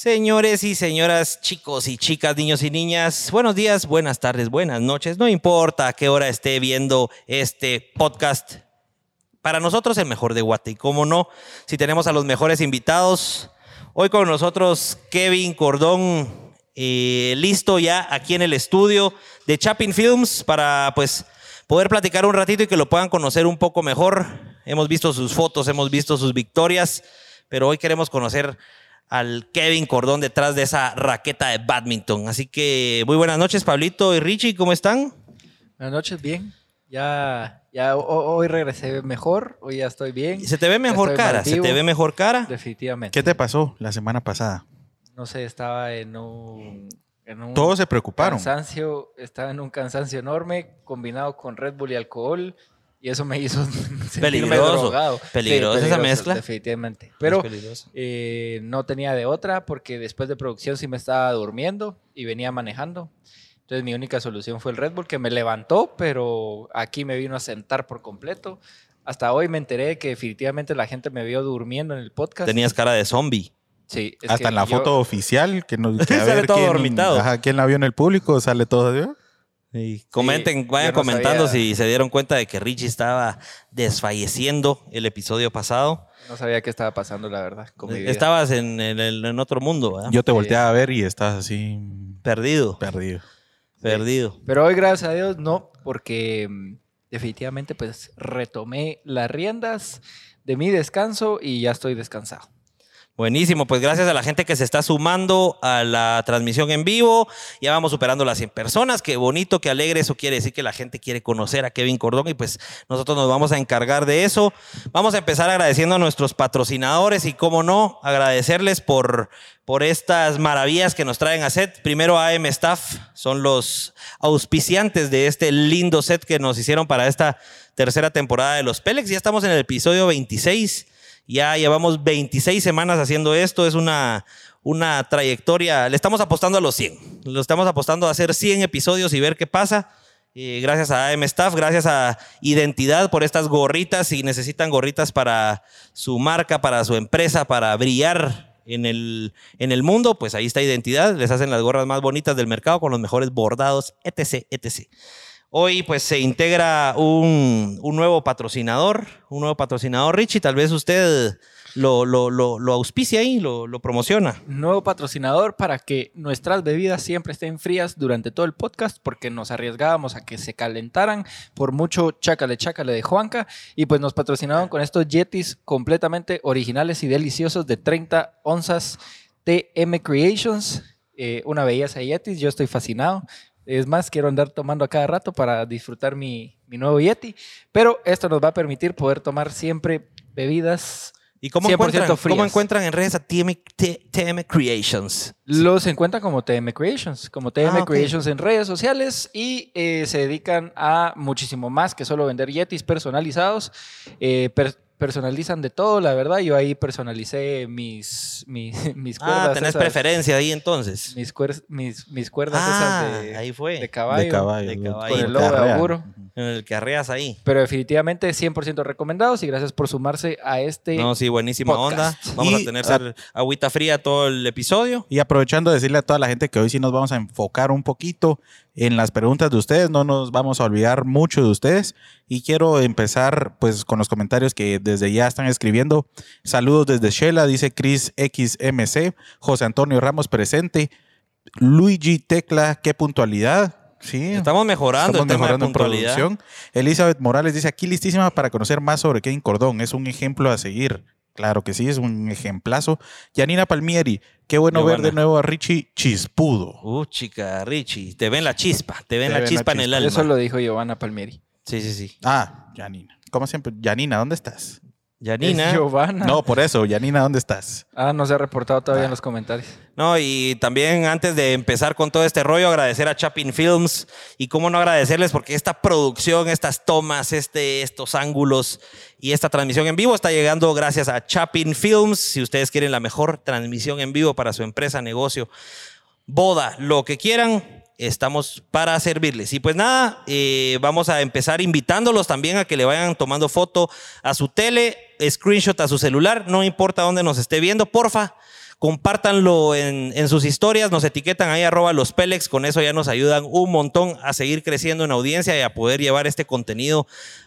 Señores y señoras, chicos y chicas, niños y niñas, buenos días, buenas tardes, buenas noches, no importa a qué hora esté viendo este podcast. Para nosotros el mejor de Guate y cómo no, si tenemos a los mejores invitados. Hoy con nosotros Kevin Cordón, eh, listo ya aquí en el estudio de Chapin Films para pues poder platicar un ratito y que lo puedan conocer un poco mejor. Hemos visto sus fotos, hemos visto sus victorias, pero hoy queremos conocer al Kevin Cordón detrás de esa raqueta de badminton. Así que muy buenas noches, Pablito y Richie, ¿cómo están? Buenas noches, bien. Ya, ya hoy regresé mejor, hoy ya estoy bien. ¿Se te ve mejor cara? ¿Se te ve mejor cara? Definitivamente. ¿Qué te pasó la semana pasada? No sé, estaba en un, Todos se preocuparon. Cansancio, estaba en un cansancio enorme combinado con Red Bull y alcohol. Y eso me hizo peligroso, Peligroso esa mezcla. Definitivamente. Pero eh, no tenía de otra porque después de producción sí me estaba durmiendo y venía manejando. Entonces mi única solución fue el Red Bull que me levantó, pero aquí me vino a sentar por completo. Hasta hoy me enteré que definitivamente la gente me vio durmiendo en el podcast. Tenías cara de zombie. Sí. Hasta en la foto oficial que nos que a ver todo quién, ajá, quién la vio en el público sale todo. ¿sí? Comenten, vayan comentando si se dieron cuenta de que Richie estaba desfalleciendo el episodio pasado. No sabía qué estaba pasando, la verdad. Estabas en, en, otro mundo, ¿verdad? Yo te volteaba a ver y estabas así. Perdido. Perdido. Perdido. Pero hoy, gracias a Dios, no, porque mm, definitivamente pues retomé las riendas de mi descanso y ya estoy descansado. Buenísimo, pues gracias a la gente que se está sumando a la transmisión en vivo. Ya vamos superando las 100 personas. Qué bonito, qué alegre. Eso quiere decir que la gente quiere conocer a Kevin Cordón y pues nosotros nos vamos a encargar de eso. Vamos a empezar agradeciendo a nuestros patrocinadores y, cómo no, agradecerles por, por estas maravillas que nos traen a set. Primero AM Staff, son los auspiciantes de este lindo set que nos hicieron para esta tercera temporada de los Pelex. Ya estamos en el episodio 26. Ya llevamos 26 semanas haciendo esto, es una, una trayectoria, le estamos apostando a los 100, lo estamos apostando a hacer 100 episodios y ver qué pasa. gracias a AM Staff, gracias a Identidad por estas gorritas. Si necesitan gorritas para su marca, para su empresa, para brillar en el, en el mundo, pues ahí está Identidad. Les hacen las gorras más bonitas del mercado con los mejores bordados, etc, etc. Hoy pues se integra un, nuevo patrocinador, un nuevo patrocinador, Richie, tal vez usted lo, lo, lo, auspicia ahí, lo, lo, promociona. Nuevo patrocinador para que nuestras bebidas siempre estén frías durante todo el podcast, porque nos arriesgábamos a que se calentaran por mucho chácale chácale de Juanca, y pues nos patrocinaron con estos Yetis completamente originales y deliciosos de 30 onzas TM Creations. Eh, una belleza Yetis, yo estoy fascinado. Es más, quiero andar tomando a cada rato para disfrutar mi, nuevo Yeti. Pero esto nos va a permitir poder tomar siempre bebidas ¿Y cómo encuentran, cómo encuentran en redes a TM, Creations? Los encuentran como TM Creations, como TM ah, Creations en redes sociales y eh, se dedican a muchísimo más que solo vender Yetis personalizados. Eh, personalizan de todo, la verdad. Yo ahí personalicé mis, mis, mis ah, cuerdas. Ah, tenés preferencia ahí entonces. Mis, mis, mis cuerdas esas de, ah, ahí fue. de caballo. De caballo. De caballo. Con el logo de auguro. En el que arreas ahí. Pero definitivamente 100% recomendados y gracias por sumarse a este. No, sí, buenísima onda. Vamos a tener ah, agüita fría todo el episodio. Y aprovechando de decirle a toda la gente que hoy sí nos vamos a enfocar un poquito en las preguntas de ustedes, no nos vamos a olvidar mucho de ustedes y quiero empezar pues con los comentarios que desde ya están escribiendo. Saludos desde Shela, dice Chris XMC, José Antonio Ramos presente, Luigi Tecla, qué puntualidad. Sí, estamos mejorando, estamos mejorando en producción. Elizabeth Morales dice aquí listísima para conocer más sobre Kevin Cordón, es un ejemplo a seguir. Claro que sí, es un ejemplazo. Yanina Palmieri, qué bueno ver de nuevo a Richie Chispudo. Uh, chica, Richie, te ven la chispa, te ven la, chispa, en el alma. Eso lo dijo Giovanna Palmieri. Sí, sí, sí. Ah, Yanina. Como siempre, Yanina, ¿dónde estás? Yanina. Giovanna. No, por eso, Yanina, ¿dónde estás? Ah, no se ha reportado todavía en ah. los comentarios. No, y también antes de empezar con todo este rollo, agradecer a Chapin Films y cómo no agradecerles porque esta producción, estas tomas, este, estos ángulos y esta transmisión en vivo está llegando gracias a Chapin Films. Si ustedes quieren la mejor transmisión en vivo para su empresa, negocio, boda, lo que quieran, estamos para servirles. Y pues nada, eh, vamos a empezar invitándolos también a que le vayan tomando foto a su tele, screenshot a su celular, no importa dónde nos esté viendo, porfa. Compártanlo en, en sus historias, nos etiquetan ahí arroba los Pelex, con eso ya nos ayudan un montón a seguir creciendo en audiencia y a poder llevar este contenido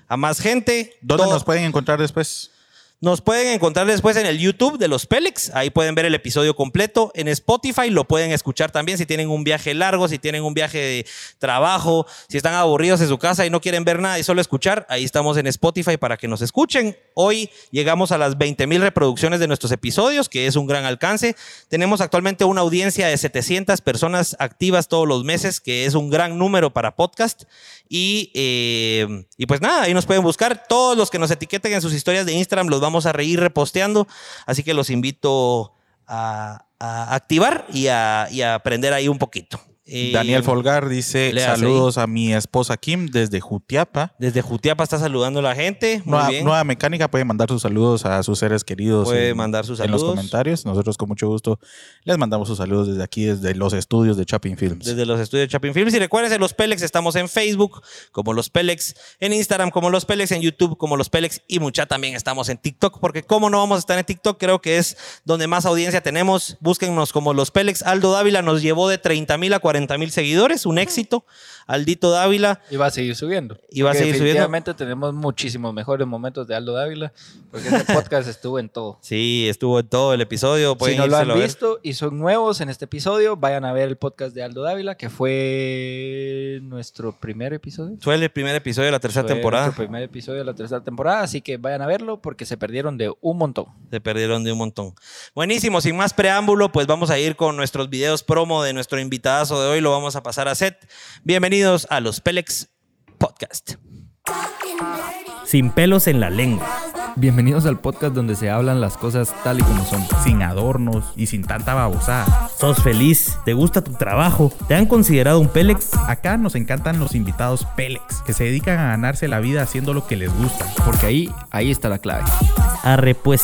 a más gente. ¿Dónde Todo- nos pueden encontrar después? Nos pueden encontrar después en el YouTube de los Pélex. Ahí pueden ver el episodio completo. En Spotify lo pueden escuchar también si tienen un viaje largo, si tienen un viaje de trabajo, si están aburridos en su casa y no quieren ver nada y solo escuchar. Ahí estamos en Spotify para que nos escuchen. Hoy llegamos a las 20 mil reproducciones de nuestros episodios, que es un gran alcance. Tenemos actualmente una audiencia de 700 personas activas todos los meses, que es un gran número para podcast. Y, eh, y pues nada, ahí nos pueden buscar. Todos los que nos etiqueten en sus historias de Instagram los vamos a reír reposteando. Así que los invito a, a activar y a, y a aprender ahí un poquito. Eh, Daniel Folgar dice saludos a mi esposa Kim desde Jutiapa. Desde Jutiapa está saludando a la gente. Muy Nueva, bien. Nueva Mecánica puede mandar sus saludos a sus seres queridos. Puede mandar sus En los saludos. comentarios. Nosotros con mucho gusto les mandamos sus saludos desde aquí, desde los estudios de Chapin Films. Desde los estudios Chapin Films. Y recuerden, los Pelex estamos en Facebook como los Pelex, en Instagram como los Pelex, en YouTube como los Pelex y mucha también estamos en TikTok. Porque como no vamos a estar en TikTok, creo que es donde más audiencia tenemos. Búsquennos como los Pelex. Aldo Dávila nos llevó de 30 mil a 40 mil seguidores. Un éxito. Aldito Dávila. Y va a seguir subiendo. Y va a seguir subiendo. Definitivamente tenemos muchísimos mejores momentos de Aldo Dávila, porque este podcast estuvo en todo. Sí, estuvo en todo el episodio. Si Pueden no lo han visto y son nuevos en este episodio, vayan a ver el podcast de Aldo Dávila, que fue nuestro primer episodio. Fue el primer episodio de la tercera Fue temporada. Nuestro primer episodio de la tercera temporada, así que vayan a verlo porque se perdieron de un montón. Se perdieron de un montón. Buenísimo, sin más preámbulo, pues vamos a ir con nuestros videos promo de nuestro invitadazo de hoy. Lo vamos a pasar a set. Bienvenidos a los Pelex Podcast. Sin pelos en la lengua. Bienvenidos al podcast donde se hablan las cosas tal y como son. Sin adornos y sin tanta babosada. ¿Sos feliz? ¿Te gusta tu trabajo? ¿Te han considerado un Pelex? Acá nos encantan los invitados Pélex, que se dedican a ganarse la vida haciendo lo que les gusta. Porque ahí, ahí está la clave. Arre pues.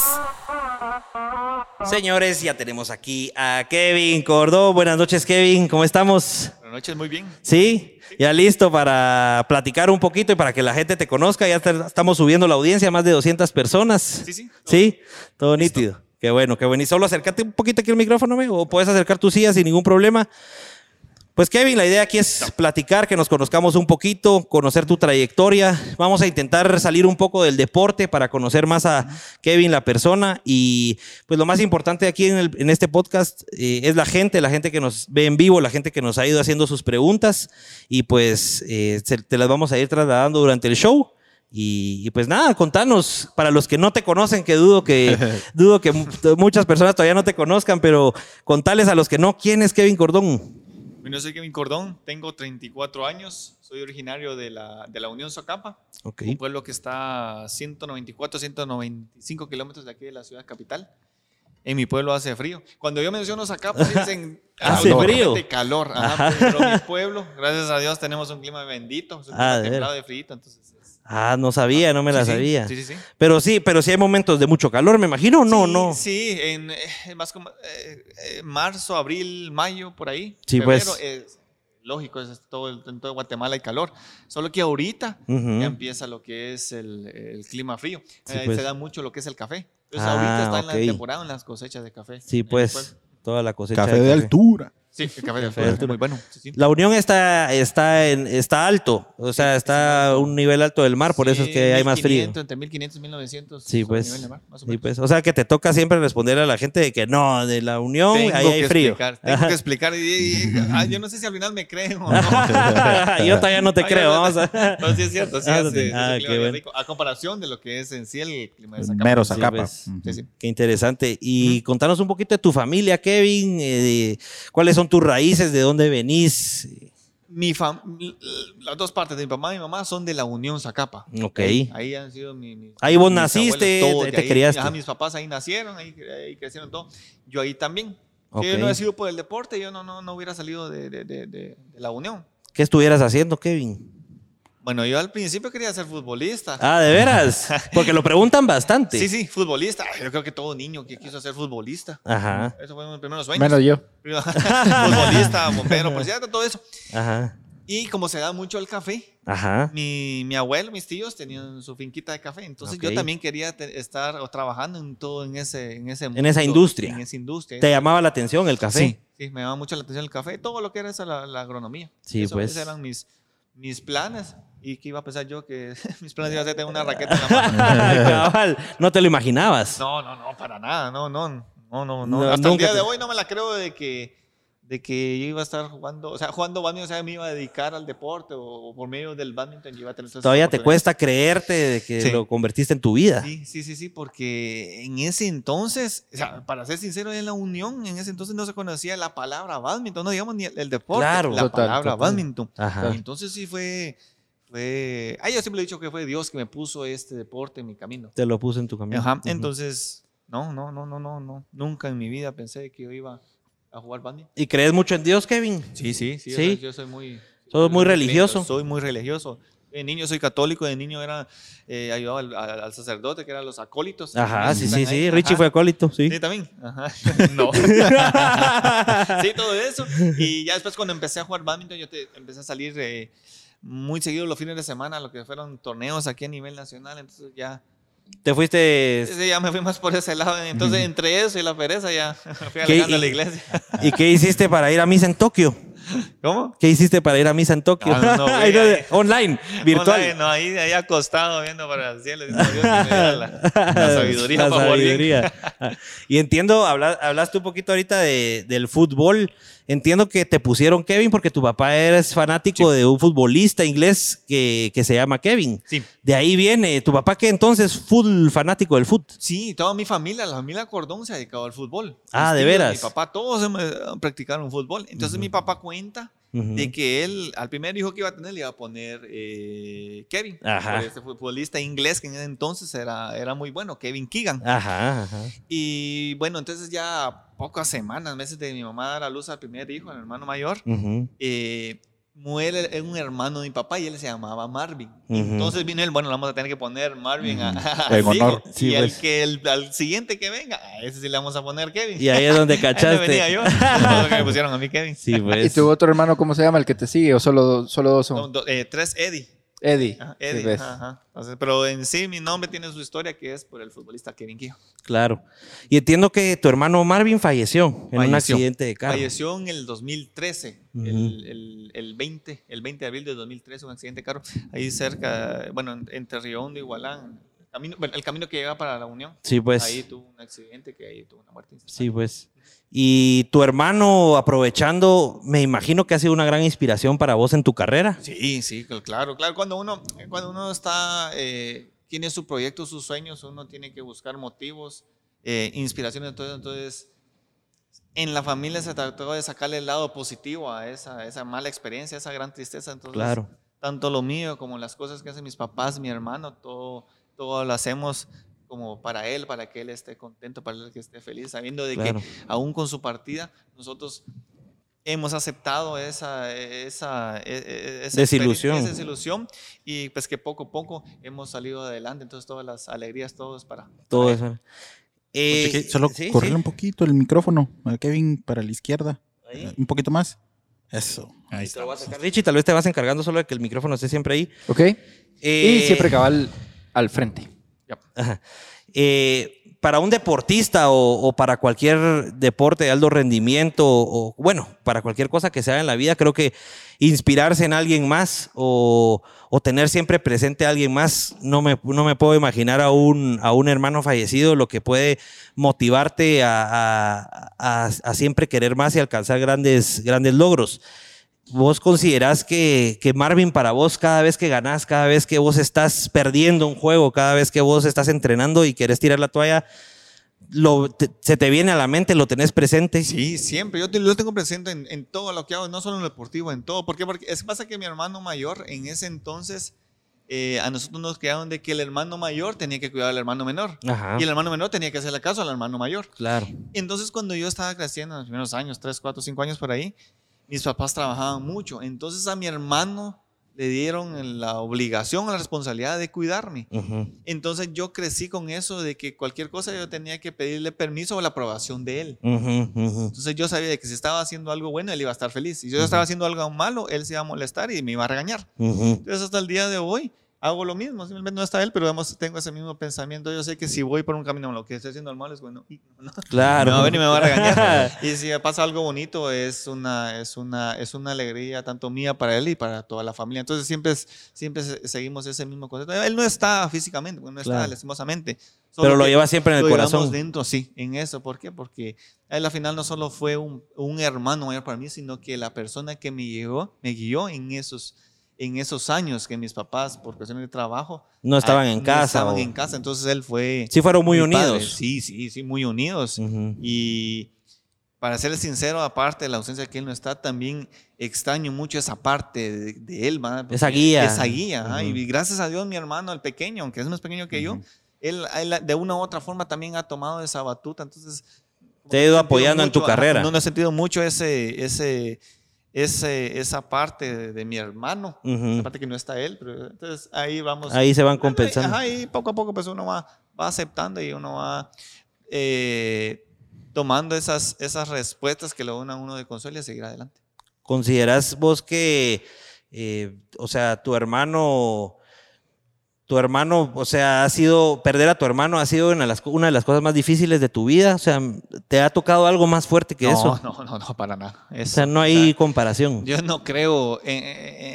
Señores, ya tenemos aquí a Kevin Cordó. Buenas noches, Kevin. ¿Cómo estamos? Buenas noches, muy bien. Sí, ya listo para platicar un poquito y para que la gente te conozca. Ya te- estamos subiendo la audiencia, más de 200 personas. Sí, sí, todo. Sí, todo nítido. Qué bueno, qué bueno. Y solo acércate un poquito aquí al micrófono, amigo, o puedes acercar tu silla sin ningún problema. Pues Kevin, la idea aquí es platicar, que nos conozcamos un poquito, conocer tu trayectoria. Vamos a intentar salir un poco del deporte para conocer más a Kevin, la persona. Y pues lo más importante aquí en, el- en este podcast eh, es la gente, la gente que nos ve en vivo, la gente que nos ha ido haciendo sus preguntas. Y pues eh, te las vamos a ir trasladando durante el show. Y, y pues nada, contanos, para los que no te conocen, que dudo que, dudo que mu- muchas personas todavía no te conozcan, pero contales a los que no, ¿quién es Kevin Cordón? Bueno, soy Kevin Cordón, tengo 34 años, soy originario de la, de la Unión Socapa, Ok. un pueblo que está a 194, 195 kilómetros de aquí de la ciudad capital. En mi pueblo hace frío. Cuando yo menciono Zacapa, dicen Hace automáticamente frío. calor. Ajá, pero mi pueblo, gracias a Dios, tenemos un clima bendito, es un Ah, templado de frío, entonces. Ah, no sabía, no me la Sí, sabía. Sí, sí, sí. Pero sí, pero sí hay momentos de mucho calor, me imagino, no, Sí, no. Sí, en eh, más como eh, eh, marzo, abril, mayo, por ahí. Sí, Febrero, pues. es lógico, es todo, el- en todo Guatemala hay calor. Solo que ahorita ya empieza lo que es el, el clima frío. Sí, Eh, pues. Se da mucho lo que es el café. Entonces Ah, ahorita está en la temporada en las cosechas de café. Sí, pues, toda la cosecha. Café de altura. Sí, el café de. Muy bueno. sí, sí. La Unión está, está, en, está alto, o sea, está a un nivel alto del mar, por eso es que hay más frío. 1500, Entre 1500 y 1900. Sí, pues. nivel de mar, más o Sí, pues. O sea, que te toca siempre responder a la gente de que no, de la Unión, Tengo ahí hay que frío. explicar, tengo que explicar. Y, y- y- ah, yo no sé si al final me creen o no. Yo todavía no te Ah, creo, vamos a... No, sí es cierto, sí Ah, hace- Ah, qué bueno. rico. A comparación de lo que es en sí el clima de Zacapa. Mero Sí, Zacapa. pues. Sí. Qué interesante. Y contanos un poquito de tu familia, Kevin. eh, cuáles son tus raíces, de dónde venís. Mi fam- las dos partes de mi papá y mi mamá son de la Unión Zacapa. Ok. Ahí, ahí han sido mi, mi- Ahí vos mis naciste, abuelos, ahí te criaste. Ajá, mis papás ahí nacieron, ahí, ahí crecieron todo. Yo ahí también. Ok. Si yo no he sido por el deporte, yo no, no, no hubiera salido de, de- de- de- de la Unión. ¿Qué estuvieras haciendo, Kevin? Bueno, yo al principio quería ser futbolista. Ah, ¿de veras? Porque lo preguntan bastante. Sí, sí, futbolista. Yo creo que todo niño que quiso ser futbolista. Ajá, Eso fue mi primer sueño. Menos yo. futbolista, bombero, policía, todo eso. ajá. Y como se da mucho el café, Ajá. mi, mi abuelo, mis tíos tenían su finquita de café. Entonces Ok. yo también quería te- estar o trabajando en todo en ese, en ese En esa mundo, industria. En esa industria. ¿Te llamaba la atención el café? Sí, sí, me llamaba mucho la atención el café, todo lo que era esa, la, la agronomía. Sí, Eso- pues. Esos eran mis, mis planes. ¿Y que iba a pensar yo? Que mis planes iban a ser tener una raqueta en la mano. Cabal, no te lo imaginabas. No, no, no, para nada. No, no, no, no. no. Hasta el nunca día de hoy no me la creo de que, de que yo iba a estar jugando, o sea, jugando badminton, o sea, me iba a dedicar al deporte o, o por medio del badminton yo iba a tener Todavía te cuesta creerte de que Sí. lo convertiste en tu vida. Sí, sí, sí, sí, porque en ese entonces, o sea, para ser sincero, en la Unión, en ese entonces no se conocía la palabra badminton, no digamos ni el, el deporte, Claro. la Total, palabra total. badminton. Ajá. Entonces sí fue, fue, ah, yo siempre he dicho que fue Dios que me puso este deporte en mi camino. Te lo puse en tu camino. Ajá, entonces, no, no, no, no, no, no, nunca en mi vida pensé que yo iba a jugar badminton. ¿Y crees mucho en Dios, Kevin? Sí, sí, sí, yo Sí. soy- Yo, soy muy... ¿Sos muy religioso? Soy muy religioso. De niño soy católico, de niño era, eh, ayudaba al, al- al sacerdote, que eran los acólitos. Ajá, sí, sí, ahí. sí. Richie Ajá. fue acólito, sí. Sí, también. Ajá. No. sí, todo eso. Y ya después cuando empecé a jugar badminton, yo te, empecé a salir eh, muy seguido los fines de semana, lo que fueron torneos aquí a nivel nacional. Entonces ya, Te fuiste. sí, ya me fui más por ese lado. Entonces entre eso y la pereza ya fui ¿Qué- alejando a la iglesia. ¿Y qué hiciste para ir a misa en Tokio? ¿Cómo? ¿Qué hiciste para ir a misa en Tokio? Ah, no, güey, Ahí. Online, virtual. Online, no, ahí, ahí acostado viendo para el cielo. Dios, me la, la sabiduría La para sabiduría. Y entiendo, habla- hablaste un poquito ahorita de- del fútbol. Entiendo que te pusieron Kevin porque tu papá eres fanático de un futbolista inglés que, que se llama Kevin. Sí. De ahí viene. ¿Tu papá que entonces full fanático del fútbol? Sí, toda mi familia, la familia Cordón se ha dedicado al fútbol. Ah, ¿de veras? Mi papá, todos eh, practicaron fútbol. Entonces mi papá cuenta De que él, al primer hijo que iba a tener, le iba a poner eh, Kevin. Este futbolista inglés que en ese entonces era, era muy bueno, Kevin Keegan. Ajá, ajá. Y bueno, entonces ya pocas semanas, meses de mi mamá dar a luz al primer hijo, al hermano mayor, eh, muere un hermano de mi papá y él se llamaba Marvin. Entonces vino él, bueno, le vamos a tener que poner Marvin a, honor. Sí, y el pues. que el, al siguiente que venga, a ese sí le vamos a poner Kevin. Y ahí es donde Ahí cachaste. me venía yo. Que me pusieron a mí Kevin. Sí, ¿Y pues. tu otro hermano cómo se llama el que te sigue? ¿O solo, solo dos son? No, do- eh, tres Eddie. Eddie. Sí, Eddie, ves. ajá, ajá. Pero en sí mi nombre tiene su historia que es por el futbolista Kevin Quijo. Claro. Y entiendo que tu hermano Marvin falleció en un accidente de carro. Falleció en el 2013, Ujú. el, el, el 20, el 20 de abril de 2013, un accidente de carro, ahí cerca, bueno, en- entre Río Hondo y Gualán, el camino, bueno, el camino que llega para la Unión. Sí, pues. ahí tuvo un accidente que ahí tuvo una muerte. Sí, pues. Y tu hermano, aprovechando, me imagino que ha sido una gran inspiración para vos en tu carrera. Sí, sí, cl- claro, claro. Cuando uno, cuando uno está, eh, tiene su proyecto, sus sueños, uno tiene que buscar motivos, eh, inspiraciones. Entonces, entonces, en la familia se trató de sacarle el lado positivo a esa, esa mala experiencia, esa gran tristeza. Entonces, Claro. tanto lo mío como las cosas que hacen mis papás, mi hermano, todo, todo lo hacemos como para él, para que él esté contento, para él que esté feliz, sabiendo de Claro. que aún con su partida, nosotros hemos aceptado esa, esa, e- e- esa Desilusión. esa desilusión y pues que poco a poco hemos salido adelante, entonces todas las alegrías, todo es para... Todo eso. Eh, Solo sí, correrle sí. un poquito el micrófono. Kevin para la izquierda. Ahí. Eh, Un poquito más. Eso. Ahí Te lo voy a está. sacar, Richie, tal vez te vas encargando solo de que el micrófono esté siempre ahí. ¿Ok? Eh, y siempre cabal al frente. Eh, para un deportista o, para cualquier deporte de alto rendimiento o, bueno, para cualquier cosa que se haga en la vida, creo que inspirarse en alguien más o, tener siempre presente a alguien más, no me, no me puedo imaginar a un, a un hermano fallecido lo que puede motivarte a, a- a- a siempre querer más y alcanzar grandes, grandes logros. ¿Vos considerás que, que Marvin para vos cada vez que ganás, cada vez que vos estás perdiendo un juego, cada vez que vos estás entrenando y querés tirar la toalla, lo, te- se te viene a la mente, lo tenés presente? Sí, siempre. Yo te- lo tengo presente en, en todo lo que hago, no solo en lo deportivo, en todo. ¿Por qué? Porque es pasa que mi hermano mayor, en ese entonces, eh, a nosotros nos quedaron de que el hermano mayor tenía que cuidar al hermano menor. Ajá. Y el hermano menor tenía que hacerle caso al hermano mayor. Claro. Entonces, cuando yo estaba creciendo, en los primeros años, 3, 4, 5 años por ahí, mis papás trabajaban mucho. Entonces, a mi hermano le dieron la obligación, la responsabilidad de cuidarme. Entonces yo crecí con eso de que cualquier cosa yo tenía que pedirle permiso o la aprobación de él. Ujú. Entonces yo sabía de que si estaba haciendo algo bueno, él iba a estar feliz. Si yo estaba haciendo algo malo, él se iba a molestar y me iba a regañar. Entonces hasta el día de hoy hago lo mismo. Simplemente no está él, pero digamos, tengo ese mismo pensamiento. Yo sé que si voy por un camino, lo que estoy haciendo al mal es bueno. no, Claro. y me va a regañar. y si pasa algo bonito, es una, es una, es una alegría tanto mía para él y para toda la familia. Entonces siempre, siempre se- seguimos ese mismo concepto. Él no está físicamente, no está Claro. lastimosamente. Pero lo lleva siempre en el lo corazón. dentro, sí, en eso. ¿Por qué? Porque él al final no solo fue un, un hermano mayor para mí, sino que la persona que me guió, me guió en esos, en esos años que mis papás, por cuestiones de trabajo, No estaban ah, en no casa. estaban o- en casa. Entonces él fue. Sí fueron muy mi padre. unidos. Sí, sí, sí, muy unidos. Ujú. Y para ser sincero, aparte de la ausencia que él no está, también extraño mucho esa parte de, de él, ¿verdad? Esa guía. Esa guía. ajá, Ujú. Y gracias a Dios, mi hermano, el pequeño, aunque es más pequeño que yo, él, él de una u otra forma también ha tomado esa batuta. Entonces, Te he ido apoyando en tu mucho, carrera. No, no he sentido mucho ese, ese, ese, esa parte de, de mi hermano. Ujú. Esa parte que no está él, pero entonces ahí vamos. Ahí se van compensando. Ajá, y poco a poco pues uno va, va aceptando y uno va eh, tomando esas, esas respuestas que lo unan a uno de consuelo y a seguir adelante. ¿Consideras vos que, eh, o sea, tu hermano, tu hermano, o sea, ha sido, perder a tu hermano ha sido una de las, una de las cosas más difíciles de tu vida? O sea, ¿te ha tocado algo más fuerte que no, eso? No, no, no, para nada. O Eso, sea, no hay comparación. Yo no creo en,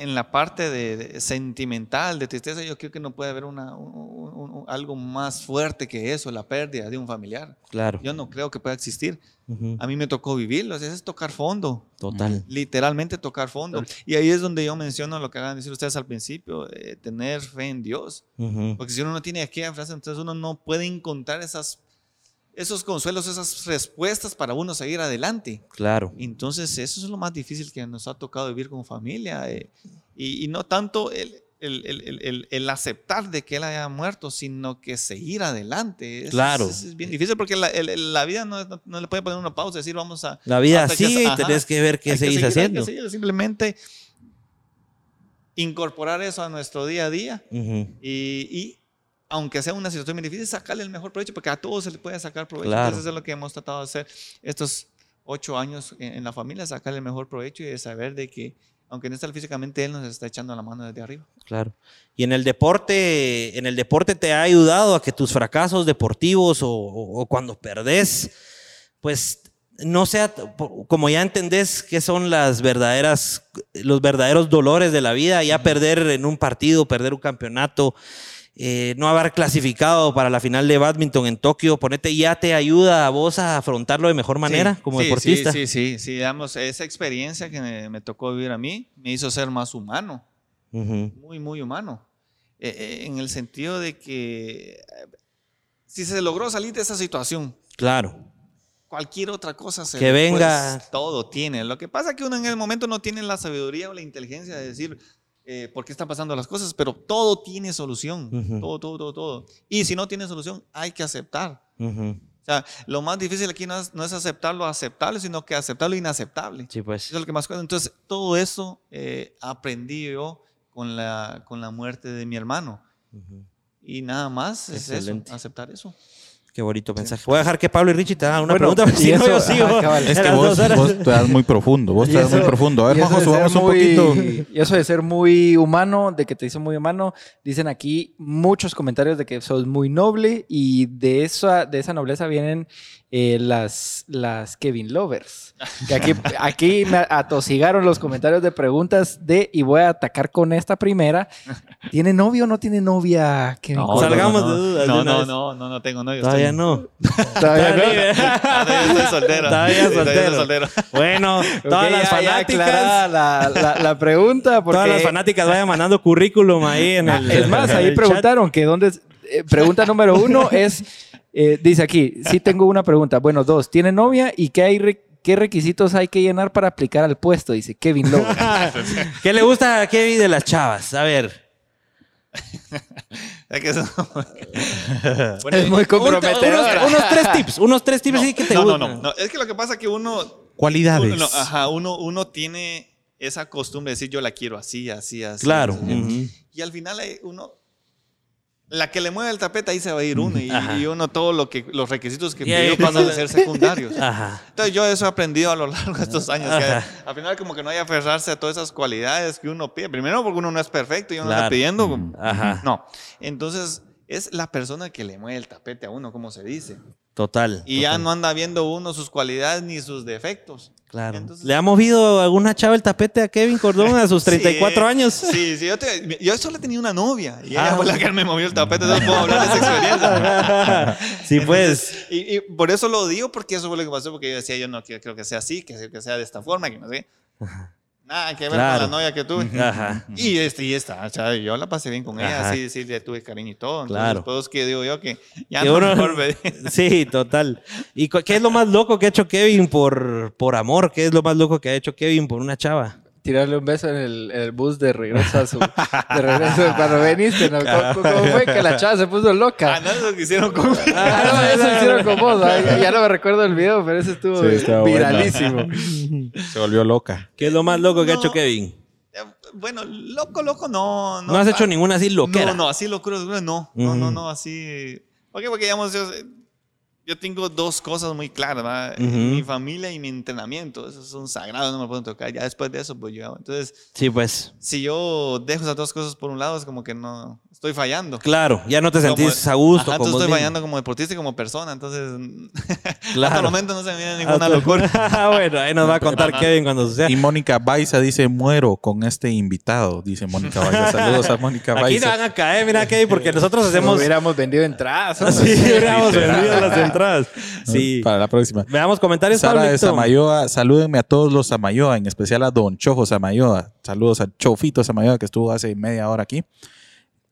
en la parte de, de sentimental, de tristeza, yo creo que no puede haber una, un- un- un- algo más fuerte que eso, la pérdida de un familiar. Claro. Yo no creo que pueda existir. Ujú. A mí me tocó vivirlo, o sea, es tocar fondo. Total. literalmente tocar fondo. Y ahí es donde yo menciono lo que acaban de decir ustedes al principio, eh, tener fe en Dios. Ujú. Porque si uno no tiene aquella frase, entonces uno no puede encontrar esas, esos consuelos, esas respuestas para uno seguir adelante. Claro. Entonces eso es lo más difícil que nos ha tocado vivir como familia. eh, y, y no tanto el, el- el- el- el- aceptar de que él haya muerto, sino que seguir adelante. Es- Claro. Es, es bien difícil porque la, la vida no, no- no le puede poner una pausa y decir vamos a... La vida sigue y tenés que ver qué Hay seguís hay que haciendo. seguir, simplemente incorporar eso a nuestro día a día y, y, aunque sea una situación muy difícil, sacarle el mejor provecho, porque a todos se le puede sacar provecho. Claro. Entonces, eso es lo que hemos tratado de hacer estos ocho años en, en la familia, sacarle el mejor provecho y de saber de que, aunque no está físicamente, Él nos está echando la mano desde arriba. Claro. Y en el deporte, en el deporte te ha ayudado a que tus fracasos deportivos o, o- o cuando perdés, pues no sea, como ya entendés que son las verdaderas, los verdaderos dolores de la vida, ya perder en un partido, perder un campeonato, eh, no haber clasificado para la final de badminton en Tokio, ponete, ya te ayuda a vos a afrontarlo de mejor manera Sí, como sí, deportista. Sí, sí, sí, sí, digamos, esa experiencia que me, me tocó vivir a mí me hizo ser más humano. Muy, muy humano. Eh, eh, en el sentido de que si se logró salir de esa situación, Claro. cualquier otra cosa se Que le- venga. pues, todo tiene. Lo que pasa es que uno en el momento no tiene la sabiduría o la inteligencia de decir eh, por qué están pasando las cosas, pero todo tiene solución. Todo, todo, todo, todo. Y si no tiene solución, hay que aceptar. O sea, lo más difícil aquí no es, no es aceptar lo aceptable, sino que aceptar lo inaceptable. Sí, pues. Eso es lo que más cuesta. Entonces, todo eso eh, aprendí yo con la, con la muerte de mi hermano. Y nada más es eso, aceptar eso. Qué bonito mensaje. Voy a dejar que Pablo y Richie te hagan una Bueno, pregunta, si no yo eso, sigo. ajá, cabal. Es que vos, vos te das muy profundo, vos te das muy profundo. A ver, Juanjo, subamos un muy- poquito. Y eso de ser muy humano, de que te hizo muy humano, dicen aquí muchos comentarios de que sos muy noble y de esa, de esa nobleza vienen eh, las, las Kevin Lovers. Que aquí, aquí me atosigaron los comentarios de preguntas de, y voy a atacar con esta primera. ¿Tiene novio o no tiene novia, Kevin? No, Córdoba? Salgamos no, de dudas No, no, no, no, no tengo novio. Todavía estoy- no. Todavía no. Ah, Todavía estoy soltero. Todavía soltero. soltero. Bueno, todas las ya- fanáticas. la, la, la pregunta. Porque, Todas las fanáticas vayan mandando currículum ahí en el. Es más, ahí preguntaron que dónde. eh, pregunta número uno es: eh, dice aquí, sí tengo una pregunta. Bueno, dos, ¿tiene novia y qué, hay re- qué requisitos hay que llenar para aplicar al puesto? Dice Kevin Lowe. ¿Qué le gusta a Kevin de las chavas? A ver. Es muy Unos, comprometedora. unos tres tips. Unos tres tips no, sí que te no, no, gustan. no, no. Es que lo que pasa es que uno, Cualidades. uno, ajá, uno, uno tiene esa costumbre de decir yo la quiero así, así, así. Claro. así. Y al final hay uno, la que le mueve el tapete ahí se va a ir uno y, y uno todo lo que los requisitos que pidió pasan a ser secundarios. Ajá. Entonces yo eso he aprendido a lo largo de estos años. que al final como que no hay que aferrarse a todas esas cualidades que uno pide. Primero porque uno no es perfecto y uno Claro. está pidiendo. Mm. Ajá. No. Entonces es la persona que le mueve el tapete a uno, como se dice. Total. Y ya total. no anda viendo uno sus cualidades ni sus defectos. Claro. Entonces- ¿Le ha movido alguna chava el tapete a Kevin Cordón a sus 34 Sí, años? Sí, sí. Yo, te- yo solo tenía una novia y ella Ah. fue la que me movió el tapete. Entonces puedo hablar de esa experiencia. sí, pues. Y, y por eso lo digo, porque eso fue lo que pasó, porque yo decía, yo no quiero, que sea así, que, sea- que sea de esta forma, que no sé. Nada que ver Claro. con la novia que tuve. Ajá. Y, este, y esta, o sea, yo la pasé bien con ella, Ajá. sí, le tuve cariño y todo. Entonces, Claro. Pues que digo yo que ya Que no uno- mejor me- Sí, total. ¿Y qué es lo más loco que ha hecho Kevin por, por amor? ¿Qué es lo más loco que ha hecho Kevin por una chava? Tirarle un beso en el, en el bus de regreso a su. De regreso cuando veniste, ¿no? ¿Cómo, cómo fue que la chava se puso loca? Ah, no es lo que hicieron conmigo. Ah, no, eso hicieron con vos. ay, ya no me recuerdo el video, pero ese estuvo Sí, viralísimo. Se volvió loca. ¿Qué es lo más loco que ha No. hecho Kevin? Eh, Bueno, loco, loco, no. No, has hecho ah, ninguna así loquera. No, no, así locura, no. No, no, no, así. ¿Por qué? Porque, digamos, yo, yo tengo dos cosas muy claras, ¿verdad? Ujú. Mi familia y mi entrenamiento. Esos son sagrados, no me pueden tocar. Ya después de eso, pues yo. Entonces, Sí, pues. si yo dejo esas dos cosas por un lado, es como que no. Estoy fallando. Claro, ya no te sentís Como- a gusto. Ajá, vos estoy mismo. fallando como deportista y como persona. Entonces, Claro. hasta el momento no se me viene ninguna locura. bueno, ahí nos va a contar Kevin cuando suceda. Y Mónica Baiza dice, muero con este invitado, dice Mónica Baiza. Saludos a Mónica Aquí Baiza. te van a caer, mira, Kevin, porque nosotros Nos hacemos. hubiéramos vendido entradas. ¿no? Sí, hubiéramos vendido las entradas. Sí. Para la próxima. Veamos comentarios, Sara de Pablito. Samayoa, salúdenme a todos los Samayoa, en especial a Don Chojo Samayoa. Saludos a Chofito Samayoa que estuvo hace media hora aquí.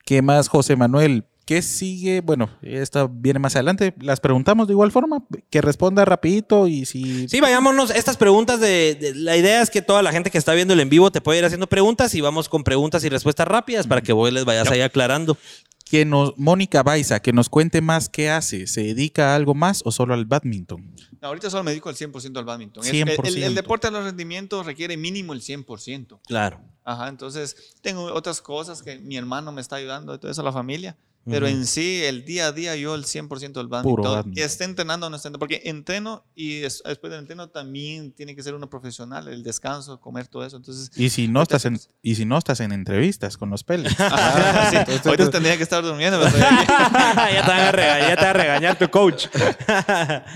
¿Qué más, José Manuel? ¿Qué sigue? Bueno, esta viene más adelante. Las preguntamos de igual forma, que responda rapidito y si... Sí, vayámonos. Estas preguntas de, de- La idea es que toda la gente que está viendo el en vivo te puede ir haciendo preguntas y vamos con preguntas y respuestas rápidas para que vos les vayas ahí aclarando. Que nos, Mónica Baiza, que nos cuente más qué hace. ¿Se dedica a algo más o solo al badminton? No, ahorita solo me dedico al 100% al badminton. Es- el- El, 100%. el deporte de los rendimientos requiere mínimo el 100%. Claro. Ajá, entonces tengo otras cosas que mi hermano me está ayudando, y todo eso, la familia. Pero en sí, el día a día, yo el 100% del Puro badminton. Esté entrenando o no esté entrenando. Porque entreno y des- después del entreno también tiene que ser uno profesional. El descanso, comer, todo eso. Entonces, Y si no estás en, y si no estás en entrevistas con los peles. ajá, sí, ahorita tendría que estar durmiendo. pero ya, te van a regañar, ya te va a regañar tu coach.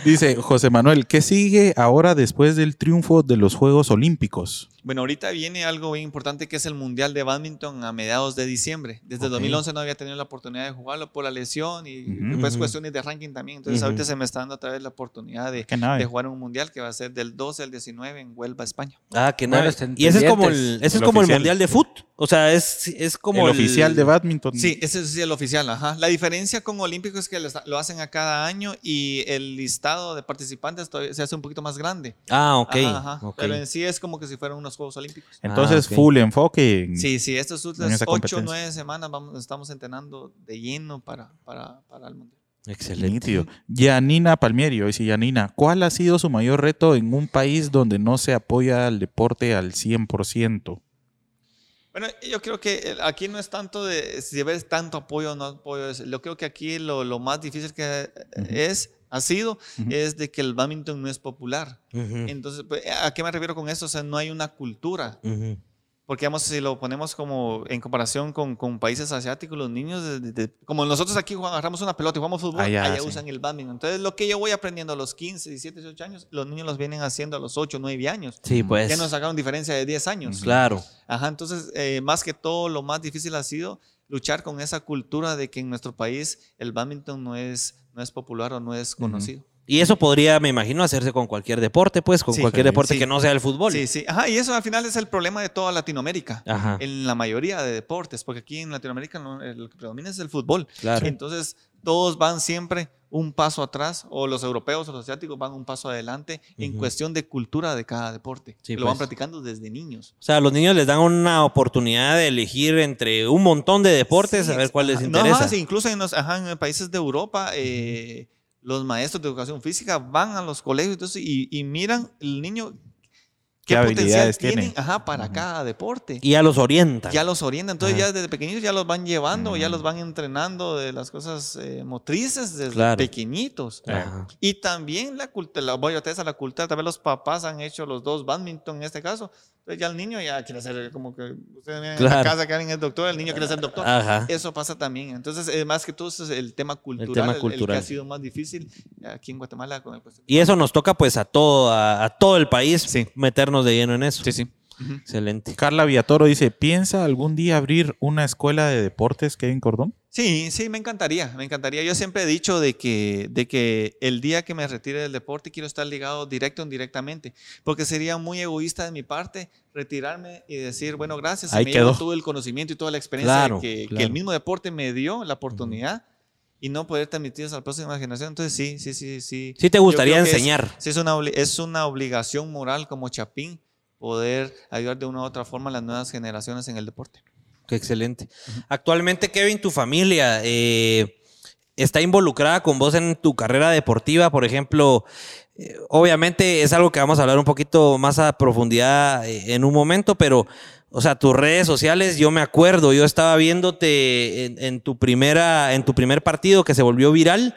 Dice José Manuel, ¿qué sigue ahora después del triunfo de los Juegos Olímpicos? Bueno, ahorita viene algo bien importante que es el Mundial de Badminton a mediados de diciembre. Desde Ok. 2011 no había tenido la oportunidad de jugarlo por la lesión y Ujú. pues cuestiones de ranking también. Entonces ahorita se me está dando otra vez la oportunidad de, jugar un Mundial que va a ser del 12 al 19 en Huelva, España. Ah, que Bueno, nada. estén Y ese es como el, es mundial de foot. O sea, es, es como el, oficial de badminton. Sí, ese es el oficial, ajá. La diferencia con Olímpico es que lo hacen a cada año y el listado de participantes todavía se hace un poquito más grande. Ah, ok. Ajá, ajá. ok. Pero en sí es como que si fueran unos Juegos Olímpicos. Entonces, Ah, ok. full enfoque. en- Sí, sí, estas últimas 8 o competencia. 9 semanas vamos, estamos entrenando de lleno para, para, para el Mundial. Excelente. Yanina Palmieri, hoy sí, Yanina, ¿cuál ha sido su mayor reto en un país donde no se apoya al deporte al 100%? Bueno, yo creo que eh, aquí no es tanto de si ves tanto apoyo o no apoyo. Yo creo que aquí lo, lo más difícil que eh, es, ha sido, Ujú. es de que el badminton no es popular. Ujú, Entonces, pues, ¿a qué me refiero con esto? O sea, no hay una cultura. ujú. Porque, digamos, si lo ponemos como en comparación con, con países asiáticos, los niños, de- de- de- como nosotros aquí agarramos una pelota y jugamos fútbol, Allá, allá, sí. usan el badminton. Entonces, lo que yo voy aprendiendo a los 15, 17, 18 años, los niños los vienen haciendo a los 8, 9 años. Sí, pues. Ya nos sacaron diferencia de 10 años. Claro. Ajá, entonces, eh, más que todo, lo más difícil ha sido luchar con esa cultura de que en nuestro país el badminton no es, no es popular o no es conocido. Y eso podría, me imagino, hacerse con cualquier deporte, pues, con Sí, cualquier deporte sí. que no sea el fútbol. Sí, sí. Ajá, y eso al final es el problema de toda Latinoamérica. Ajá. En la mayoría de deportes, porque aquí en Latinoamérica no- el que predomina es el fútbol. Claro. Entonces, todos van siempre un paso atrás, o los europeos o los asiáticos van un paso adelante en cuestión de cultura de cada deporte. Sí, Lo van pues. practicando desde niños. O sea, a los niños les dan una oportunidad de elegir entre un montón de deportes, Sí, a ver cuál les interesa. No, ajá, sí, incluso en los ajá, en países de Europa, eh, los maestros de educación física van a los colegios entonces, y, y miran el niño ¿Qué potencial habilidades tienen tienen? ajá, para cada deporte. Y ya los orientan. Ya los orientan, entonces Ajá. ya desde pequeñitos ya los van llevando, ya Mm. los van entrenando de las cosas eh, motrices desde Claro. pequeñitos. Ajá. Y también la cultura, la voy a la cultura, tal vez los papás han hecho los dos badminton en este caso, entonces ya el niño ya quiere ser como que ustedes ven en Claro. la casa que alguien es doctor, el niño quiere ser doctor. Ajá. Eso pasa también. Entonces, eh, más que todo, ese es el tema cultural, tema el- el cultural. que ha sido más difícil aquí en Guatemala con el cuestión. Y eso nos toca pues a todo, a, a todo el país Sí. meternos de lleno en eso. sí. Excelente. Carla Villatoro dice, ¿piensa algún día abrir una escuela de deportes, Kevin Cordón? Sí, sí, me encantaría, me encantaría. Yo siempre he dicho de que, de que el día que me retire del deporte quiero estar ligado directo o indirectamente, porque sería muy egoísta de mi parte retirarme y decir, bueno, gracias, Ahí me quedó. todo el conocimiento y toda la experiencia Claro, que, que claro. el mismo deporte me dio, la oportunidad, y no poder transmitir eso a la próxima generación. Entonces, sí, sí, sí, sí. Sí te gustaría que es- enseñar. Sí, es una, es una obligación moral como Chapín poder ayudar de una u otra forma a las nuevas generaciones en el deporte. Qué excelente. Actualmente, Kevin, tu familia eh, está involucrada con vos en tu carrera deportiva, por ejemplo. eh, obviamente es algo que vamos a hablar un poquito más a profundidad eh, en un momento, pero, o sea, tus redes sociales, yo me acuerdo, yo estaba viéndote en, en tu primera, en tu primer partido que se volvió viral.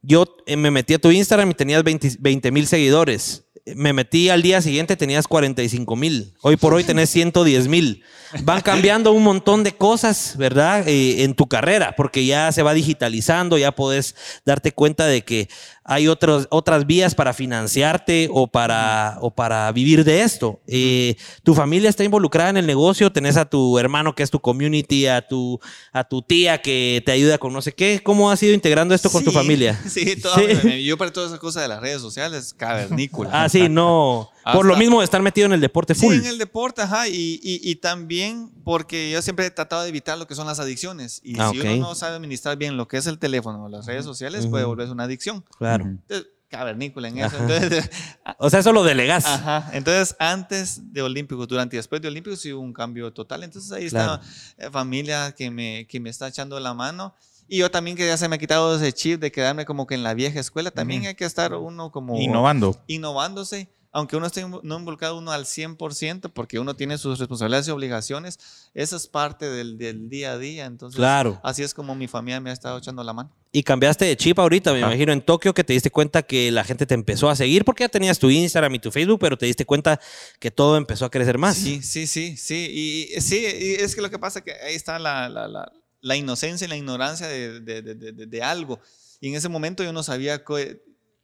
Yo me metí a tu Instagram y tenías 20 mil seguidores. Me metí al día siguiente, tenías 45 mil. Hoy por hoy tenés 110 mil. Van cambiando un montón de cosas, ¿verdad? Eh, en tu carrera, porque ya se va digitalizando, ya podés darte cuenta de que hay otros, otras vías para financiarte o para, o para vivir de esto. Eh, tu familia está involucrada en el negocio, tenés a tu hermano que es tu community, a tu, a tu tía que te ayuda con no sé qué. ¿Cómo has ido integrando esto con tu familia? Sí, toda Sí. yo para todas esas cosas de las redes sociales, cavernícola. Ah, sí, no. Por lo Hasta- mismo de estar metido en el deporte Sí, full. en el deporte, ajá, y, y- y también porque yo siempre he tratado de evitar lo que son las adicciones. Y Ah, si ok. uno no sabe administrar bien lo que es el teléfono o las redes sociales, puede Ujú. volverse una adicción. Claro. Entonces, cavernícola en eso. Entonces, O sea, eso lo delegas. Ajá. Entonces, antes de Olímpicos, durante y después de Olímpicos, sí hubo un cambio total. Entonces, ahí Claro. está eh, familia que me, que me está echando la mano. Y yo también que ya se me ha quitado ese chip de quedarme como que en la vieja escuela. También Ujú. hay que estar uno como Innovando. innovándose, aunque uno esté no involucrado uno al 100%, porque uno tiene sus responsabilidades y obligaciones, eso es parte del, del día a día. Entonces, Claro. así es como mi familia me ha estado echando la mano. Y cambiaste de chip ahorita, me Ah. imagino, en Tokio, que te diste cuenta que la gente te empezó a seguir porque ya tenías tu Instagram y tu Facebook, pero te diste cuenta que todo empezó a crecer más. Sí, sí, sí, sí. Y, sí, y es que lo que pasa es que ahí está la, la- la- la inocencia y la ignorancia de, de- de- de- algo. Y en ese momento yo no sabía, co-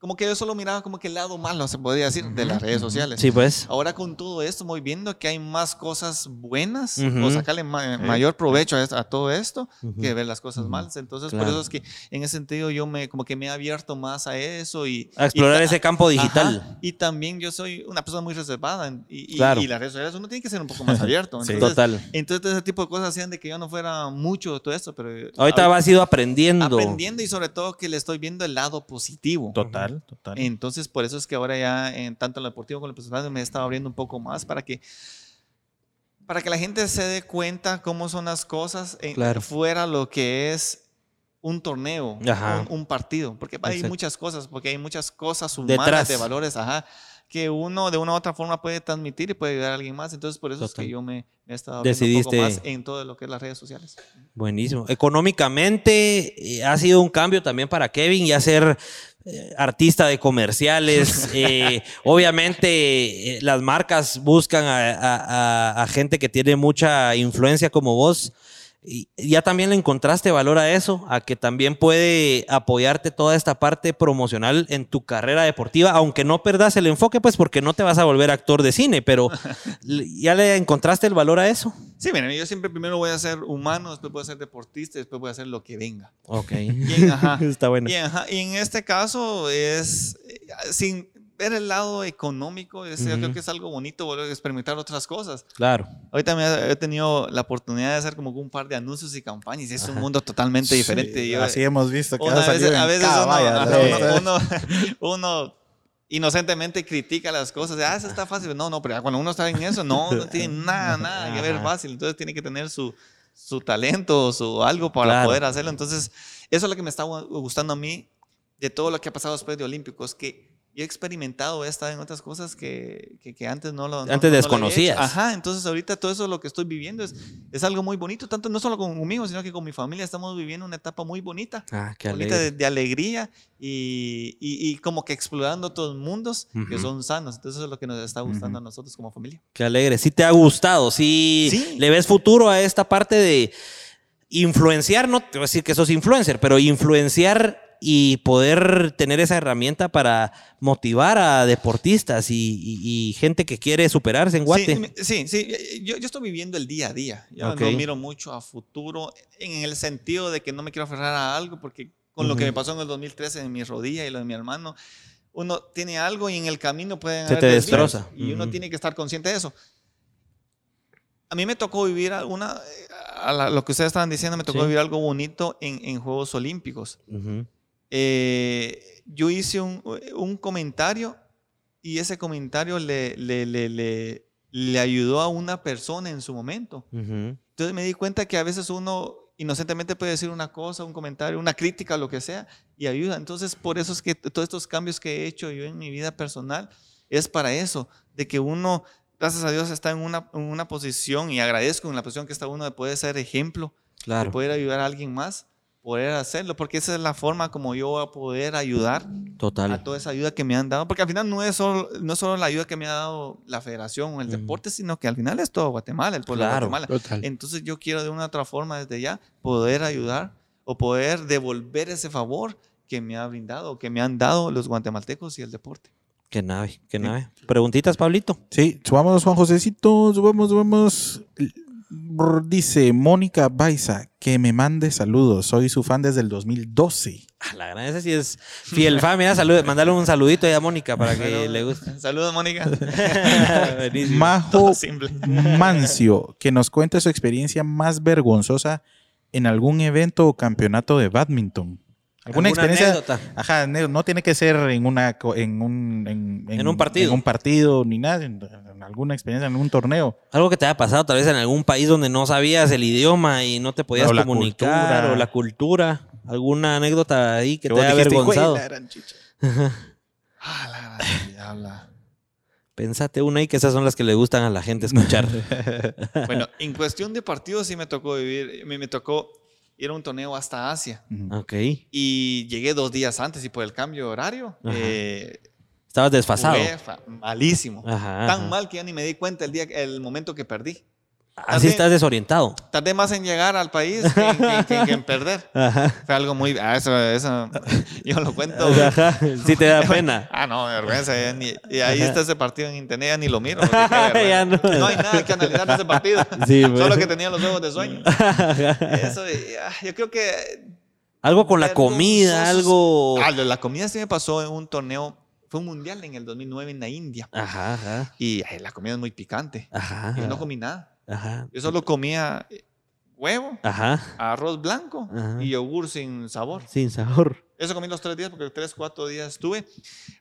como que yo solo miraba como que el lado malo, se podría decir, de las redes sociales. Sí, pues. Ahora con todo esto voy viendo que hay más cosas buenas Ujú. o sacarle ma- mayor provecho a, a todo esto Ujú. que ver las cosas malas. Entonces por Claro. eso es que en ese sentido yo me como que me he abierto más a eso y A explorar y ese campo digital. Ajá. Y también yo soy una persona muy reservada y, y- Claro. y las redes sociales uno tiene que ser un poco más abierto. Sí. Entonces, Total. entonces ese tipo de cosas hacían de que yo no fuera mucho de todo esto, pero Ahorita vas ido aprendiendo. aprendiendo y sobre todo que le estoy viendo el lado positivo. Total, total. Entonces, por eso es que ahora ya, en, tanto en lo deportivo como en lo personal, me he estado abriendo un poco más para que, para que la gente se dé cuenta cómo son las cosas en- Claro. fuera lo que es un torneo, Ajá. un, un partido. Porque hay Exacto. muchas cosas, porque hay muchas cosas humanas Detrás. de valores, ajá, que uno de una u otra forma puede transmitir y puede ayudar a alguien más. Entonces, por eso es Total. que yo me, me he estado abriendo un poco Decidiste- más en todo lo que es las redes sociales. Buenísimo. Económicamente eh, ha sido un cambio también para Kevin ya ser eh, artista de comerciales. Eh, obviamente eh, las marcas buscan a, a- a- a gente que tiene mucha influencia como vos. Y ya también le encontraste valor a eso, a que también puede apoyarte toda esta parte promocional en tu carrera deportiva, aunque no perdas el enfoque, pues porque no te vas a volver actor de cine, pero ya le encontraste el valor a eso. Sí, miren, yo siempre primero voy a ser humano, después voy a ser deportista, después voy a hacer lo que venga. Ok. Y en, ajá, Está bueno. Y, ajá, y en este caso es eh, sin ver el lado económico, es- yo Ujú. creo que es algo bonito volver a experimentar otras cosas. Claro. Ahorita me he tenido la oportunidad de hacer como un par de anuncios y campañas y es un mundo totalmente diferente. Sí, Yo- así hemos visto que una vez- en a veces uno, uno, uno- uno inocentemente critica las cosas, de, ah, eso está fácil. No, no, pero cuando uno está en eso, no, no tiene nada, nada que ver fácil. Entonces tiene que tener su, su talento, su algo para Claro. poder hacerlo. Entonces, eso es lo que me está gu- gustando a mí de todo lo que ha pasado después de Olímpicos, que y he experimentado, he estado en otras cosas que, que, que antes no lo no- Antes no lo desconocías. Ajá, entonces ahorita todo eso lo que estoy viviendo es, es algo muy bonito, tanto no solo conmigo, sino que con mi familia estamos viviendo una etapa muy bonita, Ah, qué bonita alegre. de, de alegría y, y, y como que explorando otros mundos que son sanos. Entonces eso es lo que nos está gustando a nosotros como familia. Qué alegre. Sí te ha gustado, sí, Sí. le ves futuro a esta parte de influenciar, no te voy a decir que sos influencer, pero influenciar y poder tener esa herramienta para motivar a deportistas y, y- y gente que quiere superarse en Guate. Sí, sí, sí, eh, Yo, yo estoy viviendo el día a día. Yo Ok. no miro mucho a futuro en el sentido de que no me quiero aferrar a algo porque con lo que me pasó en el 2013 en mi rodilla y lo de mi hermano, uno tiene algo y en el camino pueden Se haber te destroza. Y uno Ujú. tiene que estar consciente de eso. A mí me tocó vivir alguna, a la- lo que ustedes estaban diciendo, me tocó Sí. vivir algo bonito en, en Juegos Olímpicos. Ujú. Eh, yo hice un, un comentario y ese comentario le, le, le, le, le ayudó a una persona en su momento. Ujú. Entonces me di cuenta que a veces uno inocentemente puede decir una cosa, un comentario, una crítica, lo que sea, y ayuda. Entonces por eso es que todos estos cambios que he hecho yo en mi vida personal es para eso, de que uno, gracias a Dios, está en una, en una posición y agradezco en la posición que está uno de poder ser ejemplo de Claro. poder ayudar a alguien más, poder hacerlo, porque esa es la forma como yo voy a poder ayudar a Total. toda esa ayuda que me han dado, porque al final no es solo, no es solo la ayuda que me ha dado la federación o el Ujú. deporte, sino que al final es todo Guatemala, el pueblo Claro. de Guatemala. Total. Entonces yo quiero de una u otra forma desde ya poder ayudar o poder devolver ese favor que me ha brindado que me han dado los guatemaltecos y el deporte. Qué nave, qué nave. Preguntitas, Pablito. Sí, subamos Juan Josecito, subamos, subamos. Dice Mónica Baiza, que me mande saludos. Soy su fan desde el 2012. Ah, la gran esa sí es fiel fan. Mira, salud, mandale un saludito ahí a Mónica para que le guste. Saludos, Mónica. Majo. Mancio, que nos cuente su experiencia más vergonzosa en algún evento o campeonato de badminton. ¿Alguna, ¿Alguna experiencia? anécdota? Ajá, no tiene que ser en una en un en, En un partido. en un partido ni nada, en alguna experiencia en un torneo. Algo que te haya pasado tal vez en algún país donde no sabías el idioma y no te podías O la comunicar cultura. o la cultura. ¿Alguna anécdota ahí que te haya dijiste, avergonzado? "Güey, la gran chicha". Ah, la gran diabla. Pensate una ahí que esas son las que le gustan a la gente escuchar. Bueno, en cuestión de partidos sí me tocó vivir, me, me tocó ir a un torneo hasta Asia. Ok. Y llegué dos días antes y por el cambio de horario, eh, Estabas desfasado. jugué fa- malísimo. Ajá, Tan ajá. mal que ya ni me di cuenta el día, el momento que perdí. Así También- estás desorientado. Tardé más en llegar al país que, en- que- que- que en perder. Ajá. Fue algo muy... Ah, eso, eso, yo lo cuento. Ajá. Sí te da pena. Ah, no, vergüenza. ni- y ahí está ese partido en internet, ya ni lo miro. Ya vergüenza. no. hay nada que analizar de ese partido. Sí, pues. Solo que tenía los ojos de sueño. Eso, ah, yo creo que Algo con la comida, algo. Ah, la comida sí me pasó en un torneo, fue un mundial en el 2009 en la India. Ajá, ajá. Y ay, la comida es muy picante. Ajá. Y yo no comí nada. Ajá. Yo solo comía eh, huevo, Ajá. arroz blanco Ajá. y yogur sin sabor. Sin sabor. Eso comí los tres días porque tres, cuatro días estuve.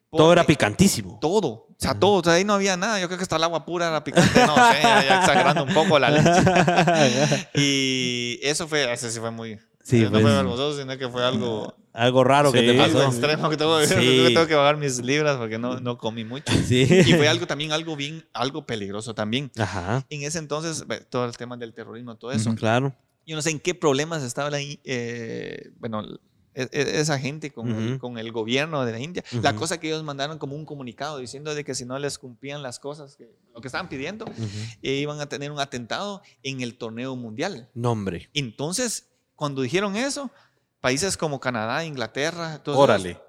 Todo era picantísimo. Todo, o sea, todo. O sea, ahí no había nada. Yo creo que hasta el agua pura era picante. No sé, ya, exagerando un poco la leche. Y eso fue, ese sí fue muy. Sí, no pues. fue vergonzoso, sino que fue algo. Algo raro que Sí. te algo pasó. extremo que tengo que Sí. que tengo que bajar mis libras porque no, no comí mucho. Sí. Y fue algo también, algo bien, algo peligroso también. Ajá. En ese entonces, todo el tema del terrorismo, todo eso. Claro. Yo no sé en qué problemas estaba la, in- eh, bueno, e- e- esa gente con, el, Ujú. con el gobierno de la India. La Ujú. cosa que ellos mandaron como un comunicado diciendo de que si no les cumplían las cosas, que, lo que estaban pidiendo, eh, iban a tener un atentado en el torneo mundial. Nombre. Entonces, cuando dijeron eso, países como Canadá, Inglaterra, todos Órale. esos,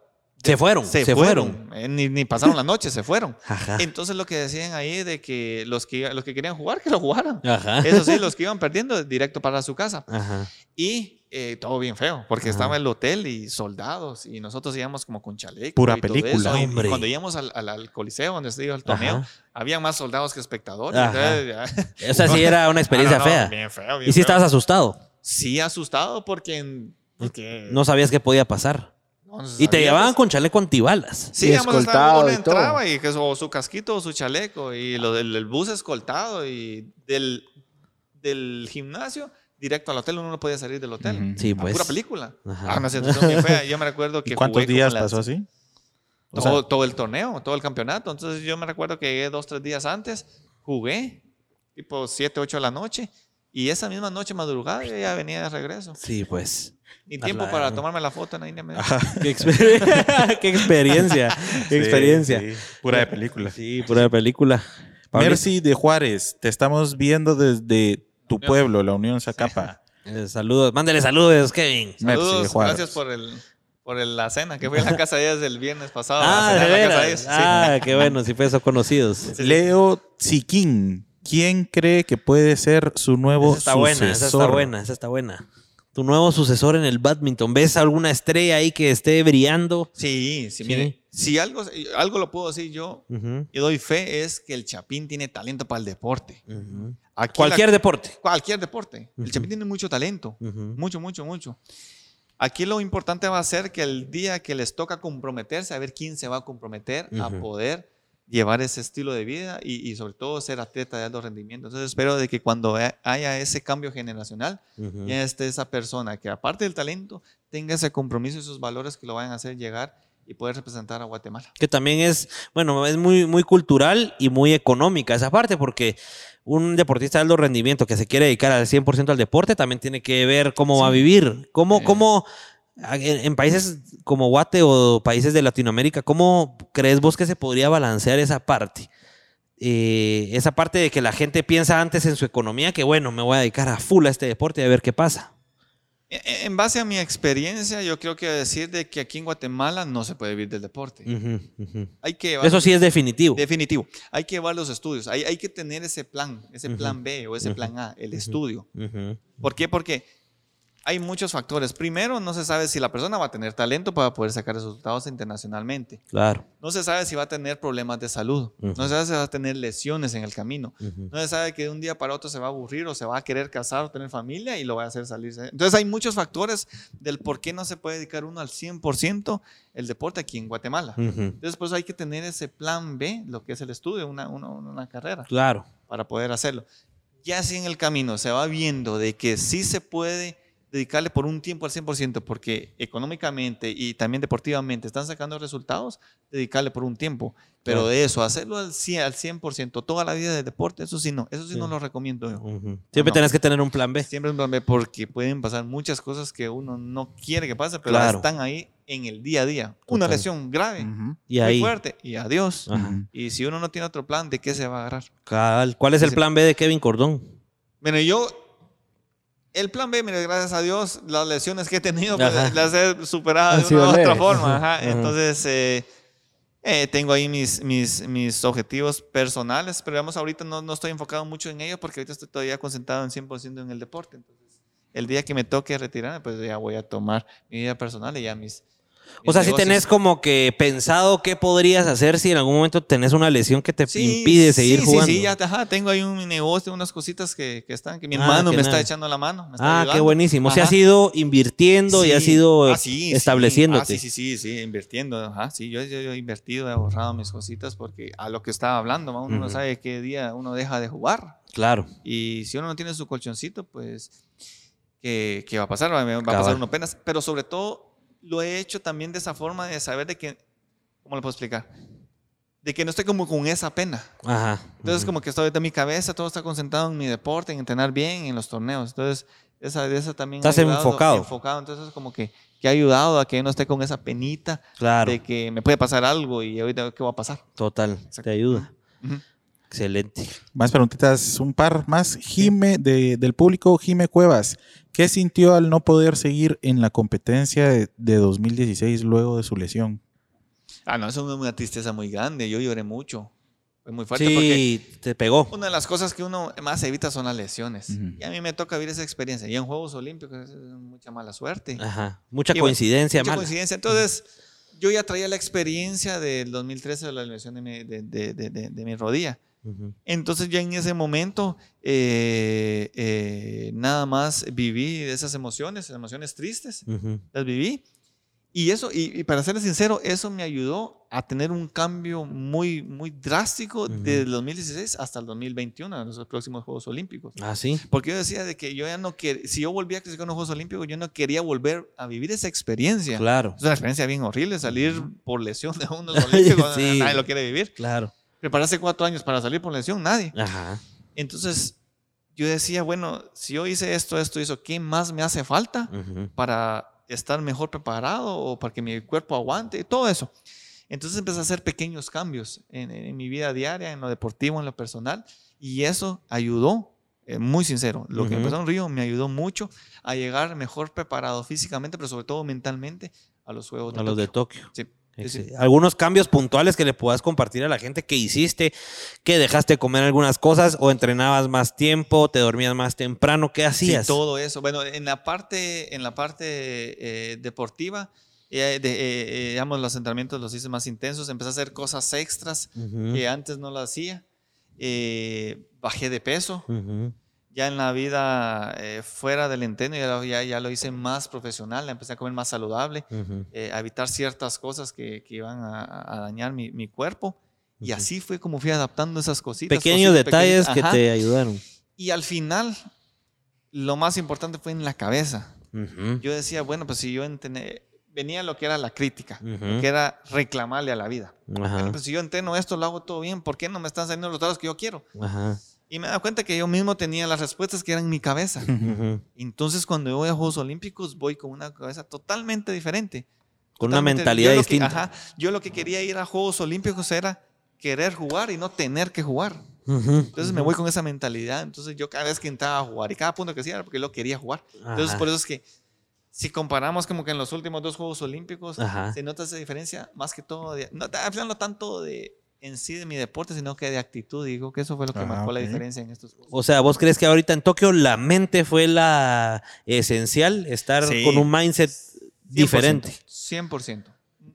Se fueron. se, Se, fueron. fueron. Eh, ni, ni pasaron la noche, se fueron. Ajá. Entonces lo que decían ahí de que los que, los que querían jugar, que lo jugaran. Ajá. Eso sí, los que iban perdiendo, directo para su casa. Ajá. Y eh, todo bien feo, porque estaba el hotel y soldados, y nosotros íbamos como con chaleco. Pura y todo película, eso, y- cuando íbamos al, al- al coliseo, donde se dio el torneo, había más soldados que espectadores. Entonces, sea, sí era una experiencia Ah, no, no, fea. Bien feo, bien Y sí feo. estabas asustado. Sí, asustado porque... porque No sabías qué podía pasar. no se Y te llevaban pues. con chaleco antibalas. Sí, Y escoltado uno y todo. entraba y que o su casquito o su chaleco y lo del el bus escoltado y del, del gimnasio directo al hotel uno no podía salir del hotel. Sí, pues. Pura película. Ajá. Ah, una situación bien fea. Yo me recuerdo que ¿Y cuántos jugué días las- pasó así? O todo, sea- todo el torneo, todo el campeonato. Entonces yo me recuerdo que llegué dos, tres días antes, jugué, tipo 7, 8 de la noche, y esa misma noche madrugada yo ya venía de regreso. Sí, pues. Ni A tiempo la- para tomarme la foto en la India. me dio. Qué, exper- qué experiencia. Qué experiencia. Sí. Pura de película. Sí, pura película. Pablito, Mercy de Juárez, te estamos viendo desde tu pueblo, la Unión Zacapa. eh, saludos. Mándale saludos, Kevin. Mercy de Saludos, Juárez. gracias por el por el- la cena, que fui a la casa de ellas el viernes pasado. Ah, a de cenar a la casa de veras. ellas, sí. Ah, qué bueno, si fue eso conocidos. Leo Tsiquín, ¿quién cree que puede ser su nuevo Esa está buena, esa está buena, esa está buena. Tu nuevo sucesor en el badminton. ¿Ves alguna estrella ahí que esté brillando? Sí, sí, Sí. mire, si algo, algo lo puedo decir yo Ujú, y doy fe es que el Chapín tiene talento para el deporte. Aquí Cualquier la- deporte. cualquier deporte. El Chapín tiene mucho talento. Mucho, mucho, mucho. Aquí lo importante va a ser que el día que les toca comprometerse, a ver quién se va a comprometer a poder llevar ese estilo de vida y, y sobre todo ser atleta de alto rendimiento. Entonces espero de que cuando ha- haya ese cambio generacional, Ujú. ya esté esa persona que aparte del talento, tenga ese compromiso y esos valores que lo vayan a hacer llegar y poder representar a Guatemala. que también es, bueno, es muy, muy cultural y muy económica esa parte, porque un deportista de alto rendimiento que se quiere dedicar al 100% al deporte también tiene que ver cómo va a vivir, cómo, Eh. cómo en, en países como Guate o países de Latinoamérica, ¿cómo crees vos que se podría balancear esa parte? Eh, esa parte de que la gente piensa antes en su economía, que bueno, me voy a dedicar a full a este deporte y a ver qué pasa. E- e- En base a mi experiencia, yo creo que decir de que aquí en Guatemala no se puede vivir del deporte. Ujú, ujú. Hay que Eso sí es definitivo. Definitivo. Hay que llevar los estudios. Hay, hay que tener ese plan, ese Ujú. plan B o ese plan A, el estudio. ¿Por qué? Porque hay muchos factores. Primero, no se sabe si la persona va a tener talento para poder sacar resultados internacionalmente. Claro. No se sabe si va a tener problemas de salud. No se sabe si va a tener lesiones en el camino. No se sabe que de un día para otro se va a aburrir o se va a querer casar o tener familia y lo va a hacer salirse. Entonces hay muchos factores del por qué no se puede dedicar uno al 100% el deporte aquí en Guatemala. Entonces por eso hay que tener ese plan B, lo que es el estudio, una, una, una carrera, Claro. para poder hacerlo. Ya si en el camino se va viendo de que sí se puede dedicarle por un tiempo al 100%, porque económicamente y también deportivamente están sacando resultados, dedicarle por un tiempo. Pero de eso, hacerlo al 100%, al 100% toda la vida de deporte, eso sí no, eso sí, Sí. no lo recomiendo yo. Siempre No. tenés que tener un plan B. Siempre un plan B, porque pueden pasar muchas cosas que uno no quiere que pase, pero Claro. están ahí en el día a día. Una lesión grave. Y muy ahí. fuerte, y adiós. Y si uno no tiene otro plan, ¿de qué se va a agarrar? ¿Cuál es el plan B de Kevin Cordón? Bueno, yo, el plan B, mire, gracias a Dios, las lesiones que he tenido, pues, las he superado de una u otra forma. ajá. Ajá. Entonces, eh, eh, tengo ahí mis, mis, mis objetivos personales, pero digamos, ahorita no, no estoy enfocado mucho en ellos porque ahorita estoy todavía concentrado en 100% en el deporte. Entonces, el día que me toque retirarme, pues ya voy a tomar mi vida personal y ya mis... O sea, si negocios. tenés como que pensado qué podrías hacer si en algún momento tenés una lesión que te impide seguir sí, jugando. Sí, sí, ya, ajá, tengo ahí un negocio, unas cositas que, que están, que mi Ah, hermano que me nada. está echando la mano. me está ah, qué ayudando. buenísimo. O sea, has ido invirtiendo y has Sí. ido Ah, sí, sí. estableciéndote. Ah, sí, sí, sí, sí, invirtiendo. Ajá, sí, yo, yo- yo he invertido, he ahorrado mis cositas porque a lo que estaba hablando, uno no Ujú. sabe qué día uno deja de jugar. Claro. Y si uno no tiene su colchoncito, pues, ¿qué, qué va a pasar? Va, va a pasar uno penas. Pero sobre todo, lo he hecho también de esa forma de saber de que, ¿cómo lo puedo explicar? De que no estoy como con esa pena. Ajá. Entonces, Ujú. como que estoy de mi cabeza, todo está concentrado en mi deporte, en entrenar bien, en los torneos. Entonces, esa, esa también. Estás ayudado- enfocado. Enfocado. Entonces, como que, que ha ayudado a que yo no esté con esa penita Claro. de que me puede pasar algo y ahorita, ¿qué va a pasar? Total. Exacto. Te ayuda. Ujú. Excelente. Más preguntitas, un par más. Jime, de- del público, Jime Cuevas. ¿Qué sintió al no poder seguir en la competencia de, de 2016 luego de su lesión? Ah, no, eso es una tristeza muy grande. Yo lloré mucho. Fue muy fuerte porque Sí, te pegó. una de las cosas que uno más evita son las lesiones. Y a mí me toca vivir esa experiencia. Y en Juegos Olímpicos es mucha mala suerte. Ajá. Mucha Y bueno, coincidencia, Mucha mala. coincidencia. Entonces, yo ya traía la experiencia del 2013 de la lesión de mi, de, de- de- de- de mi rodilla. Entonces, ya en ese momento, eh, eh, nada más viví esas emociones, emociones tristes, Ujú. las viví. Y eso, y, y para ser sincero, eso me ayudó a tener un cambio muy, muy drástico Ujú. desde el 2016 hasta el 2021, en los próximos Juegos Olímpicos. Ah, sí. Porque yo decía de que yo ya no quería, si yo volvía a clasificar en los Juegos Olímpicos, yo no quería volver a vivir esa experiencia. Claro. Es una experiencia bien horrible, salir por lesión de unos olímpicos, Sí. nadie lo quiere vivir. Claro. Prepararse cuatro años para salir por lesión, nadie. Ajá. Entonces, yo decía, bueno, si yo hice esto, esto, eso, ¿qué más me hace falta para estar mejor preparado o para que mi cuerpo aguante? Todo eso. Entonces empecé a hacer pequeños cambios en, en mi vida diaria, en lo deportivo, en lo personal, y eso ayudó, eh, muy sincero, lo que Ujú. empezó en Río me ayudó mucho a llegar mejor preparado físicamente, pero sobre todo mentalmente a los Juegos de A los de Tokio. Tokio. Sí, Excelente. Algunos cambios puntuales que le puedas compartir a la gente que hiciste, que dejaste de comer algunas cosas o entrenabas más tiempo, te dormías más temprano, ¿qué Sí, hacías? todo eso. Bueno, en la parte, en la parte eh, deportiva, eh, de, eh, digamos, los entrenamientos los hice más intensos. Empecé a hacer cosas extras que antes no lo hacía. Bajé de peso. Ya en la vida eh, fuera del entreno ya, ya, ya lo hice más profesional. Empecé a comer más saludable, Ujú. eh, a evitar ciertas cosas que, que iban a, a dañar mi, mi cuerpo. Y Ujú. así fue como fui adaptando esas cositas. Pequeños cositas detalles pequeñas. que te ayudaron. Y al final, lo más importante fue en la cabeza. Ujú. Yo decía, bueno, pues si yo entrené, venía lo que era la crítica, lo que era reclamarle a la vida. Bueno, pues si yo entreno esto, lo hago todo bien, ¿por qué no me están saliendo los resultados que yo quiero? Ajá. Y me da cuenta que yo mismo tenía las respuestas que eran en mi cabeza. Entonces, cuando yo voy a Juegos Olímpicos, voy con una cabeza totalmente diferente. Con una mentalidad yo lo que- distinta. ajá, yo lo que quería ir a Juegos Olímpicos era querer jugar y no tener que jugar. Entonces me voy con esa mentalidad. Entonces yo cada vez que entraba a jugar y cada punto que hacía era porque lo quería jugar. Entonces Ajá. por eso es que si comparamos como que en los últimos dos Juegos Olímpicos Ajá. se nota esa diferencia más que todo, de, no hablando tanto de en sí de mi deporte, sino que de actitud. Digo que eso fue lo que Ah, marcó la diferencia en estos Juegos. O sea, ¿vos crees que ahorita en Tokio la mente fue la esencial? Estar Sí. con un mindset diferente. 100%.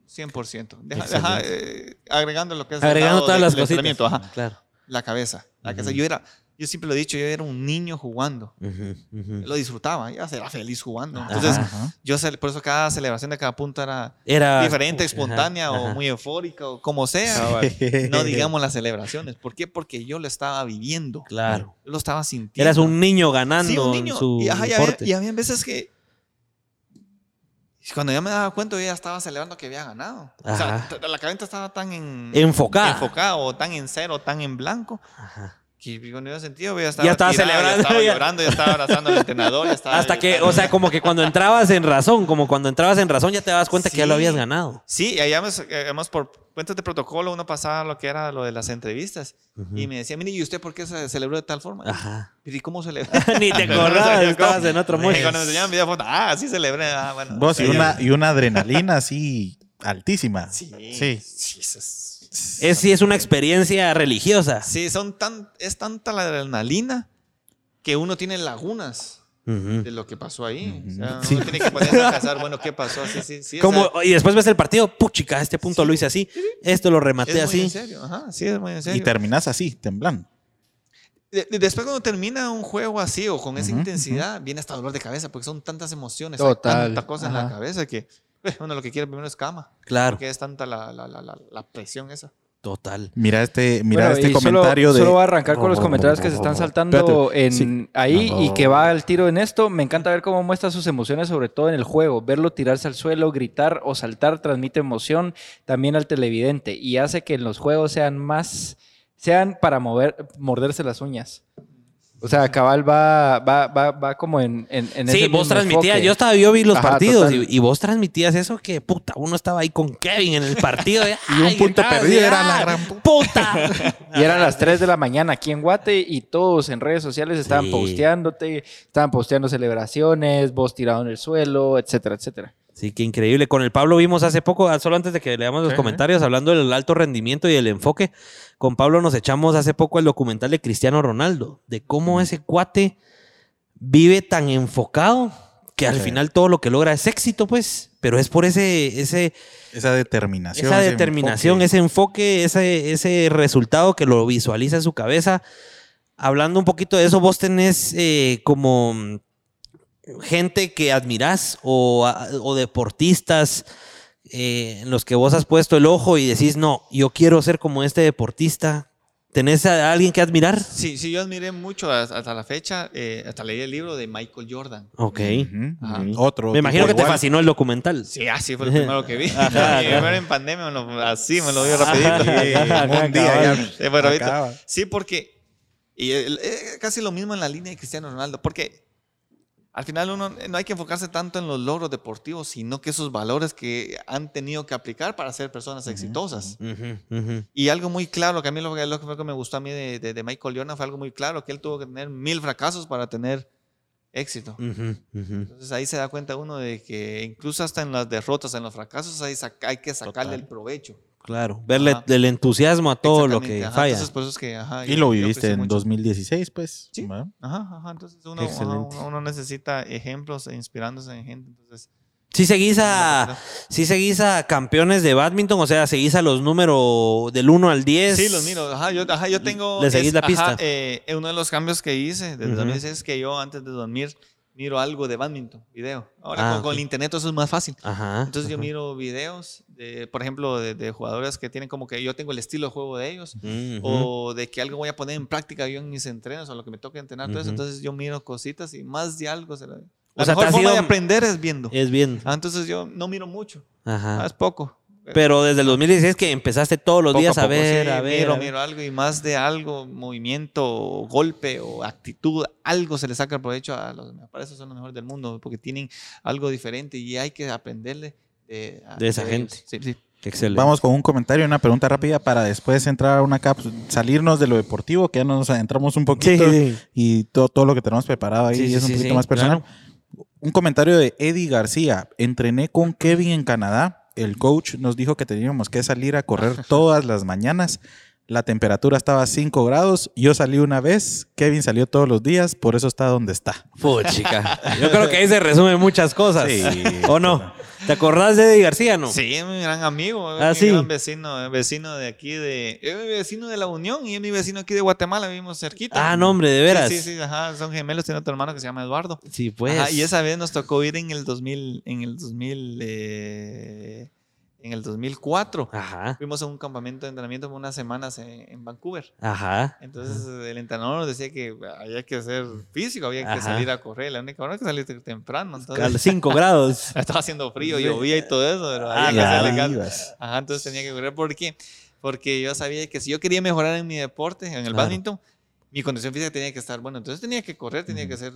100%. Deja- deja, eh, agregando lo que es el Agregando todas de- las cositas. entrenamiento, ajá. Claro. La cabeza. La cabeza. Yo era, yo siempre lo he dicho, yo era un niño jugando. Ujú, ujú. Lo disfrutaba, ya era feliz jugando. Ajá. Entonces, Ajá. yo por eso cada celebración de cada punto era Era diferente, Ajá, espontánea o ajá. muy eufórica o como sea. No digamos las celebraciones. ¿Por qué? Porque yo lo estaba viviendo. Claro. Yo lo estaba sintiendo. Eras un niño ganando Sí, un en niño. su y, ajá, y había, y había veces que cuando yo me daba cuenta, yo ya estaba celebrando que había ganado. O sea, Ajá. la cabeza estaba tan en, Enfocada. enfocada o tan en cero, tan en blanco. Ajá. Que cuando yo sentido, ya estaba, Ya estaba tirado, celebrando, Ya estaba ya. llorando, ya estaba abrazando al entrenador. Ya estaba, Hasta ya que, estaba- o sea, como que cuando entrabas en razón, como cuando entrabas en razón ya te das cuenta que ya lo habías ganado. Sí, y allá hemos, eh, hemos por cuentas de protocolo, uno pasaba lo que era lo de las entrevistas. Y me decía, mire, ¿y usted por qué se celebró de tal forma? Ajá. ¿Y cómo celebró? Ni te No, no acordabas, estabas en otro Y mood. cuando me enseñaban video foto, ah, sí celebré. Ah, bueno. Vos, y una, y una adrenalina así altísima. Sí. Sí. Sí, eso es- Es, sí, es una experiencia religiosa. Sí, son tan, es tanta la adrenalina que uno tiene lagunas de lo que pasó ahí. O sea, Sí. uno tiene que ponerse a pensar, bueno, ¿qué pasó? Sí, sí, sí. o Como, sea, y después ves el partido, puchica, este punto lo hice así, esto lo es rematé muy así. en serio. Ajá, sí, es muy en Y serio. terminas así, temblando. De- de- Después cuando termina un juego así o con esa Ujú, intensidad, viene hasta dolor de cabeza porque son tantas emociones, Total. hay tanta cosa en la cabeza que uno lo que quiere primero es cama. Claro, Porque es tanta la, la, la, la, la presión esa. total. Mira este, mira Bueno, este solo- comentario de. Solo voy a arrancar con los comentarios que se están saltando Espérate. en Sí. ahí No. y que va al tiro en esto. Me encanta ver cómo muestra sus emociones, sobre todo en el juego. Verlo tirarse al suelo, gritar o saltar transmite emoción también al televidente y hace que en los juegos sean más, sean para mover, morderse las uñas. O sea, Cabal va, va, va, va como en, en, en Sí, ese vos mismo transmitías, enfoque. yo estaba, yo vi los Ajá, partidos y, y vos transmitías eso que puta, uno estaba ahí con Kevin en el partido Y un punto perdido era la gran pu- puta. Y eran las 3 de la mañana aquí en Guate y todos en redes sociales estaban Sí. posteándote, estaban posteando celebraciones, vos tirado en el suelo, etcétera, etcétera. Sí, qué increíble. Con el Pablo vimos hace poco, ah, solo antes de que leamos los Sí, comentarios, hablando del alto rendimiento y el enfoque. Con Pablo nos echamos hace poco el documental de Cristiano Ronaldo, de cómo ese cuate vive tan enfocado que al Sí. final todo lo que logra es éxito, pues. Pero es por ese, ese, Esa determinación. esa ese determinación, enfoque. ese enfoque, ese, ese resultado que lo visualiza en su cabeza. Hablando un poquito de eso, vos tenés eh, como gente que admirás o, deportistas eh, en los que vos has puesto el ojo y decís, no, yo quiero ser como este deportista? ¿Tenés a alguien que admirar? Sí, sí, yo admiré mucho hasta la fecha, eh, hasta leí el libro de Michael Jordan. Ok. Otro. Me imagino que te fascinó el documental. Sí, así fue el primero que vi. Ajá, Y primero en pandemia, lo- así me lo vi rapidito. Sí, un día ya Sí, bueno, ahorita- acaba. sí, porque y eh, casi lo mismo en la línea de Cristiano Ronaldo, porque al final uno eh, no hay que enfocarse tanto en los logros deportivos, sino que esos valores que han tenido que aplicar para ser personas exitosas. Y algo muy claro, que a mí lo, que- lo me gustó a mí de, de- de Michael Jordan fue algo muy claro, que él tuvo que tener mil fracasos para tener éxito. Entonces ahí se da cuenta uno de que incluso hasta en las derrotas, en los fracasos, ahí saca- hay que sacarle Total. el provecho. Claro, verle Ajá. el entusiasmo a todo lo que ajá. falla. Entonces por eso es que, ajá, Y yo- lo viviste en mucho. 2016, pues. Sí. ¿verdad? Ajá, ajá. Entonces uno, ajá, Excelente. uno, uno necesita ejemplos e inspirándose en gente. Entonces, Sí seguís a, sí seguís a campeones de badminton, o sea, seguís a los números del 1 al 10. Sí, los miro. Ajá, yo, ajá, yo tengo. Le seguís la ajá, pista. eh, uno de los cambios que hice desde Ujú. 2016 es que yo antes de dormir miro algo de badminton, video. Ahora Ah, con, el internet eso es más fácil. Ajá. Entonces yo miro videos, de, por ejemplo, de, de jugadores que tienen como que yo tengo el estilo de juego de ellos. O de que algo voy a poner en práctica yo en mis entrenos o lo que me toque entrenar. todo eso. Entonces yo miro cositas y más de algo. Se la, O la sea, mejor has forma de aprender es viendo. Es bien. Ah, entonces yo no miro mucho. Ah, Ajá. es poco. Pero desde el 2016 que empezaste todos los Poco días a, poco, ver, sí, a ver. Miro, a ver. miro algo y más de algo, movimiento, o golpe o actitud, algo se le saca el provecho a los. Me parece que son los mejores del mundo porque tienen algo diferente y hay que aprenderle de, a- De esa ellos. gente. Sí, sí. Excelente. Vamos con un comentario, una pregunta rápida para después entrar a una cápsula, salirnos de lo deportivo, que ya nos adentramos un Sí, poquito sí. y todo, todo lo que tenemos preparado ahí es un poquito sí, más personal. Un comentario de Eddie García. Entrené con Kevin en Canadá. El coach nos dijo que teníamos que salir a correr todas las mañanas. La temperatura estaba a 5 grados. Yo salí una vez. Kevin salió todos los días. Por eso está donde está. Puchica. Yo creo que ahí se resumen muchas cosas. Sí. ¿O no? ¿Te acordás de Eddie García, no? Sí, es mi gran amigo, es Ah, mi sí. gran vecino, es vecino de aquí de, es mi vecino de la Unión y es mi vecino aquí de Guatemala, vivimos cerquita. Ah, no, hombre, de veras. Sí, sí, sí, ajá, son gemelos, tiene otro hermano que se llama Eduardo. Sí, pues. Ajá, y esa vez nos tocó ir en el 2000, en el 2000, eh, en el 2004. Ajá. Fuimos a un campamento de entrenamiento por unas semanas en, en Vancouver. Ajá. Entonces el entrenador nos decía que había que hacer físico, había que salir a correr. La única hora es que salir temprano. A los 5 grados. estaba haciendo frío, llovía y todo eso, pero había Ah, que caso. ibas. Ajá, entonces tenía que correr. ¿Por qué? Porque yo sabía que si yo quería mejorar en mi deporte, en el Claro. badminton, mi condición física tenía que estar bueno. Entonces tenía que correr, tenía que hacer.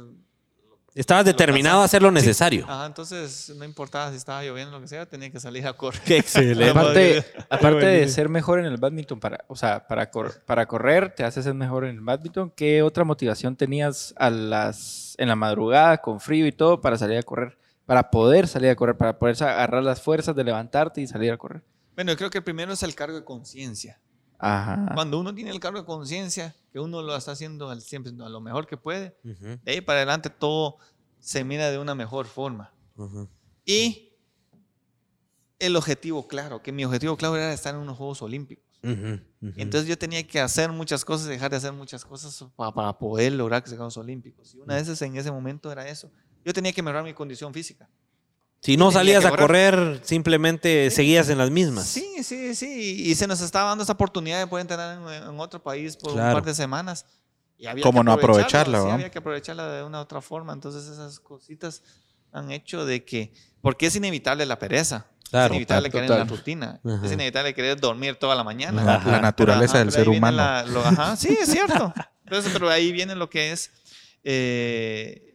Estabas determinado a hacer lo necesario. Ajá, entonces no importaba si estaba lloviendo o lo que sea, tenía que salir a correr. Qué excelente. Aparte, aparte de ser mejor en el badminton, para, o sea, para, cor- para correr, te haces ser mejor en el badminton. ¿Qué otra motivación tenías a las, en la madrugada, con frío y todo, para salir a correr? Para poder salir a correr, para poder agarrar las fuerzas de levantarte y salir a correr. Bueno, yo creo que el primero es el cargo de conciencia. Ajá. Cuando uno tiene el cargo de conciencia, que uno lo está haciendo al, siempre a lo mejor que puede, Ujú, de ahí para adelante todo se mira de una mejor forma. ujú. Y el objetivo claro, que mi objetivo claro era estar en unos Juegos Olímpicos. Ujú, ujú. Entonces yo tenía que hacer muchas cosas, dejar de hacer muchas cosas pa- para, poder lograr que se Juegos Olímpicos. Y una de esas en ese momento era eso. Yo tenía que mejorar mi condición física. Si no salías a correr, simplemente seguías en las mismas. Sí, sí, sí. Y se nos estaba dando esa oportunidad de poder entrenar en, en otro país por Claro. un par de semanas. Y había ¿Cómo que no aprovecharla, Sí, había que aprovecharla de una u otra forma. Entonces esas cositas han hecho de que... Porque es inevitable la pereza. Claro, es inevitable total, querer la total. rutina. Ajá. Es inevitable querer dormir toda la mañana. La, Ajá. la naturaleza Ajá, del ser humano. la- lo- ajá, sí, es cierto. Entonces, pero ahí viene lo que es eh,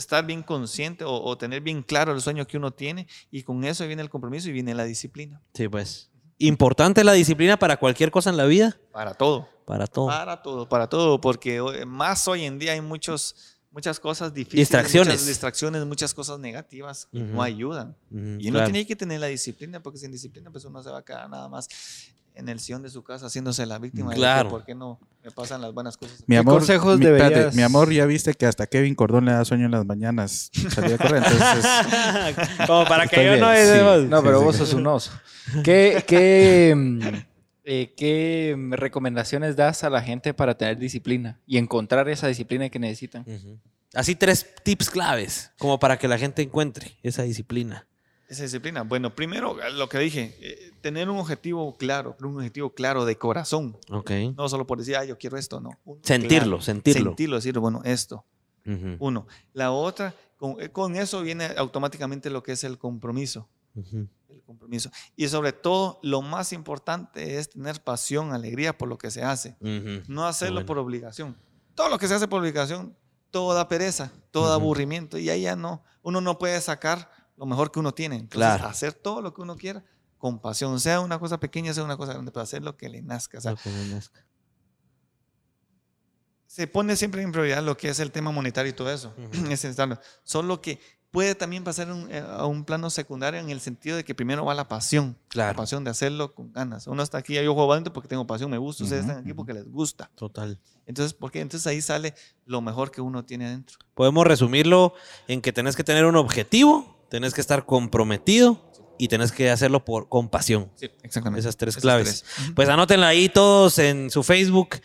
estar bien consciente o, o tener bien claro el sueño que uno tiene y con eso viene el compromiso y viene la disciplina. Sí, pues. Importante la disciplina para cualquier cosa en la vida. Para todo. Para todo. Para todo, para todo, porque más hoy en día hay muchos, muchas cosas difíciles. Distracciones. Muchas distracciones, muchas cosas negativas que Ujú. no ayudan. Y uno claro. tiene que tener la disciplina, porque sin disciplina pues uno se va a quedar nada más en el sillón de su casa haciéndose la víctima. de que Claro. ¿Por qué no me pasan las buenas cosas? Mi ¿Qué amor, consejos mi, deberías- mi amor, ya viste que hasta Kevin Cordón le da sueño en las mañanas. Salía a correr, entonces Como para que yo bien, no... sí. No, Sí, pero sí, vos sí. sos un oso. ¿Qué, qué, mm, eh, qué recomendaciones das a la gente para tener disciplina y encontrar esa disciplina que necesitan? Así tres tips claves, como para que la gente encuentre esa disciplina. Esa disciplina. Bueno, primero, lo que dije, eh, tener un objetivo claro, un objetivo claro de corazón. Ok. No solo por decir, ah, yo quiero esto, no. Un Sentirlo, claro. sentirlo. Sentirlo, decir, bueno, esto. Ujú, Uno. La otra, con, eh, con eso viene automáticamente lo que es el compromiso. ujú. El compromiso. Y sobre todo, lo más importante es tener pasión, alegría por lo que se hace. Ujú. No hacerlo bueno. por obligación. Todo lo que se hace por obligación, todo da pereza, todo aburrimiento. Y ahí ya no, uno no puede sacar lo mejor que uno tiene. Entonces, Claro. hacer todo lo que uno quiera con pasión, sea una cosa pequeña, sea una cosa grande, pero hacer lo que le nazca. O sea, Lo que me nazca. se pone siempre en prioridad lo que es el tema monetario y todo eso. Ujú. es necesario. Solo que puede también pasar un- eh, a un plano secundario en el sentido de que primero va la pasión. La Claro, pasión de hacerlo con ganas. Uno está aquí, yo juego porque tengo pasión, me gusta. Ustedes están aquí porque les gusta. total. Entonces, ¿por qué? Entonces ahí sale lo mejor que uno tiene adentro. Podemos resumirlo en que tenés que tener un objetivo, tenés que estar comprometido y tenés que hacerlo por, con pasión. Sí, exactamente. Esas tres Esas claves. tres. Pues anótenla ahí todos en su Facebook.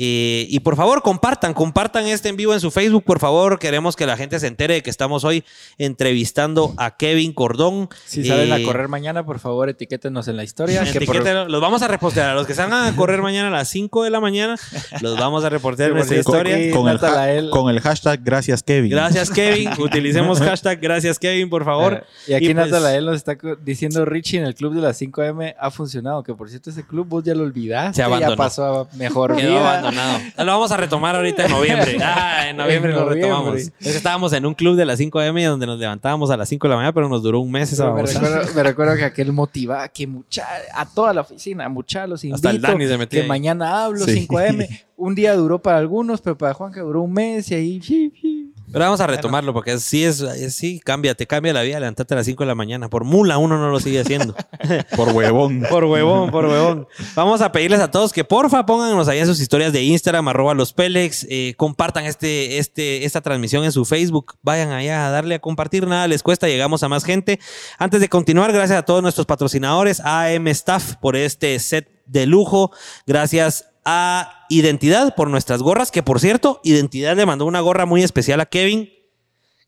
Eh, y por favor, compartan, compartan este en vivo en su Facebook, por favor. Queremos que la gente se entere de que estamos hoy entrevistando a Kevin Cordón. Si salen a Eh, correr mañana, por favor, etiquétenos en la historia. que por-. Los vamos a repostear. A los que salgan a correr mañana a las 5 de la mañana, los vamos a repostear en nuestra historia. Con el, ha- Natanael. con el hashtag gracias Kevin. Gracias, Kevin. Utilicemos hashtag gracias, Kevin, por favor. Ah, Y aquí Y pues- nos está diciendo Richie en el club de las 5M ha funcionado. Que por cierto, ese club vos ya lo olvidaste. Se abandonó. Ya pasó a mejor vida. Abandonado. Lo vamos a retomar ahorita en noviembre. Ah, en noviembre En lo retomamos. Es que estábamos en un club de las 5 am donde nos levantábamos a las 5 de la mañana, pero nos duró un mes esa me, recuerdo, me recuerdo que aquel motivaba que mucha, a toda la oficina, mucha los invito, Hasta el Dani se metía que ahí. mañana hablo Sí. 5M. Un día duró para algunos, pero para Juan que duró un mes y ahí... Pero vamos a retomarlo porque sí es, es- sí cambia, te cambia la vida levantarte a las 5 de la mañana. Por mula uno no lo sigue haciendo. Por huevón. por huevón, por huevón. Vamos a pedirles a todos que porfa pónganos ahí en sus historias de Instagram, arroba los Pélex, eh, compartan este, este, esta transmisión en su Facebook, vayan allá a darle a compartir, nada les cuesta, llegamos a más gente. Antes de continuar, gracias a todos nuestros patrocinadores, AM Staff por este set de lujo, gracias a Identidad por nuestras gorras, que por cierto, Identidad le mandó una gorra muy especial a Kevin,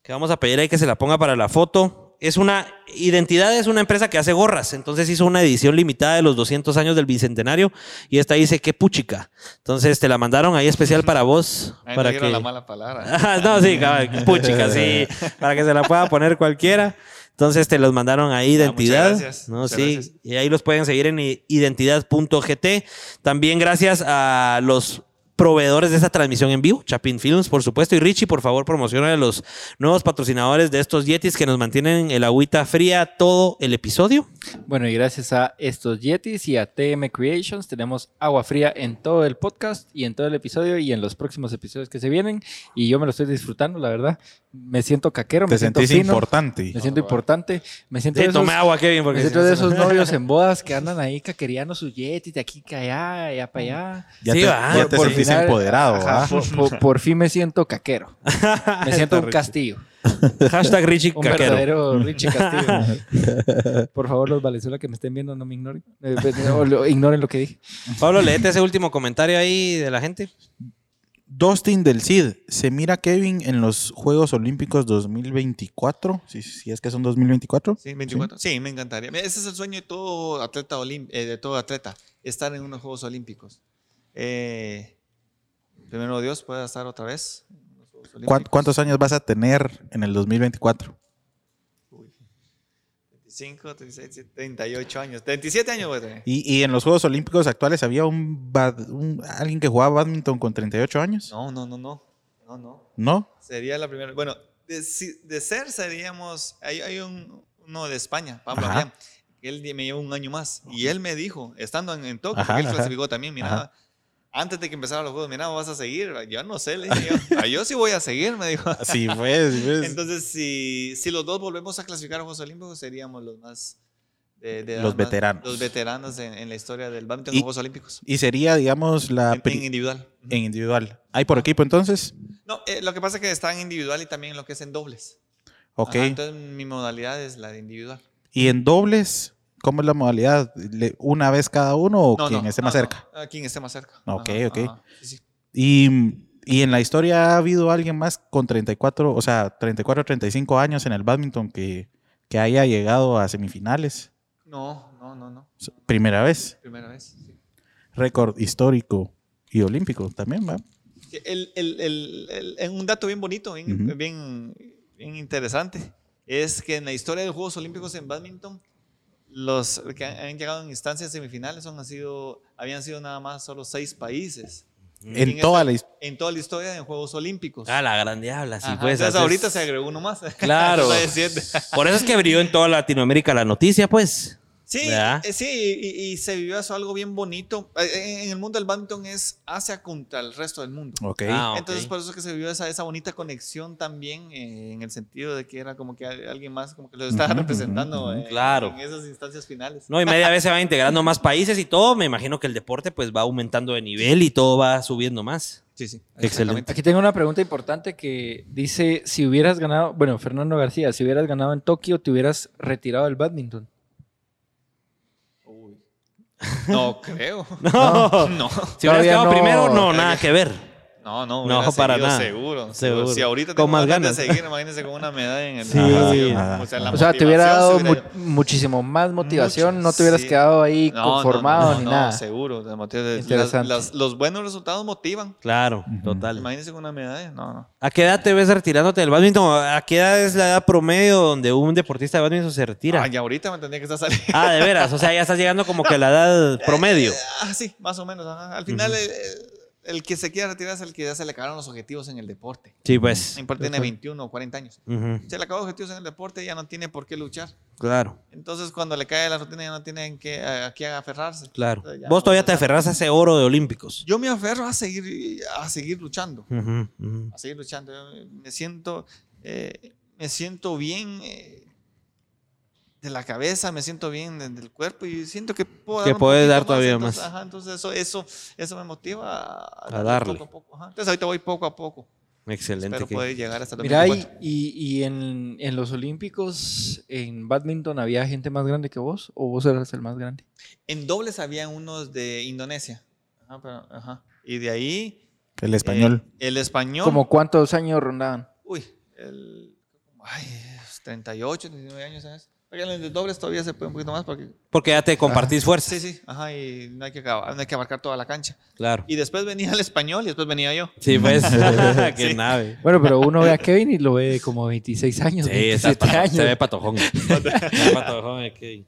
que vamos a pedir ahí que se la ponga para la foto. Es una Identidad es una empresa que hace gorras, entonces hizo una edición limitada de los 200 años del bicentenario y esta dice qué puchica. Entonces te la mandaron ahí especial para vos, Ahí para que la mala palabra. Ah, no, sí, puchica, sí, para que se la pueda poner cualquiera. Entonces te los mandaron ahí Ah, identidad, muchas gracias, ¿no? muchas sí, gracias. y ahí los pueden seguir en identidad.gt. También gracias a los proveedores de esta transmisión en vivo, Chapin Films, por supuesto, y Richie, por favor, promociona a los nuevos patrocinadores de estos Yetis que nos mantienen el agüita fría todo el episodio. Bueno, y gracias a estos Yetis y a TM Creations tenemos agua fría en todo el podcast y en todo el episodio y en los próximos episodios que se vienen. Y yo me lo estoy disfrutando, la verdad. Me siento caquero, me Te siento sentís fino, importante. me siento importante, me siento Sí, de esos- tome agua, Kevin, porque me si siento no de se- esos novios en bodas que andan ahí caquereando sus Yetis de aquí que allá, allá para allá. Ya Sí, te, va. ya te Por final, empoderado. ajá, ¿ah? por, por- por fin me siento caquero. Me siento un castillo. Hashtag Richie Un Caquero. verdadero Richie Castillo. Por favor, los Valenzuela que me estén viendo no me ignoren. Eh, lo- ignoren lo que dije. Pablo, leete ese último comentario ahí de la gente. Dustin del CID. ¿Se mira Kevin en los Juegos Olímpicos 2024? Si, si es que son 2024. Sí, 24. Sí, me encantaría. Ese es el sueño de todo atleta, olim- eh, de todo atleta, estar en unos Juegos Olímpicos. Eh, primero Dios pueda estar otra vez. en los Juegos ¿Cuán- Olímpicos. ¿Cuántos años vas a tener en el 2024? 25, 36, 38 años. 37 años tener. Y, y en los Juegos Olímpicos actuales había un, bad- un- alguien que jugaba badminton con 38 años. No, no, no, no. No, no. ¿No? Sería la primera. Bueno, de, de ser seríamos. Hay, hay un, uno de España, Pablo. Avián, que él me lleva un año más. Y él me dijo, estando en, en Tokio, porque él clasificó también, mira. Antes de que empezaran los juegos, mira, vas a seguir. Yo no sé, le dije yo. "Ah, yo sí voy a seguir, me dijo. Sí, pues. pues. Entonces, si, si los dos volvemos a clasificar a Juegos Olímpicos, seríamos los más. de- de edad Los más- veteranos. Los veteranos en, en la historia del badminton Y- en Juegos Olímpicos. y sería, digamos, la En, individual. en individual. ¿Hay por equipo entonces? No, eh, lo que pasa es que está en individual y también lo que es en dobles. Ok. Ajá, entonces, mi modalidad es la de individual. ¿Y en dobles? ¿Cómo es la modalidad? ¿Le- ¿Una vez cada uno o No, quien no, esté no, más no, cerca? a quien esté más cerca. Ok, Ajá, ok. ajá, sí, sí. Y, ¿Y en la historia ha habido alguien más con 34, o sea, 34 35 años en el badminton que, que haya llegado a semifinales? No, no, no, no. Primera vez. Primera vez. sí. Récord histórico y olímpico también, ¿va? El, el- el- el- un dato bien bonito, bien, Ujú. bien, bien interesante, es que en la historia de los Juegos Olímpicos en badminton, los que han, han llegado en instancias semifinales son, han sido, habían sido nada más solo seis países. En En toda esta- la En toda la historia de Juegos Olímpicos. Ah, la gran diabla, sí, Ajá, pues. entonces haces- ahorita se agregó uno más. Claro. Por eso es que brilló en toda Latinoamérica la noticia, pues. Sí, ¿Verdad? eh, sí, y, y se vivió eso algo bien bonito. Eh, En el mundo del badminton es Asia contra el resto del mundo. Ok. Ah. Entonces, por eso que se vivió esa, esa bonita conexión también, eh, en el sentido de que era como que al- alguien más como que lo estaba representando en- Claro. en esas instancias finales. No, y media vez se van integrando más países y todo. Me imagino que el deporte pues va aumentando de nivel y todo va subiendo más. Sí, sí. Excelente. Aquí tengo una pregunta importante que dice, si hubieras ganado, bueno, Fernando García, si hubieras ganado en Tokio, te hubieras retirado del badminton. No creo. No. No. Si hubieras quedado no. primero, no, nada que ver. No, no, No, para nada. Seguro, Seguro. Si ahorita Con tengo más ganas de seguir, imagínense con una medalla en el Sí. Nada. o sea, la o sea, te hubiera dado se mu- hubiera- muchísimo más motivación, Mucho, no te hubieras sí. quedado ahí No, no, conformado no, ni no, nada. seguro. motiva- las- Interesante. las- los buenos resultados motivan. Claro, total. Imagínense con una medalla. No, no. ¿A qué edad te ves retirándote del badminton? ¿A qué edad es la edad promedio donde un deportista de badminton se retira? Ah, ya ahorita me tendría que estar saliendo. Ah, de veras. O sea, ya estás llegando como que a la edad promedio. Ah, sí, más o menos. ajá. Al final, el que se quiera retirar es el que ya se le acabaron los objetivos en el deporte. Sí, pues. No importa, tiene 21 o 40 años. Se le acabó objetivos en el deporte, ya no tiene por qué luchar. Claro, Entonces, cuando le cae la rutina, ya no tiene en qué, a, qué aferrarse. claro. Entonces, Vos todavía te aferras a ese oro de Olímpicos. Yo me aferro a seguir, a seguir luchando. A seguir luchando. Yo Me siento, eh, me siento bien eh, de la cabeza, me siento bien de- del cuerpo y siento que puedo Que un puedes dar todavía entonces, más. ajá, entonces eso, eso, eso me motiva a, A darle. Poco a poco, ajá. Entonces ahorita voy poco a poco. Excelente. Espero que- poder llegar hasta Mira, y, 2024. y, y en, en los Olímpicos, en badminton, ¿había gente más grande que vos? ¿O vos eras el más grande? En dobles había unos de Indonesia. Ajá, pero- ajá. Y de ahí... El español. eh, el español... ¿Como cuántos años rondaban? Uy, el... Ay, 38, 39 años, ¿sabes? Porque en el de dobles todavía se puede un poquito más porque... Porque ya te compartís fuerzas. Sí, sí, ajá, y no hay que, acabar- no hay que abarcar toda la cancha. Claro. Y después venía el español y después venía yo. Sí, pues. Qué Sí. nave. Bueno, pero uno ve a Kevin y lo ve como 26 años, Sí, está 27 pato- años. se ve patojón. Se ve patojón el Kevin.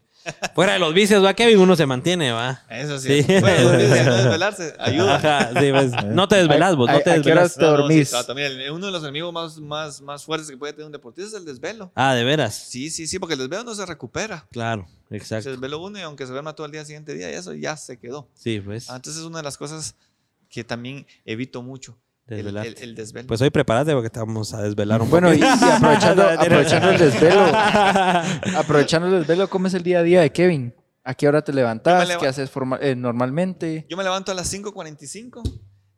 Fuera de los vicios, va Kevin, uno se mantiene, va. Eso sí. Sí. Bueno, no olvides no desvelarse, ayuda. Ajá, sí, pues, no te desvelas vos, ¿A- no te desvelas. te dormís? el- uno de los enemigos más, más, más fuertes que puede tener un deportista es el desvelo. Ah, de veras. Sí, sí, sí, porque el desvelo no se recupera. Claro, Se exacto. desveló uno y aunque se duerma todo el día siguiente día, eso ya se quedó. Sí, pues. Ah, Entonces es una de las cosas que también evito mucho. El, el, Desvelarte. el desvelo. Pues hoy prepárate porque te vamos a desvelar un Bueno, y, y poquito. aprovechando, aprovechando el desvelo, aprovechando el desvelo, ¿cómo es el día a día de Kevin? ¿A qué hora te levantas? leva- ¿Qué haces eh, normalmente? Yo me levanto a las 5.45.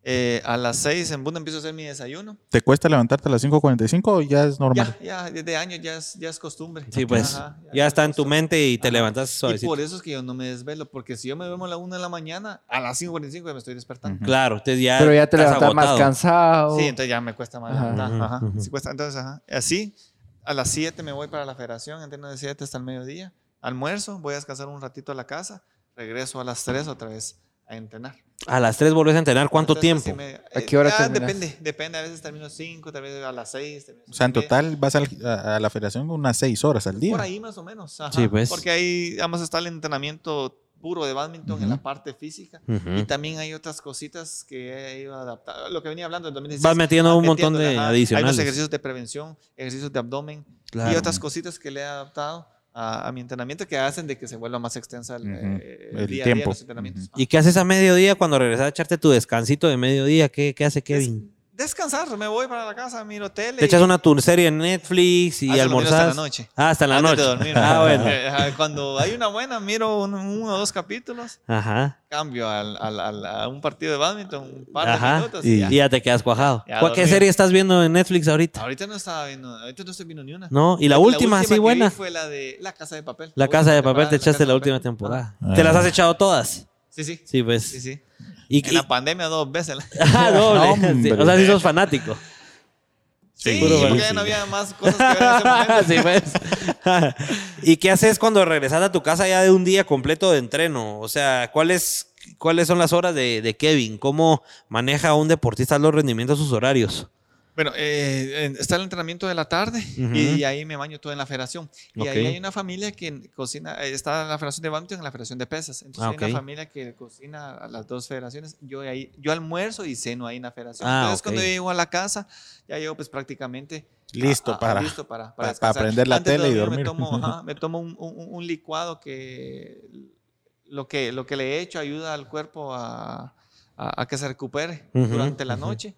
eh, a las 6 en Bunda empiezo a hacer mi desayuno. ¿Te cuesta levantarte a las 5.45 o ya es normal? Ya, ya, desde años ya es, ya es costumbre. Sí, pues. Ajá, ya es está en tu mente y te Ajá. levantas Y suavecito. por eso es que yo no me desvelo, porque si yo me duermo a la 1 de la mañana, a las 5.45 ya me estoy despertando. Claro, entonces ya. Pero ya te levantas más cansado. Sí, entonces ya me cuesta más. Ajá. levantar, Ajá, sí cuesta. Entonces, ajá. Así, a las 7 me voy para la federación, entreno de 7 hasta el mediodía. Almuerzo, voy a descansar un ratito a la casa, regreso a las 3 otra vez a entrenar. A las 3 volvés a entrenar. ¿Cuánto Entonces, tiempo? así me- ¿A eh, qué hora ya terminas? Depende, depende. A veces termino 5, tal vez a las 6. O sea, en total vas al- a, a la federación unas 6 horas al día. Por ahí más o menos. ajá. Sí, pues. Porque ahí, vamos, está el entrenamiento puro de badminton en la parte física. Ujú. Y también hay otras cositas que he ido a adaptar. Lo que venía hablando en 2016. Vas metiendo ah, un montón de ajá. Hay adicionales. unos ejercicios de prevención, ejercicios de abdomen y Claro. otras cositas que le he adaptado a, a mi entrenamiento que hacen de que se vuelva más extensa el, eh, el El día a día tiempo. los entrenamientos. ¿Y qué haces a mediodía cuando regresas a echarte tu descansito de mediodía? ¿Qué, qué hace Kevin? Descansar, me voy para la casa, miro tele. Te echas una tu serie en Netflix y Ah, miro hasta la noche. Ah, hasta la Antes noche. de dormir. Ah, bueno. Eh, Cuando hay una buena, miro un- uno o dos capítulos, Ajá. cambio al, al- al- a un partido de badminton, un par de Ajá. minutos Y- y Y ya. ya te quedas cuajado. Ya ¿Cuál- ¿Qué serie estás viendo en Netflix ahorita? Ahorita no estaba viendo, ahorita no estoy viendo ni una. No, y la última, así buena. fue la de La Casa de Papel. La Casa de Papel, te echaste la última temporada. Ah. ¿Te las has echado todas? Sí, sí. Sí, pues. Sí, sí. Y, En la pandemia dos veces. Ah, doble. No, Sí. O sea, sí sos fanático. Sí, puro porque ya no había más cosas que ver en ese momento. sí, pues. ¿Y qué haces cuando regresas a tu casa ya de un día completo de entreno? O sea, ¿cuáles, cuáles son las horas de, de Kevin? ¿Cómo maneja un deportista los rendimientos, sus horarios? Bueno, eh, en- está el entrenamiento de la tarde Ujú. y ahí me baño todo en la federación. Y ahí hay una familia que cocina, eh, está la federación de badminton y la federación de pesas. Entonces Ah, hay una familia que cocina a las dos federaciones. Yo ahí, yo almuerzo y ceno ahí en la federación. Ah, Entonces cuando yo llego a la casa, ya llego pues prácticamente Listo a- a- para- listo para, para- para prender la Antes tele y dormir dormir. Me tomo, ajá, me tomo un, un- un licuado que lo que lo que le he hecho ayuda al cuerpo a, a- a que se recupere durante la noche.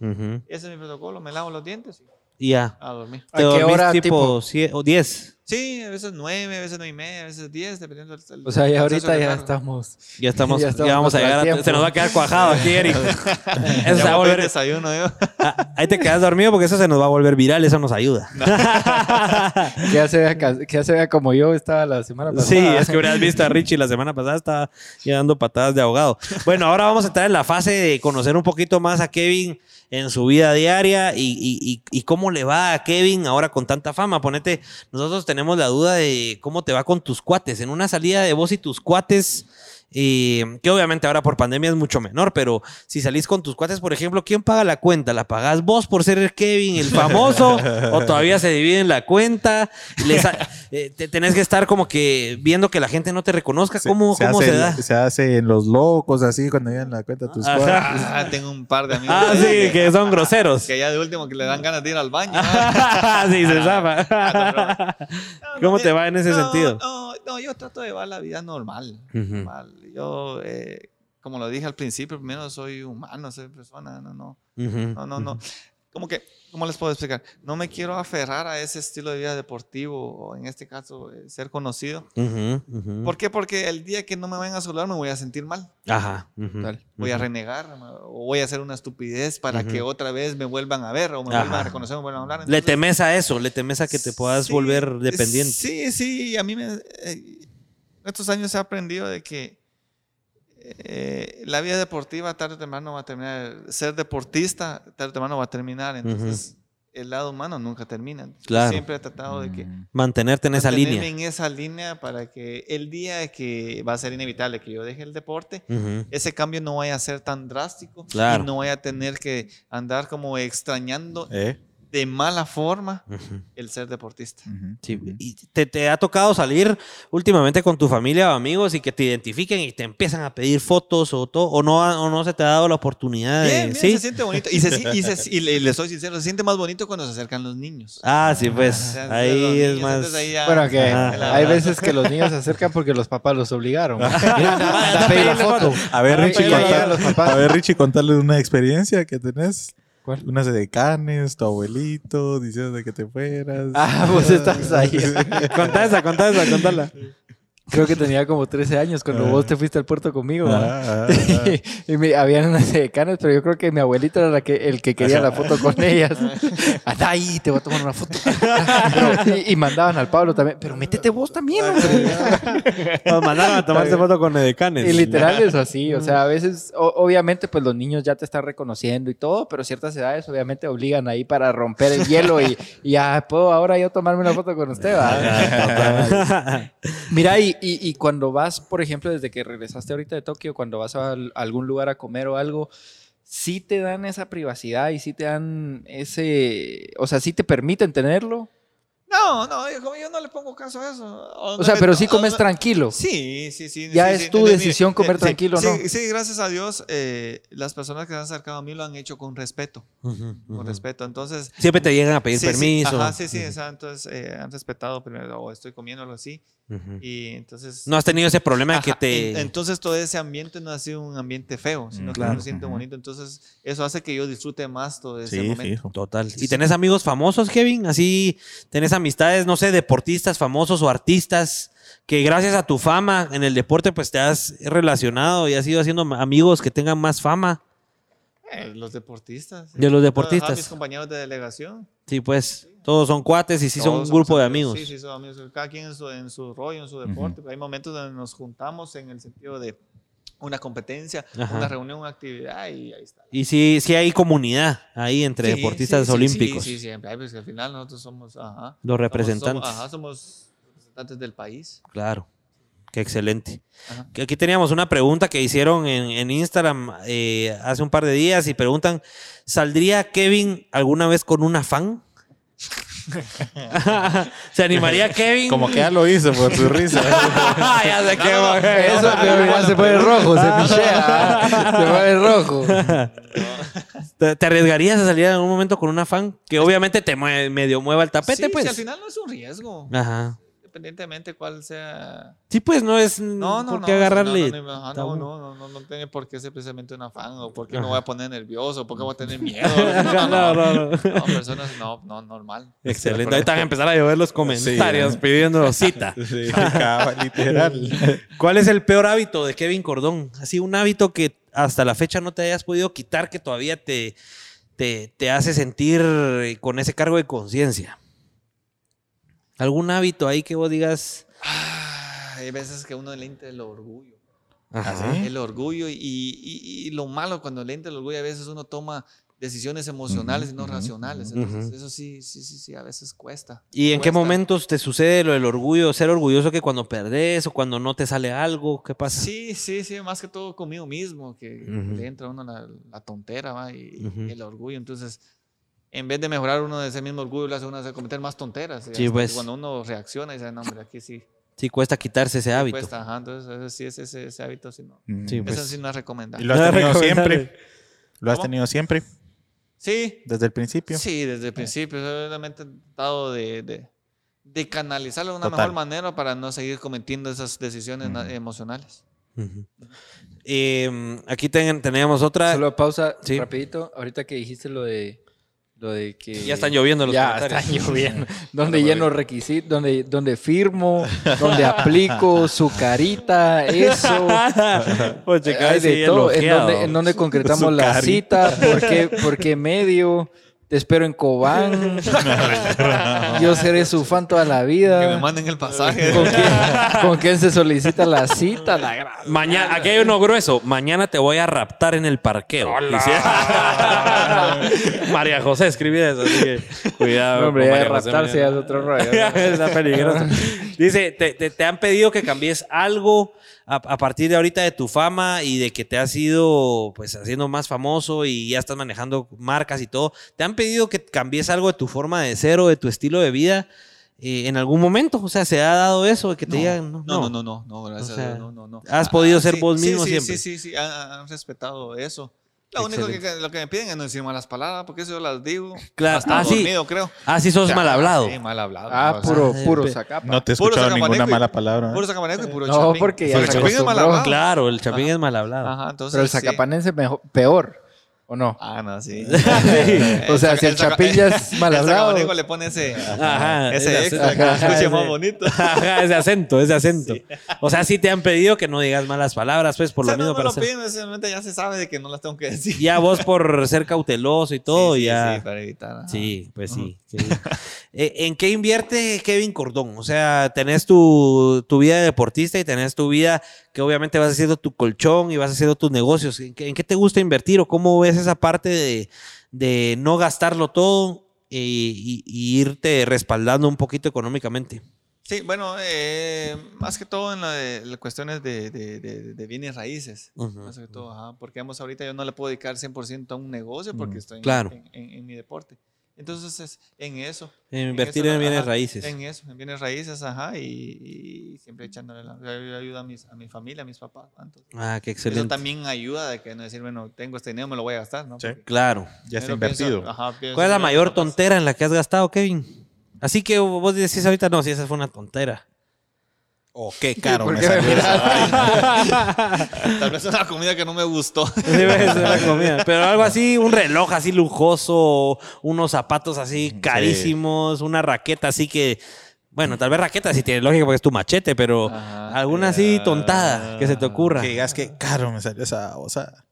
Ese es mi protocolo. Me lavo los dientes Y ya. a dormir. ¿A ¿Te qué dormís hora, tipo tipo? sie- o 10? Sí, a veces nueve, a veces nueve y media, a veces diez, dependiendo del. del O sea, ya ahorita ya estamos. Ya estamos, Ya ya, estamos vamos a llegar a. Se nos va a quedar cuajado aquí, Eric. Eso se va a Ya a volver- desayuno yo. Ah, ahí te quedas dormido porque eso se nos va a volver viral, eso nos ayuda. Que ya se vea, que ya se vea como yo estaba la semana pasada. Sí, es que hubieras visto a Richie la semana pasada, estaba ya dando patadas de ahogado. Bueno, ahora vamos a entrar en la fase de conocer un poquito más a Kevin en su vida diaria y, cómo le va a Kevin ahora con tanta fama. Ponete, nosotros tenemos la duda de cómo te va con tus cuates. En una salida de vos y tus cuates, eh, que obviamente ahora por pandemia es mucho menor, pero si salís con tus cuates, por ejemplo, ¿quién paga la cuenta? ¿La pagás vos por ser el Kevin, el famoso? ¿O todavía se dividen la cuenta? Les ha- eh, te- tenés que estar como que viendo que la gente no te reconozca. ¿Cómo se, cómo hace, se da? Se hace en los locos, así, cuando llegan la cuenta tus Ajá. cuates. Ah, tengo un par de amigos. Ah, que- sí, que son groseros. Que ya de último que le dan ganas de ir al baño. sí, se zapa. No, ¿Cómo no, te va en ese no, sentido? No, no, yo trato de llevar la vida normal. Normal. Yo, eh, como lo dije al principio, primero soy humano, soy persona, no, no. Ujú. No, no, no. Como que, ¿cómo les puedo explicar? No me quiero aferrar a ese estilo de vida deportivo, o en este caso, eh, ser conocido. Ujú, ujú. ¿Por qué? Porque el día que no me vayan a saludar me voy a sentir mal. Ajá. Voy a renegar o voy a hacer una estupidez para que otra vez me vuelvan a ver o me Ajá. vuelvan a reconocer, me vuelvan a hablar. Le Entonces, temes a eso, le temes a que te puedas sí, volver dependiente. Sí, sí, a mí me... eh, estos años he aprendido de que eh, la vida deportiva tarde o temprano va a terminar. Ser deportista tarde o temprano va a terminar. Entonces, el lado humano nunca termina. Claro. Siempre he tratado de que... Mm. Mantenerte en esa mantenerme línea. en esa línea para que el día que va a ser inevitable que yo deje el deporte, ese cambio no vaya a ser tan drástico Claro. y no vaya a tener que andar como extrañando ¿Eh? De mala forma el ser deportista. Sí, ¿Y te, te ha tocado salir últimamente con tu familia o amigos y que te identifiquen y te empiezan a pedir fotos o todo? ¿O no, o no se te ha dado la oportunidad de.? Bien, bien, ¿Sí? se siente bonito. Y, se, y, se- y le, le soy sincero, se siente más bonito cuando se acercan los niños. Ah, sí, O pues. sea, los Ahí es más. entonces ahí ya- Bueno, que hay veces que los niños se acercan porque los papás los obligaron. Mira, la foto. A ver, Richie, contar- a ver, Richie, contarle una experiencia que tenés. ¿Cuál? Unas de canes, tu abuelito, diciendo de que te fueras. Ah, vos estás ahí. Contá esa, contá esa, contala. Creo que tenía como 13 años cuando Ah. vos te fuiste al puerto conmigo. Ah, ah, ah. y me, habían unas decanas, pero yo creo que mi abuelita era la que, el que quería la foto con ellas. Anda ahí, te voy a tomar una foto. Pero- y, y mandaban al Pablo también. Pero métete vos también, hombre. Nos mandaron a tomarse foto con edecanes. Y literal es así, o sea, a veces, o- obviamente, pues los niños ya te están reconociendo y todo, pero ciertas edades obviamente obligan ahí para romper el hielo y, y ya puedo ahora yo tomarme una foto con usted, ¿va? Mira, y, y- y cuando vas, por ejemplo, desde que regresaste ahorita de Tokio, cuando vas a al- algún lugar a comer o algo, sí te dan esa privacidad y sí te dan ese, o sea, sí te permiten tenerlo. No, no, yo, yo no le pongo caso a eso. O sea, pero sí comes tranquilo. Sí, sí, sí. Ya sí, es sí, tu de- de- decisión comer sí, tranquilo, sí, ¿no? Sí, gracias a Dios, eh, las personas que se han acercado a mí lo han hecho con respeto, Ujú, con ujú. respeto. Entonces, Siempre te llegan a pedir sí, sí, permiso. ajá, sí, sí, o sea, entonces eh, han respetado primero, o estoy comiendo algo y entonces... No has tenido ese problema de que Ajá, te. en- entonces todo ese ambiente no ha sido un ambiente feo, sino Mm, que claro. uno siente bonito. Entonces eso hace que yo disfrute más todo ese Sí, momento. fijo. Total. ¿Y tenés amigos famosos, Kevin? Así, tenés amistades, no sé, deportistas famosos o artistas que gracias a tu fama en el deporte, pues te has relacionado y has ido haciendo amigos que tengan más fama. Eh, los deportistas. De los deportistas. mis compañeros de delegación. Sí, pues, todos son cuates y sí son un Todos grupo de amigos. amigos. Sí, sí, son amigos. Cada quien en su, en su rollo, en su deporte. Hay momentos donde nos juntamos en el sentido de una competencia, Ajá. una reunión, una actividad y ahí está. Y sí, sí hay comunidad ahí entre Sí, deportistas sí, sí, olímpicos. Sí, sí, siempre. Ay, pues que al final nosotros somos ajá, Los representantes. Somos, ajá, somos representantes del país. Claro. Qué excelente. Ajá. Que Aquí teníamos una pregunta que hicieron en, en Instagram eh, hace un par de días y preguntan, ¿saldría Kevin alguna vez con una fan? ¿Se animaría Kevin? Como que ya lo hizo por su risa. ya sé qué No, no. Eso, pero ya se pone rojo, se pichea. ¿ah? Se pone rojo. ¿Te, te arriesgarías a salir en algún momento con una fan? Que obviamente te mue- medio mueva el tapete, sí, pues. sí, al final no es un riesgo, Ajá. Independientemente cuál sea. Sí, pues no es No, no, por no. qué sí, agarrarle. No, no, no, no, no, no, no tiene por qué ser precisamente una fan o por qué me voy a poner nervioso, por qué voy a tener miedo. No, no, no. No, no, no. No, personas, no, no, normal. Excelente. Ahorita van a empezar a llover los comentarios Sí. pidiendo cita. Sí, literal. ¿Cuál es el peor hábito de Kevin Cordón? Así un hábito que hasta la fecha no te hayas podido quitar, que todavía te, te, te hace sentir eh, con ese cargo de conciencia. ¿Algún hábito ahí que vos digas? Ah, Hay veces que uno le entra el orgullo. Ajá. El orgullo y, y- y lo malo cuando le entra el orgullo, a veces uno toma decisiones emocionales y no racionales. Entonces, Ujú. eso sí, sí, sí, sí, a veces cuesta. ¿Y en qué Cuesta. momentos te sucede lo del orgullo? ¿Ser orgulloso que cuando perdés o cuando no te sale algo? ¿Qué pasa? Sí, sí, sí, más que todo conmigo mismo, que Ujú. le entra a uno la, la tontera ¿va? Y, y el orgullo. Entonces, en vez de mejorar uno de ese mismo orgullo, le hace uno cometer más tonteras. Sí, pues. Cuando uno reacciona y dice, no, hombre, aquí sí. Sí, cuesta quitarse ese hábito. Cuesta, ajá, entonces, ese sí, ese, ese, ese hábito sí no. Sí, Mm. pues. Eso sí no es recomendable. ¿Y lo has Nada tenido siempre? ¿Lo has ¿Cómo? tenido siempre? Sí, ¿Desde el principio? Sí, desde el principio. Obviamente he tratado de, de, de canalizarlo de una Total. mejor manera para no seguir cometiendo esas decisiones emocionales. Ujú. Eh, aquí ten- teníamos otra. Solo pausa Sí. rapidito. Ahorita que dijiste lo de lo de que Ya están lloviendo los ya comentarios. están lloviendo. donde lleno requisitos, donde donde firmo, donde aplico su carita, eso. Pues, checa, Hay de todo. En donde, en donde concretamos Su la carita. cita, por qué, por qué medio. Te espero en Cobán. Yo seré su fan toda la Que me vida. manden el pasaje. ¿Con quién, con quién se solicita la cita? La Mañana, aquí hay uno grueso. Mañana te voy a raptar en el parqueo. Dice- María José escribí eso, así que cuidado. No, hombre, con ya de María José raptarse ya es otro rollo. Está peligroso. Dice, te, te- te han pedido que cambies algo a, a partir de ahorita de tu fama y de que te has ido pues haciendo más famoso y ya estás manejando marcas y todo. ¿Te han pedido que cambies algo de tu forma de ser o de tu estilo de vida eh, en algún momento? O sea, ¿se ha dado eso de que te No, digan? no, no, no, no, no, gracias O sea, a Dios, no, no, no. has podido ser sí, vos sí, mismo sí, siempre. Sí, sí, sí, han, han respetado eso. Lo único que, lo que me piden es no decir malas palabras, porque eso yo las digo. Claro, Hasta ah, sí. dormido, creo. Ah, sí, sos Ya, mal hablado. Sí, mal hablado. Ah, o sea, puro, puro sacapa. No te he Puro escuchado ninguna y- mala palabra. ¿eh? Puro sacamaneco y puro No, chapín. porque ya Pero el chapín es mal hablado. Claro, el chapín Ajá. es mal hablado. Ajá, entonces. Pero el sí. sacapanense es mejor, peor, ¿o no? Ah, no, sí. O sea, si el ya es mal el hablado. sacapaneco le pone ese, Ajá, ese ese extra que acento. se escuche Ajá, más bonito. Ajá, ese acento, ese acento. O sea, sí te han pedido que no digas malas palabras, pues, por O sea, lo mismo no me para lo ser- piden, necesariamente ya se sabe de que no las tengo que decir. Ya vos por ser cauteloso y todo, Sí, sí, ya. Sí, para evitar. ajá. Sí, pues sí. sí. Eh, ¿En qué invierte Kevin Cordón? O sea, tenés tu, tu vida de deportista y tenés tu vida que obviamente vas haciendo tu colchón y vas haciendo tus negocios. ¿En qué, en qué te gusta invertir o cómo ves esa parte de, de no gastarlo todo y, y- y irte respaldando un poquito económicamente? Sí, bueno, eh, más que todo en la de, las cuestiones de, de- de- bienes raíces. Ujú, Más que todo, ajá, porque vamos, ahorita yo no le puedo dedicar 100% a un negocio porque Mm, estoy en, claro. en- en- en mi deporte. Entonces, es en eso. En invertir eso, en bienes ajá, raíces. En eso, en bienes raíces, ajá, y, y siempre echándole la, ayuda a, mis, a mi familia, a mis papás. Entonces, Ah, qué eso excelente. también ayuda de que no decir, bueno, tengo este dinero, me lo voy a gastar, ¿no? Sí. Porque Claro. Ya está pienso- invertido. ajá, pienso ¿Cuál es la mayor tontera en la que has gastado, Kevin? Así que vos decís ahorita, no, si esa fue una tontera. Oh, qué caro ¿Por me salió esa. Tal vez una comida que no me gustó. Sí, ves, la comida. Pero algo así, un reloj así lujoso, unos zapatos así carísimos, una raqueta así que. Bueno, tal vez raqueta sí tiene lógica porque es tu machete, pero alguna así tontada que se te ocurra. Que digas que caro me salió esa osada.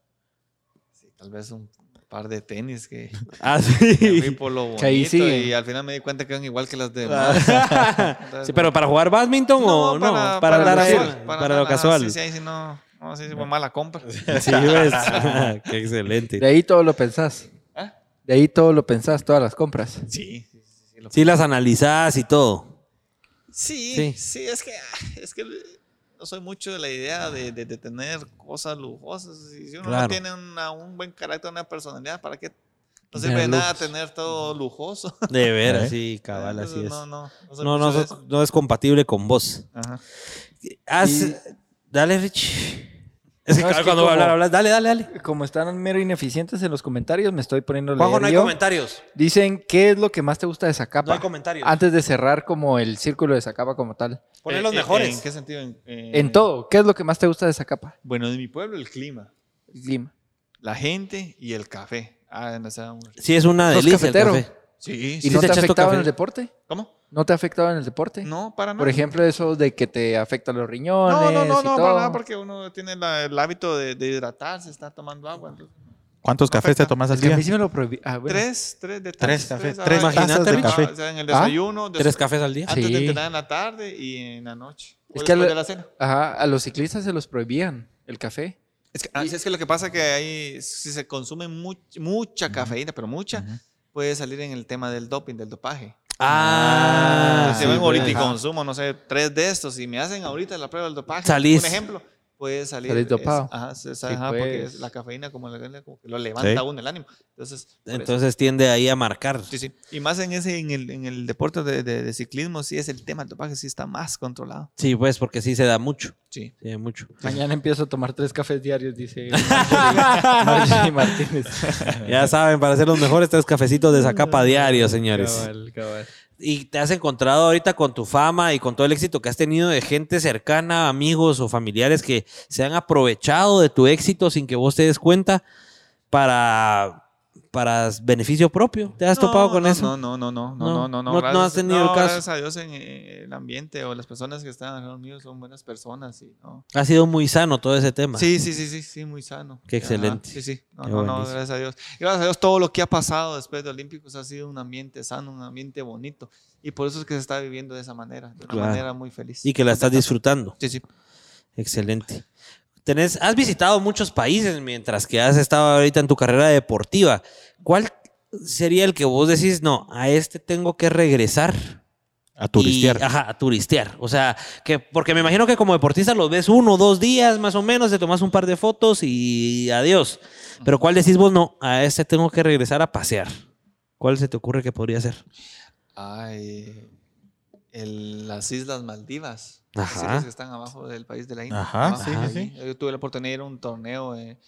Sí, tal vez un par de tenis que Ah, me fui sí. por lo bonito Que ahí siguen. y al final me di cuenta que eran igual que las demás. Sí, pero para jugar badminton o no, para, para casual, para, nada, lo casual. Sí, sí, ahí sí no, No, sí, fue mala compra. Sí, ves. Qué excelente. De ahí todo lo pensás. ¿Ah? De ahí todo lo pensás, todas las compras. Sí, sí, sí, sí, Sí, las analizás y todo. sí, Sí. sí, es que, ah, es que soy mucho de la idea de, de- de tener cosas lujosas. Y si uno Claro. no tiene una- un buen carácter, una personalidad, ¿para qué? No sirve de nada tener todo lujoso. De veras, ¿Eh? sí, cabal, así es. No, no, no, No, no, es compatible con vos. Ajá. Haz- Y- Dale, Rich. Es que No, es cabal, que cuando va a como- hablar, hablas. Dale, dale, dale. Como están mero ineficientes en los comentarios, me estoy poniendo Juanjo, leer no hay yo. comentarios. Dicen, ¿qué es lo que más te gusta de Zacapa? No hay comentarios. Antes de cerrar como el círculo de Zacapa como tal. Poner Eh, los eh, mejores. ¿En qué sentido? En, eh, En todo, ¿qué es lo que más te gusta de Zacapa? Bueno, de mi pueblo, el clima, El clima. la gente y el café. Ah, no sé, Sí, es una ¿Sos delicia el café. Sí, ¿Y sí no te te ha afectado en el deporte? ¿Cómo? ¿No te ha afectado en el deporte? No, para nada. Por ejemplo, eso de que te afecta los riñones No, no, no, y no, todo. para nada, porque uno tiene la- el hábito de, de hidratarse, está tomando agua. ¿Cuántos cafés te tomas al Es que a día? mí sí me lo prohibí. Ah, bueno. Tres, tres de Tres tazas, cafés, ah, tres Imagínate, tazas de café. ah, o sea, en el desayuno, des- ¿Tres cafés al día? antes Sí. de entrenar en la tarde y en la noche. O Es que a después lo- de la cena. Ajá, a los ciclistas se los prohibían el café. Es que, ah, es que lo que pasa es que ahí, si se consume much- mucha cafeína, pero mucha, puede salir en el tema del doping, del dopaje. Ah, si sí, ven ahorita y pues. consumo, no sé, tres de estos y me hacen ahorita la prueba del dopaje, Salís. un ejemplo, puede salir. Dopado. ajá, se- Sí, ajá, porque pues. es la cafeína como, la- como que lo levanta Sí. uno el ánimo. Entonces, eso. Entonces tiende ahí a marcar. Sí, sí. Y más en ese, en el, en el deporte de, de- de ciclismo, sí es el tema del dopaje, sí está más controlado. Sí, pues, porque sí se da mucho. Sí. Sí, da mucho. Mañana empiezo a tomar tres cafés diarios, dice Marjorie Martínez. Ya saben, para ser los mejores, tres cafecitos de Zacapa diario, señores. Cabal, cabal. Y te has encontrado ahorita con tu fama y con todo el éxito que has tenido de gente cercana, amigos o familiares que se han aprovechado de tu éxito sin que vos te des cuenta para, para beneficio propio. ¿Te has No, topado con no, eso? No, no, no, no, No, no, no, no, no- no gracias- has tenido el caso. Gracias a Dios en eh, el ambiente o las personas que están alrededor mío son buenas personas. Y, no. Ha sido muy sano todo ese tema. Sí, sí, sí, sí, sí, muy sano. Qué Ajá, excelente. Sí, sí. No, Qué no, no, gracias a Dios. Y gracias a Dios todo lo que ha pasado después de Olímpicos ha sido un ambiente sano, un ambiente bonito. Y por eso es que se está viviendo de esa manera, de una Claro. manera muy feliz. Y que la estás disfrutando. Sí, sí. Excelente. Tenés, has visitado muchos países mientras que has estado ahorita en tu carrera deportiva. ¿Cuál sería el que vos decís, no, a este tengo que regresar? A turistear. Y- ajá, a turistear. O sea, que porque me imagino que como deportista los ves uno o dos días más o menos, te tomas un par de fotos y adiós. Pero ¿cuál decís vos, no, a este tengo que regresar a pasear? ¿Cuál se te ocurre que podría ser? Ay, el- las Islas Maldivas. Ajá. Las islas que están abajo del país de la India. Ajá, Abajo sí, de sí, ahí. Yo tuve la oportunidad de ir a un torneo eh,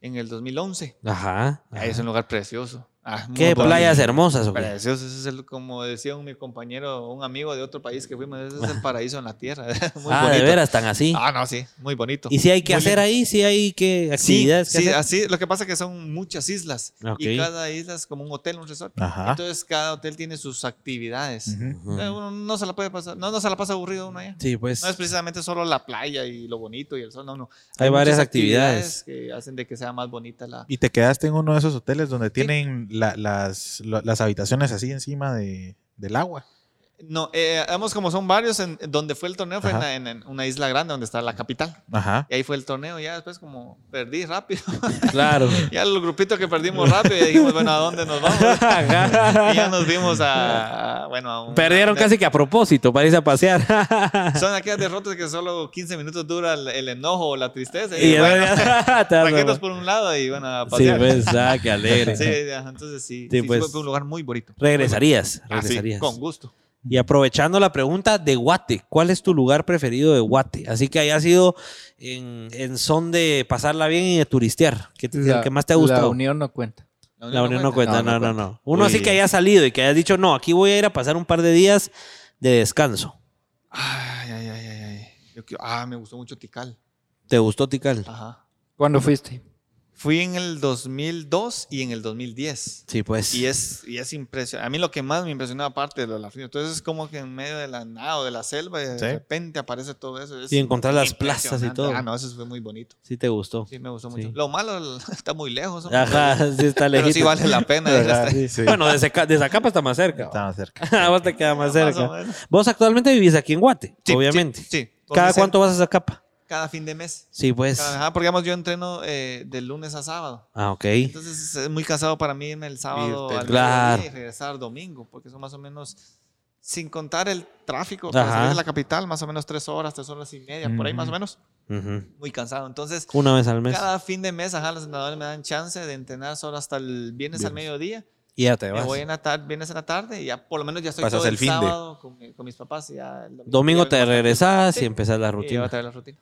en el 2011. Ajá. Ahí es un lugar precioso. Ah, ¿Qué playas hermosas o qué? Precioso, ese es el, como decía un, mi compañero, un amigo de otro país que fuimos, ese es el paraíso en la tierra. muy ah, bonito. de veras, tan así. Ah, no, sí, muy bonito. ¿Y si hay que Muy hacer lindo. ahí? ¿Si hay que Sí, actividades que sí, hacer? así, lo que pasa es que son muchas islas y cada isla es como un hotel, un resort. Ajá. Entonces cada hotel tiene sus actividades. Uno no se la puede pasar, no, no se la pasa aburrido uno allá. Sí, pues. No es precisamente solo la playa y lo bonito y el sol, no, no. Hay varias muchas actividades. que hacen de que sea más bonita la... ¿Y te quedaste en uno de esos hoteles donde tienen la- las, las habitaciones así encima de, del agua? No, eh, como son varios, en, donde fue el torneo fue en, una isla grande donde está la capital. Ajá. Y ahí fue el torneo, ya después como perdí rápido. Claro. ya el grupito que perdimos rápido y dijimos, bueno, ¿a dónde nos vamos? y ya nos vimos a, a- bueno, a un... Perdieron de- casi que a propósito para irse a pasear. Son aquellas derrotas que solo 15 minutos dura el, el enojo o la tristeza. y Y, bueno, tranquilos por un lado y bueno, a Sí, pasear. ves, ah, qué alegre. Sí, entonces sí, Sí, sí, pues. fue, un lugar muy bonito. Regresarías, Ah, sí, regresarías. con gusto. Y aprovechando la pregunta de Guate, ¿cuál es tu lugar preferido de Guate? Así que haya sido en, en son de pasarla bien y de turistear. ¿Qué te- el que más te ha La gustado? unión no cuenta. La unión no cuenta, no, No, no, no no. Uno así Uy. que haya salido y que haya dicho, no, aquí voy a ir a pasar un par de días de descanso. Ay, ay, ay, ay, ay. Yo quiero- ah, me gustó mucho Tikal. ¿Te gustó Tikal? Ajá. ¿Cuándo fuiste? Fui en el 2002 y en el 2010. Sí, pues. Y es, y es impresionante. A mí lo que más me impresionó, aparte de lo de la fría, entonces es como que en medio de la nada o de la selva, de Sí. repente aparece todo eso. Es Y encontrar las plazas y todo. Ah, no, eso fue muy bonito. Sí te gustó. Sí, me gustó Sí. mucho. Lo malo está muy lejos. ¿no? Ajá, sí está Pero lejito. sí vale la pena. hasta- Sí, sí. Bueno, de, Zaca- de Zacapa está más cerca. Está más cerca. Vos te queda más Más cerca. menos. Vos actualmente vivís aquí en Guate, Sí, obviamente. Sí. ¿Cada cuánto vas a Zacapa? Cada fin de mes. Sí, pues. Ajá, porque digamos, yo entreno eh, de lunes a sábado. Ah, ok. Entonces es muy cansado para mí irme el sábado al Claro. y regresar domingo, porque son más o menos, sin contar el tráfico, salir de la capital, más o menos tres horas, tres horas y media, por ahí más o Ujú. menos. Ujú. Muy cansado. Entonces, Una vez al mes. cada fin de mes, ajá, los entrenadores me dan chance de entrenar solo hasta el viernes, al Viernes. mediodía. Y ya te Me vas. voy en la tarde, viernes en la tarde y ya por lo menos ya estoy Pasas todo el, el fin de. sábado con, mi- con mis papás y ya el Domingo ya te regresas Sí. y empezás la Y ya va a rutina. traer la rutina.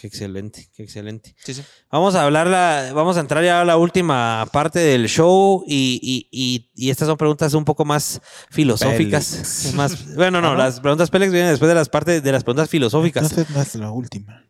Qué excelente, qué excelente. Sí, sí. Vamos a hablar, la, vamos a entrar ya a la última parte del show y, y- y- y estas son preguntas un poco más filosóficas. Más, bueno, no, las preguntas Pélex vienen después de las partes de las preguntas filosóficas. Entonces no es la última.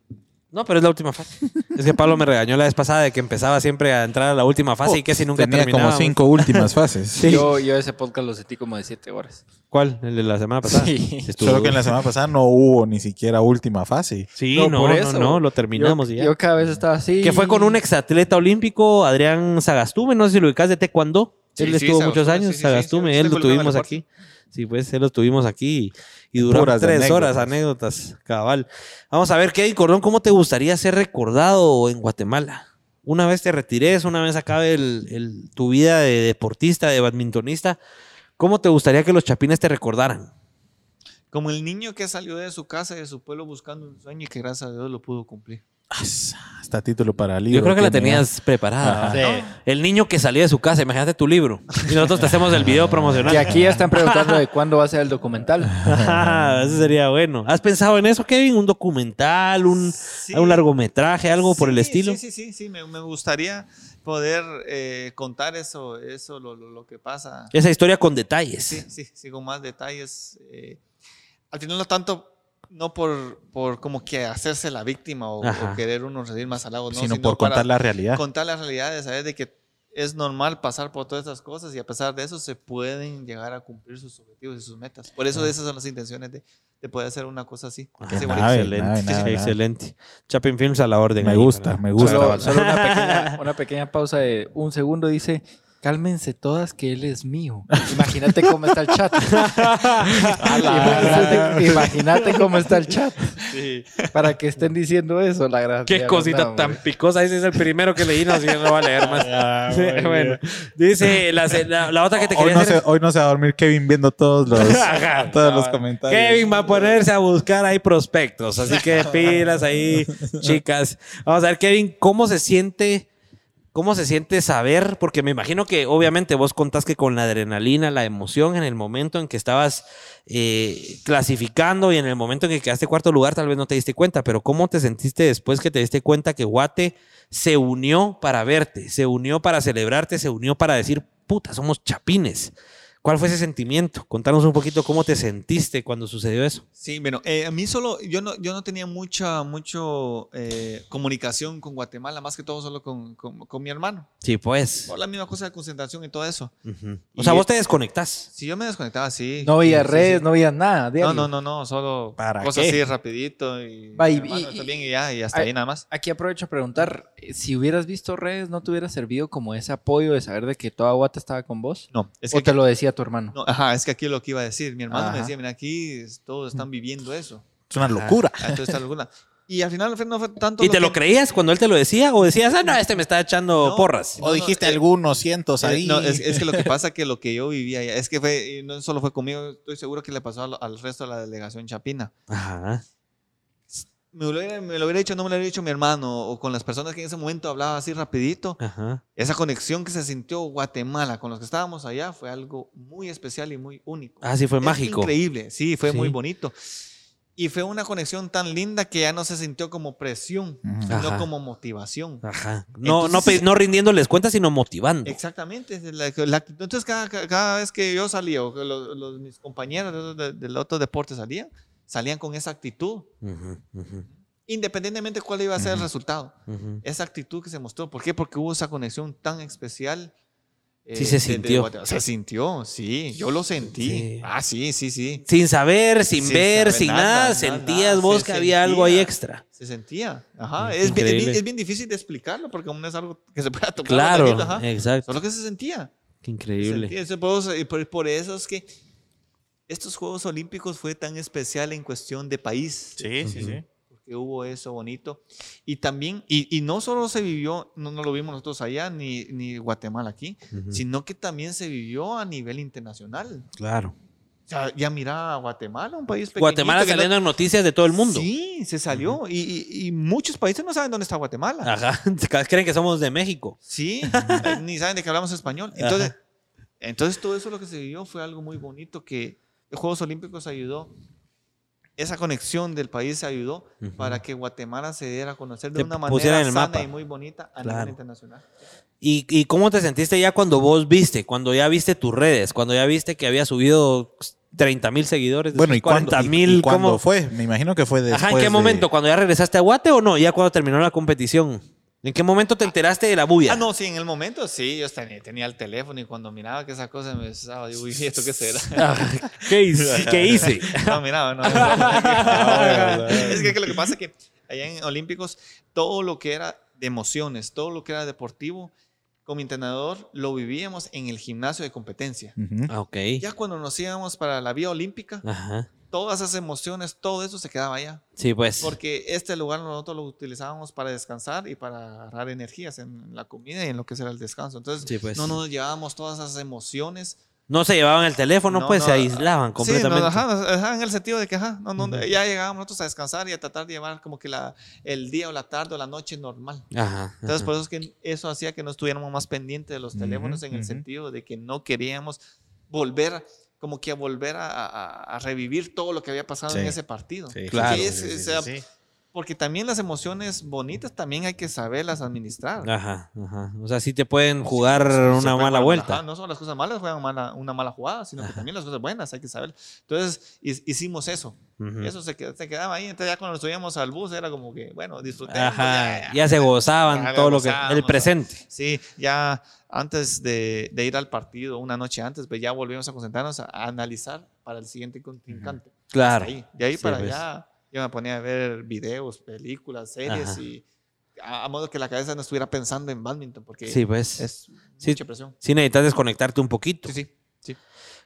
No, pero es la última fase. Es que Pablo me regañó la vez pasada de que empezaba siempre a entrar a la última fase y que si nunca Tenía terminaba. como cinco últimas fases. Sí. Yo, yo ese podcast lo sentí como de siete horas. ¿Cuál? ¿El de la semana pasada? Sí. Estuvo Solo que en la semana pasada no hubo ni siquiera última fase. Sí, No, no, por no, eso. no, lo terminamos yo, y ya. Yo cada vez estaba así. Que fue con un exatleta olímpico, Adrián Sagastume, no sé si lo ubicas de taekwondo. Sí, él sí, estuvo muchos Sagastume, años, sí, sí, sí, Sagastume, sí, él lo tuvimos aquí. Sí, pues él lo tuvimos aquí y, y duró Puras tres anécdotas. horas, anécdotas, cabal. Vamos a ver, Kevin Cordón, ¿cómo te gustaría ser recordado en Guatemala? Una vez te retires, una vez acabe el- el- tu vida de deportista, de badmintonista, ¿cómo te gustaría que los chapines te recordaran? Como el niño que salió de su casa y de su pueblo buscando un sueño y que gracias a Dios lo pudo cumplir. Hasta título para libro. Yo creo que la tiene, tenías preparada. Sí. El niño que salió de su casa, imagínate tu libro. Y nosotros te hacemos el video promocional. Y aquí ya están preguntando de cuándo va a ser el documental. Ajá, Eso sería bueno. ¿Has pensado en eso, Kevin? ¿Un documental, un, Sí. un largometraje, algo por el estilo? Sí, sí, sí, sí. Me, me gustaría poder eh, contar eso, eso lo, lo- lo que pasa. Esa historia con detalles. Sí, sí, sí, con más detalles. eh, al final no tanto, no por, por como que hacerse la víctima o, querer uno recibir más halagos, no, sino, por para contar la realidad. contar la realidad de saber de que es normal pasar por todas estas cosas y a pesar de eso se pueden llegar a cumplir sus objetivos y sus metas. Por eso esas son las intenciones de, de poder hacer una cosa así. Ah, excelente, excelente. Chapin Films a la orden. Me gusta, para- me gusta. Solo, solo una, pequeña, una pequeña pausa de un segundo. Dice, cálmense todas que él es mío. Imagínate cómo está el chat. imagínate, imagínate cómo está el chat. Para que estén diciendo eso, la gran. Qué cosita no, tan picosa. Ese es el primero que leí, no, así que no va a leer más. Ah, Sí, bueno, dice la, la- la otra que te Hoy quería no, hacer. se, hoy no se va a dormir Kevin viendo todos los, Ajá. todos los comentarios. Kevin va a ponerse a buscar ahí prospectos, así que pilas ahí, chicas. Vamos a ver, Kevin, ¿cómo se siente? ¿Cómo se siente saber? Porque me imagino que obviamente vos contás que con la adrenalina, la emoción en el momento en que estabas eh, clasificando y en el momento en que quedaste cuarto lugar, tal vez no te diste cuenta, pero ¿cómo te sentiste después que te diste cuenta que Guate se unió para verte, se unió para celebrarte, se unió para decir, puta, somos chapines? ¿Cuál fue ese sentimiento? Contanos un poquito cómo te sentiste cuando sucedió eso. Sí, bueno, eh, a mí solo, yo no, yo no tenía mucha mucho, eh, comunicación con Guatemala, más que todo solo con, con- con mi hermano. Sí, pues. Por la misma cosa de concentración y todo eso. O Y- sea, vos te desconectás. Si yo me desconectaba, sí. No veía Sí, sí, redes, sí. no veía nada. No, diario. no, no, no, solo ¿Para cosas qué? así rapidito y, Va, y- hermano bien y ya, y hasta ahí nada más. Aquí aprovecho a preguntar, eh, si hubieras visto redes, ¿no te hubiera servido como ese apoyo de saber de que toda Guata estaba con vos? No, es ¿O que, te lo decía tu hermano? no, ajá, es que aquí es lo que iba a decir. Mi hermano me decía, mira, aquí es- todos están viviendo eso. Es una locura. Ah, Entonces locura. Y al final no fue tanto. ¿Y te lo creías cuando él te lo decía? ¿O decías, ah, no, este me está echando No. porras? O dijiste eh, algunos cientos Eh, ahí. No, es, es que lo que pasa que lo que yo vivía allá, es que fue, no solo fue conmigo, estoy seguro que le pasó al, al resto de la delegación chapina. Ajá. Me lo, hubiera, me lo hubiera dicho, no me lo hubiera dicho mi hermano, o con las personas que en ese momento hablaba así rapidito. Ajá. Esa conexión que se sintió Guatemala con los que estábamos allá fue algo muy especial y muy único. Ah, sí, fue Es mágico. Increíble, sí, fue Sí. muy bonito. Y fue una conexión tan linda que ya no se sintió como presión, Ujú. sino Ajá. como motivación. Ajá. No, no, Entonces- pe- no rindiéndoles cuenta, sino motivando. Exactamente. la- la entonces, cada, cada- vez que yo salía, o que los, los- mis compañeros de, de- del otro deporte salían, salían con esa actitud, Ujú, ujú, independientemente de cuál iba a ser el resultado. Esa actitud que se mostró. ¿Por qué? Porque hubo esa conexión tan especial. eh, Sí se de- de sintió. Se sintió, sí. Yo lo sentí. Sí. Ah, sí, sí, sí. Sin saber, sin, Sin ver, saber sin nada, nada, nada, sentías nada, vos se que había algo ahí sentía. extra. Se sentía. Ajá. Es, bien, es, bien, es bien difícil de explicarlo porque aún no es algo que se pueda tocar. Claro, también, ajá. exacto. Solo que se sentía. Qué increíble. Sentí ese pozo, y por, por eso es que estos Juegos Olímpicos fue tan especial en cuestión de país. Sí, sí, sí. Porque que hubo eso bonito. Y también, y, y no solo se vivió, no, no lo vimos nosotros allá, ni, ni Guatemala aquí, Ujú. sino que también se vivió a nivel internacional. Claro. O sea, ya mira a Guatemala, un país pequeñito. Guatemala saliendo en noticias de todo el mundo. Sí, se salió. y, y- y muchos países no saben dónde está Guatemala. Ajá. Creen que somos de México. Sí, ni saben de que hablamos español. Entonces, entonces todo eso lo que se vivió fue algo muy bonito que los Juegos Olímpicos ayudó. Esa conexión del país ayudó Ujú. para que Guatemala se diera a conocer de Se una manera sana mapa. y muy bonita a Claro. nivel internacional. ¿Y, ¿Y cómo te sentiste ya cuando vos viste? Cuando ya viste tus redes, cuando ya viste que había subido 30 mil seguidores. Bueno, ¿y cuándo, 40 y- mil. cuándo fue? Me imagino que fue después Ajá, ¿en qué de- momento? ¿Cuando ya regresaste a Guate o no? Ya cuando terminó la competición. ¿En qué momento te enteraste de la bulla? Ah, no, sí, en el momento sí, yo tenía, tenía el teléfono y cuando miraba que esa cosa me estaba, digo, uy, ¿esto qué será? Ah, ¿Qué hice? ¿Qué hice? No, miraba, no. no. es que, que lo que pasa es que allá en Olímpicos, todo lo que era de emociones, todo lo que era deportivo, con mi entrenador lo vivíamos en el gimnasio de competencia. Ujú. Ah, ok. Ya cuando nos íbamos para la vía olímpica, Ajá. Todas esas emociones, todo eso se quedaba allá. Sí, pues. Porque este lugar nosotros lo utilizábamos para descansar y para agarrar energías en la comida y en lo que será el descanso. Entonces, Sí, pues. no nos llevábamos todas esas emociones No se llevaban el teléfono, No, pues no, se aislaban Sí, completamente. no, ajá, ajá, en el sentido de que ajá, no, no, Ujú. ya llegábamos nosotros a descansar y a tratar de llevar como que la, el día o la tarde o la noche normal. Ajá. Entonces, por eso es que eso hacía que no estuviéramos más pendientes de los teléfonos en el sentido de que no queríamos volver, como que a volver a, a- a revivir todo lo que había pasado en ese partido. Sí, Claro. Sí, es- sí, sí, o sea, sí. Porque también las emociones bonitas también hay que saberlas administrar. Ajá, ajá. O sea, sí te pueden jugar Sí, una mala vuelta. ajá, no solo las cosas malas juegan mala- una mala jugada, sino que también las cosas buenas hay que saber. Entonces hi- hicimos eso. Ujú. Eso se, se quedaba ahí. Entonces ya cuando nos subíamos al bus era como que, bueno, disfrutemos. Ajá. Ya se gozaban Ya todo lo que. El presente. Sí, ya antes de, de ir al partido, una noche antes, pues ya volvimos a concentrarnos a, a analizar para el siguiente contrincante. Claro. Hasta ahí. De ahí Sí, para pues. allá, yo me ponía a ver videos, películas, series Ajá. y a, a modo que la cabeza no estuviera pensando en badminton, porque Sí, pues. es Sí. mucha presión. Sí necesitas desconectarte un poquito. Sí, sí, sí.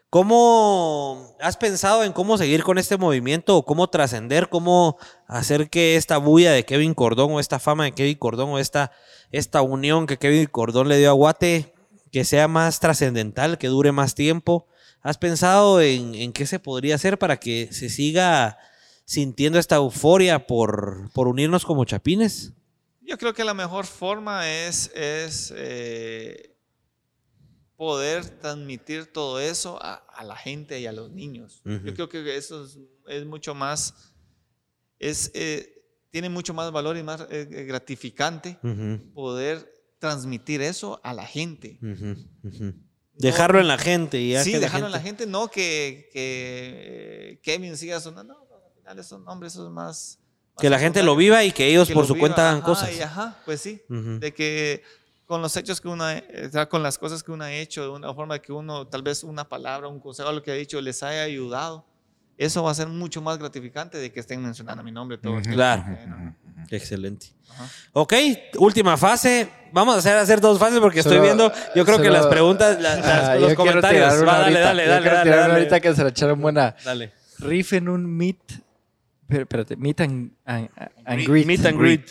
¿Cómo has pensado en cómo seguir con este movimiento o cómo trascender, cómo hacer que esta bulla de Kevin Cordón o esta fama de Kevin Cordón o esta, esta unión que Kevin Cordón le dio a Guate, que sea más trascendental, que dure más tiempo? ¿Has pensado en, en qué se podría hacer para que se siga sintiendo esta euforia por, por unirnos como chapines? Yo creo que la mejor forma es, es eh, poder transmitir todo eso a, a la gente y a los niños. Yo creo que eso es, es mucho más, es, eh, tiene mucho más valor y más eh, gratificante poder transmitir eso a la gente. Dejarlo en la gente. Y sí, dejarlo en la gente, no que, que Kevin siga sonando. No, al final esos nombres son más... Que la más gente lo viva y que ellos que por su viva, cuenta hagan ajá, cosas. y ajá, pues sí. Ujú. De que con los hechos que uno, ha- o sea, con las cosas que uno ha hecho, de una forma que uno, tal vez una palabra, un consejo, lo que ha dicho, les haya ayudado, eso va a ser mucho más gratificante de que estén mencionando mi nombre todo Ujú. tiempo. Claro. Excelente. ajá. Ok, última fase. Vamos a hacer, hacer dos fases porque estoy Solo- viendo, yo creo que solo- las preguntas, la- las- Ah, los comentarios. Va, dale, dale, Yo dale, dale, dale. ahorita que se la echaron buena. Dale. Riff en un meet. Pero- Espérate, meet and, and- and Meet- greet. meet and greet.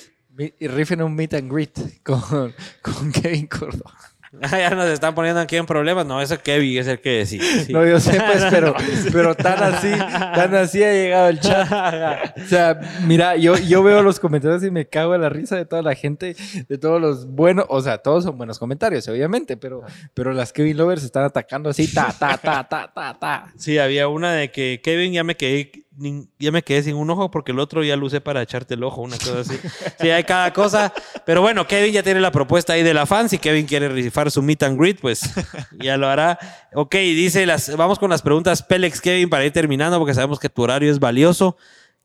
Y Riff en un meet and greet con, con Kevin Cordón. Ah, ya nos están poniendo aquí en problemas. No, eso Kevin es el que decide. sí. No, yo sé, pues, pero, pero tan así, tan así ha llegado el chat. O sea, mira, yo, yo veo los comentarios y me cago en la risa de toda la gente, de todos los buenos, o sea, todos son buenos comentarios, obviamente, pero, pero las Kevin Lovers están atacando así, ta, ta, ta, ta, ta, ta. Sí, había una de que Kevin ya me quedé, ya me quedé sin un ojo porque el otro ya lo usé para echarte el ojo, una cosa así. Sí, hay cada cosa. Pero bueno, Kevin ya tiene la propuesta ahí de la fan. Si Kevin quiere rifar su meet and greet, pues ya lo hará. Ok, dice las, vamos con las preguntas Pélex Kevin para ir terminando porque sabemos que tu horario es valioso.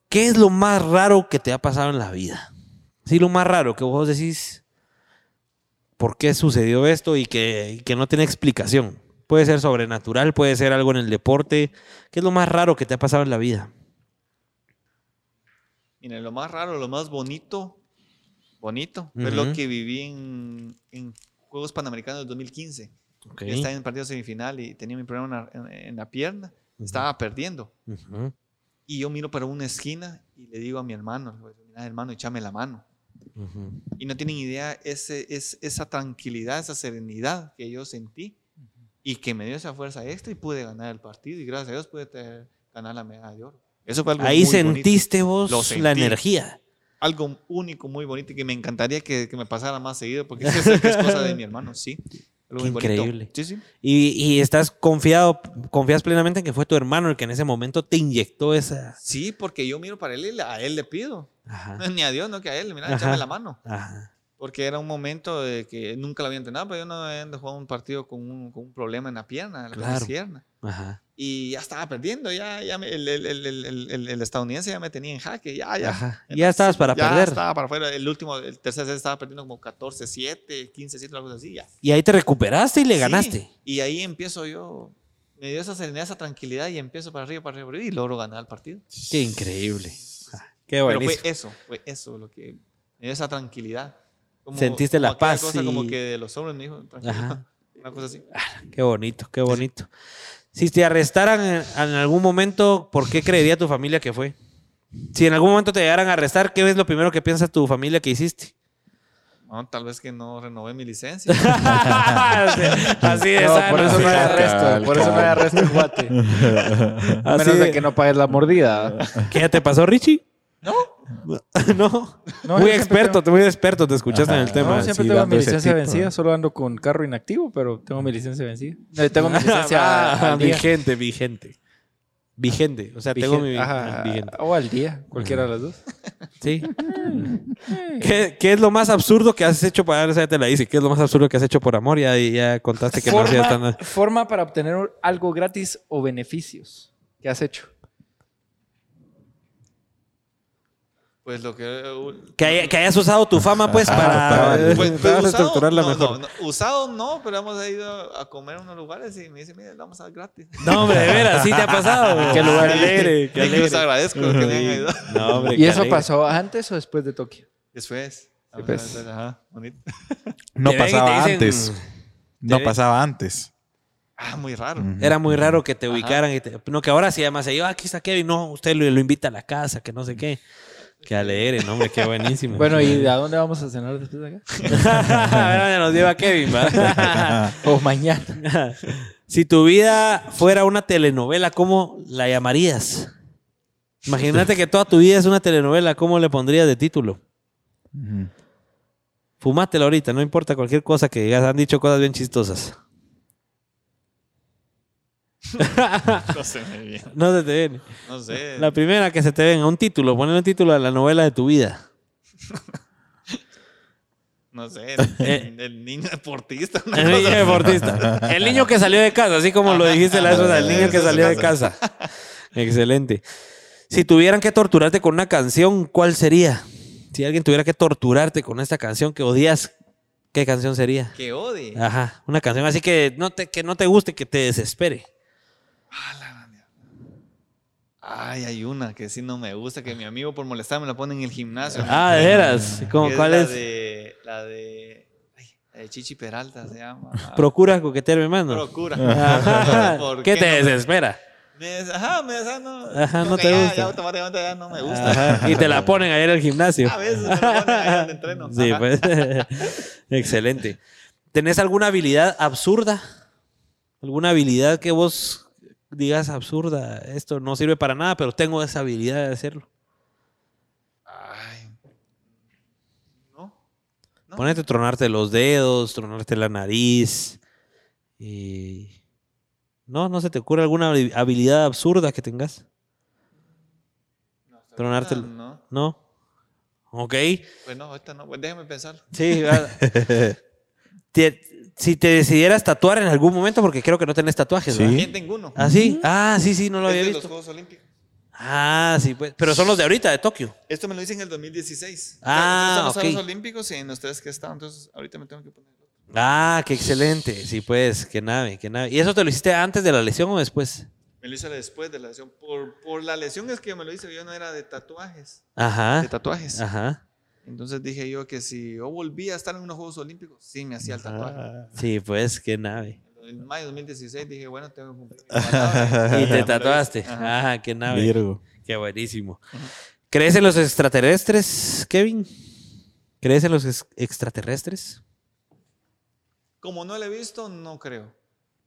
¿Qué es lo más raro que te ha pasado en la vida? Sí, lo más raro que vos decís, ¿por qué sucedió esto y que, y que no tiene explicación? Puede ser sobrenatural, puede ser algo en el deporte. ¿Qué es lo más raro que te ha pasado en la vida? Miren, lo más raro, lo más bonito, bonito, es Ujú. lo que viví en, en Juegos Panamericanos del 2015. Ok. Yo estaba en el partido semifinal y tenía mi problema en la, en- en la pierna, estaba perdiendo. Ujú. Y yo miro para una esquina y le digo a mi hermano, Mira, hermano, échame la mano. Y no tienen idea ese, es, esa tranquilidad, esa serenidad que yo sentí y que me dio esa fuerza extra y pude ganar el partido y gracias a Dios pude tener- ganar la medalla de oro. Eso fue algo Ahí muy bonito. sentiste vos Lo la energía. algo único, muy bonito que me encantaría que, que me pasara más seguido porque que es cosa de mi hermano, sí. Algo Qué muy bonito. increíble. Sí, sí. Y, y estás confiado, confías plenamente en que fue tu hermano el que en ese momento te inyectó esa. Sí, porque yo miro para él y a él le pido. Ajá. Ni a Dios, no que a él. Mira, Ajá. échame la mano. Ajá. Porque era un momento de que nunca lo había entrenado, pero yo no había jugado un partido con un, con un problema en la pierna, en la pierna Claro. izquierda. Ajá. Y ya estaba perdiendo, ya, ya me- el, el- el- el- estadounidense ya me tenía en jaque, ya, ya. Ajá. Ya estabas para ya perder. estaba para afuera. El último, el tercer set estaba perdiendo como 14-7, 15-7, algo así, ya. Y ahí te recuperaste y le Sí, ganaste. Y ahí empiezo yo, me dio esa serenidad, esa tranquilidad y empiezo para arriba, para arriba, para arriba y logro ganar el partido. Qué increíble. Ah, Qué Pero buenísimo. fue eso, fue eso lo que me dio esa tranquilidad. Como- Sentiste la como aquella paz cosa y- como que de los hombres me dijo, tranquilo, Ajá. una cosa así. Qué bonito, qué bonito. Si te arrestaran en, en algún momento, ¿por qué creería tu familia que fue? Si en algún momento te llegaran a arrestar, ¿qué es lo primero que piensa tu familia que hiciste? No, tal vez que no renové mi licencia. Así de No, sano, por eso no hay arresto. Por eso no hay arresto en Guate. A menos de de- que no pagues la mordida. ¿Qué ya te pasó, Richie? No. no. No, muy experto, muy experto, te escuchaste en el Ajá. tema. No, siempre sí, tengo mi licencia vencida. Solo ando con carro inactivo, pero tengo mi licencia vencida. Eh, Tengo mi licencia Ah, vigente, vigente. Vigente. O sea, tengo mi Ajá, vigente. O al día, cualquiera de las dos. Sí. ¿Qué, qué es lo más absurdo que has hecho para esa te la hice? ¿Qué es lo más absurdo que has hecho por amor? Ya, ya contaste que no hacías tan. forma para obtener algo gratis o beneficios. ¿Qué has hecho? Pues lo que... Que, hay- que hayas usado tu fama, pues, para, cabal. Pues, para pues, usado, estructurarla no, mejor. no, no, usado no, pero hemos ido a comer a unos lugares y me dice, mira, lo vamos a dar gratis. No, hombre, de veras, sí te ha pasado. Qué lugar alegre, qué Y les alegre. agradezco que me hayan Sí. ayudado. No, hombre, ¿Y eso alegre. pasó antes o después de Tokio? Después. Sí, pues. Ajá, bonito. No pasaba dicen- antes. No pasaba antes. Ah, muy raro. Era muy raro que te ubicaran. Y te- no, que ahora sí, además, yo, "Ah, aquí está Kevin. No, usted lo, lo invita a la casa, que no sé qué. Qué alegre, no, hombre, qué buenísimo. Bueno, ¿y a dónde vamos a cenar después de acá? a ver, nos lleva Kevin, ¿va? O mañana. si tu vida fuera una telenovela, ¿cómo la llamarías? Imagínate que toda tu vida es una telenovela, ¿cómo le pondrías de título? Ujú. Fumátela ahorita, no importa cualquier cosa que digas, han dicho cosas bien chistosas. No sé, me viene. No se te viene. No sé. La primera que se te venga, un título, poner un título a la novela de tu vida. No sé. Eh. El, el niño deportista. El niño deportista. El niño que salió de casa, así como lo dijiste la vez pasada, el niño que salió de casa. Excelente. Si tuvieran que torturarte con una canción, ¿cuál sería? Si alguien tuviera que torturarte con esta canción que odias, ¿qué canción sería? Que odie. Ajá, una canción así que no te, que no te guste, que te desespere. Ay, hay una que sí no me gusta, que mi amigo por molestar me la pone en el gimnasio. Ah, de veras. ¿Cómo, ¿Cuál la es? De, la de... ay, la de Chichi Peralta se llama. Ah, Procura coquetearme más, ¿no? Procura. Ajá. ¿Por ¿Qué te no? desespera? Me- ajá, me, esa no, Ajá, no te ya- gusta. Ya automáticamente ya no me gusta. Ajá, Y te la ponen ayer al gimnasio. A veces me la ponen ahí donde entreno. Sí, Ajá. pues. Excelente. ¿Tenés alguna habilidad absurda? ¿Alguna habilidad que vos digas absurda? Esto no sirve para nada, pero tengo esa habilidad de hacerlo. Ay. No. No. Ponete a tronarte los dedos, tronarte la nariz. Y... No, no se te ocurre alguna habi- habilidad absurda que tengas. No, Tronarte No. ¿No? Ok. No, ahorita no. Pues déjame pensar. Sí. si te decidieras tatuar en algún momento, porque creo que no tenés tatuajes, Sí. ¿verdad? También tengo uno. ¿Ah, sí? Ah, sí, sí, no lo Es había de los visto. Juegos Olímpicos. Ah, sí, pues. Pero son los de ahorita, de Tokio. Esto me lo hice en el 2016. Ah, Están los ok. Juegos Olímpicos y en los tres que estaban. Entonces, ahorita me tengo que poner. otro. Ah, qué excelente. Sí, pues, qué nave, qué nave. ¿Y eso te lo hiciste antes de la lesión o después? Me lo hice después de la lesión. Por, por la lesión es que me lo hice. Yo no era de tatuajes. Ajá. De tatuajes. Ajá. Entonces dije yo que si yo volvía a estar en unos Juegos Olímpicos, sí me hacía el tatuaje. Sí, pues, qué nave. En mayo de 2016 dije, bueno, tengo que cumplir. Y te tatuaste. Ajá. Ajá, qué nave. Virgo. Qué buenísimo. ¿Crees en los extraterrestres, Kevin? ¿Crees en los ex- extraterrestres? Como no lo he visto, no creo.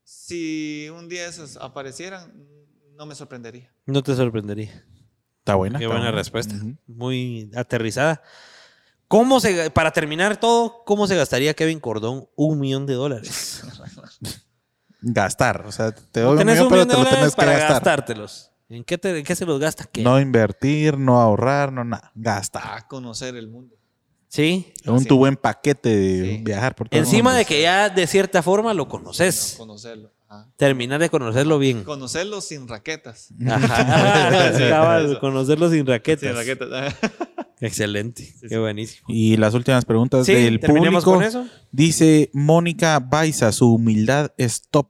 Si un día esos aparecieran, no me sorprendería. No te sorprendería. Está buena. Qué está buena buena. respuesta. Muy aterrizada. ¿Cómo se, para terminar todo, ¿cómo se gastaría Kevin Cordón un millón de dólares? Gastar. O sea, te doy un millón, un pero millón te de lo dólares tenés que para gastar. gastártelos. ¿En qué, te- en qué se los gasta? ¿Qué? No invertir, no ahorrar, no nada. Gastar. A conocer el mundo. Sí. un tu buen paquete de Sí. viajar por todo el Encima mundo. de que ya de cierta forma lo conoces. Conocerlo. Ajá. Terminar de conocerlo bien. Conocerlo sin raquetas. Ajá. Sí, conocerlo sin raquetas. Sin raquetas. Excelente. Qué buenísimo. Y las últimas preguntas Sí, del público. con eso. Dice Mónica Baiza, su humildad es top.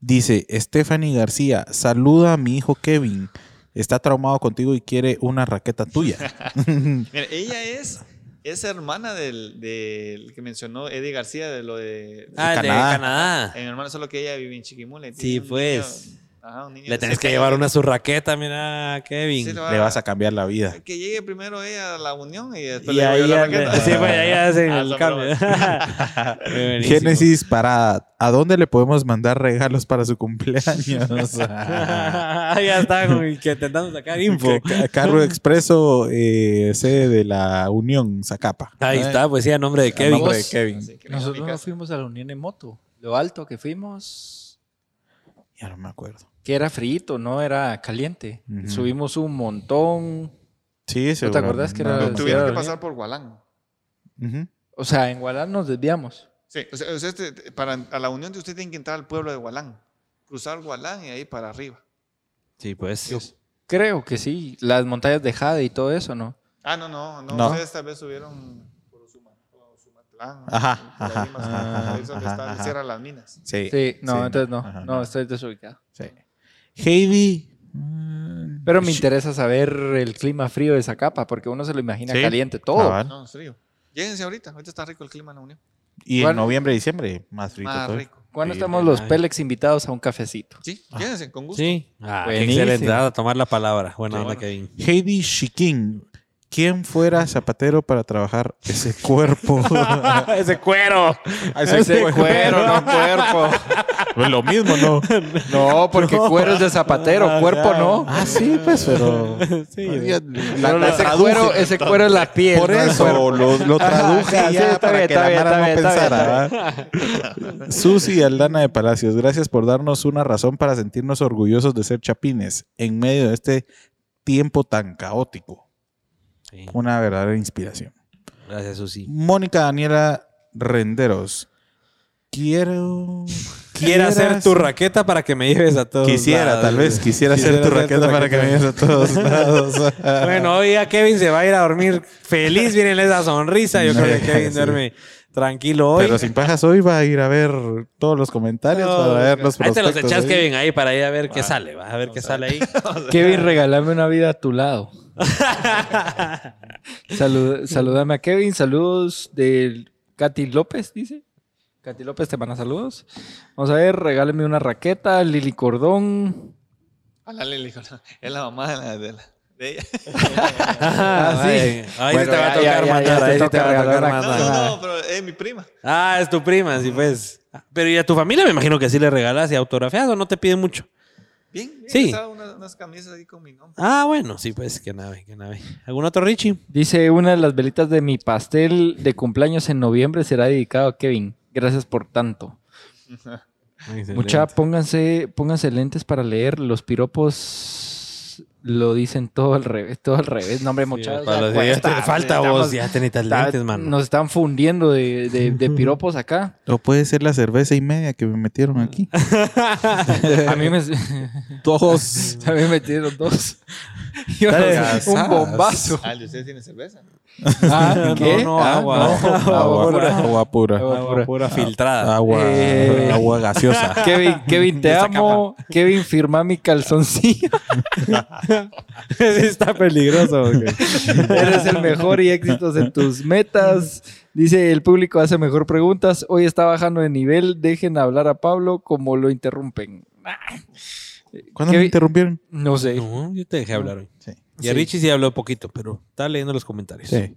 Dice Stephanie García, saluda a mi hijo Kevin. Está traumado contigo y quiere una raqueta tuya. Mira, ella es, es hermana del, del que mencionó Eddie García de lo de... Ah, el de Canadá. Canadá. En mi hermano, solo que ella vive en Chiquimula. y Sí, pues. niño- ajá, un niño Le tenés que llevar una su raqueta, mira, Kevin. Sí, Le vas a cambiar la vida. Que llegue primero ella a la unión y después y le ahí la raqueta. sí, pues ahí hacen Ah, el cambio. Génesis Parada, ¿a dónde le podemos mandar regalos para su cumpleaños? ya está, que intentando sacar info. Ca- ca- Carro Expreso, eh, sede de la Unión, Zacapa. Ahí está, pues sí, a nombre de A Kevin. nombre de Kevin. A Nosotros no fuimos a la Unión en moto. Lo alto que fuimos, Ya no me acuerdo. Que era frito, no era caliente. Subimos un montón. Sí, ¿No te acordás que era- no, Sí, Tuvieron era que pasar por Gualán. O sea, en Guadalajara nos desviamos. Sí, o sea, usted, te- para a la unión de usted tiene que entrar al pueblo de Gualán. Cruzar Gualán y ahí para arriba. Sí, pues. Creo que sí. Las montañas de Jade y todo eso, ¿no? Ah, no, no, no. No. Ustedes tal vez subieron por Usuma- por Usumatlán. Ajá, por ahí ajá, más Ahí es donde ajá, está ajá. Sierra Las Minas. Sí. Sí, no, sí, entonces no. Ajá, no, estoy desubicado. Sí. Heidi. Pero me interesa saber el clima frío de Zacapa, porque uno se lo imagina Sí, caliente todo. cabal. No, es frío. Lléguense ahorita. Ahorita está rico el clima en la unión. Y ¿Cuál? en noviembre, diciembre, más rico. Más todo. rico. ¿Cuándo Sí, estamos los ay. Pelex invitados a un cafecito? Sí, lléguense con gusto. Sí. Ah, excelente. A tomar la palabra. Buena onda, bueno. Kevin. Heidi Shikin. ¿Quién fuera zapatero para trabajar ese cuerpo? Ese cuero. Ese cuero, no cuerpo. Pues lo mismo, ¿no? No, porque cuero es de zapatero, cuerpo no. Ah, sí, pues, pero. Sí. La- Pero la ese, cuero, ese cuero es la piel. Por eso lo, lo traduje Ajá, ya para bien, que la bien, Mara no pensara. Susi Aldana de Palacios, gracias por darnos una razón para sentirnos orgullosos de ser chapines en medio de este tiempo tan caótico. Sí. Una verdadera inspiración. Gracias, Susi. Mónica Daniela Renderos. Quiero. Quiero hacer tu raqueta para que me lleves a todos Quisiera, lados. tal vez, quisiera, hacer tu raqueta para que me lleves a todos lados. Bueno, hoy ya Kevin se va a ir a dormir feliz. Viene esa sonrisa. Yo creo que Kevin Sí. duerme tranquilo hoy. Pero sin pajas hoy va a ir a ver todos los comentarios No, para ver los ahí te los echas, ahí. Kevin, ahí para ir a ver qué sale. Vas a ver qué sale ahí. Kevin, regálame una vida a tu lado. Salud, saludame a Kevin. Saludos de Katy López, dice. Katy López te manda saludos. Vamos a ver, regálame una raqueta. Lili Cordón. Hola, Lili. Es la mamá de, la, de, la- de ella. Ah, sí. Ahí, Bueno, te va a tocar mandar. te te va a tocar No, mandar. no, no, pero es mi prima. Ah, es tu prima, sí, pues. Pero ¿y a tu familia me imagino que sí le regalas y autografias o no te piden mucho? Bien, bien. Sí. Estaba unas, unas camisas ahí con mi nombre. Ah, bueno, sí, pues, qué nave, qué nave. ¿Algún otro Richie? Dice, una de las velitas de mi pastel de cumpleaños en noviembre será dedicado a Kevin. Gracias por tanto. Mucha, pónganse, pónganse lentes para leer. Los piropos lo dicen todo al revés, todo al revés. No, hombre, mucha. o sea, Para los cuesta, días te falta estamos- vos, ya tenés está- lentes, mano. Nos están fundiendo de, de- de piropos acá. O puede ser la cerveza y media que me metieron aquí. A mí me, Dos. a mí me metieron dos. Yo un bombazo. Ah, ¿el de ustedes tiene cerveza? Ah, ¿qué? no, Ah, agua. no, Agua, agua pura. pura. Agua pura. Agua pura filtrada. Agua, Eh. agua gaseosa. Kevin, Kevin, te amo. Kevin, firma mi calzoncillo. Está peligroso. Eres el mejor y éxitos en tus metas. Dice el público hace mejor preguntas. Hoy está bajando de nivel. Dejen hablar a Pablo como lo interrumpen. ¿Cuándo me Kevin- interrumpieron? No sé. No, yo te dejé hablar hoy. Sí. Y a Sí. Richie sí habló poquito, pero está leyendo los comentarios. Sí.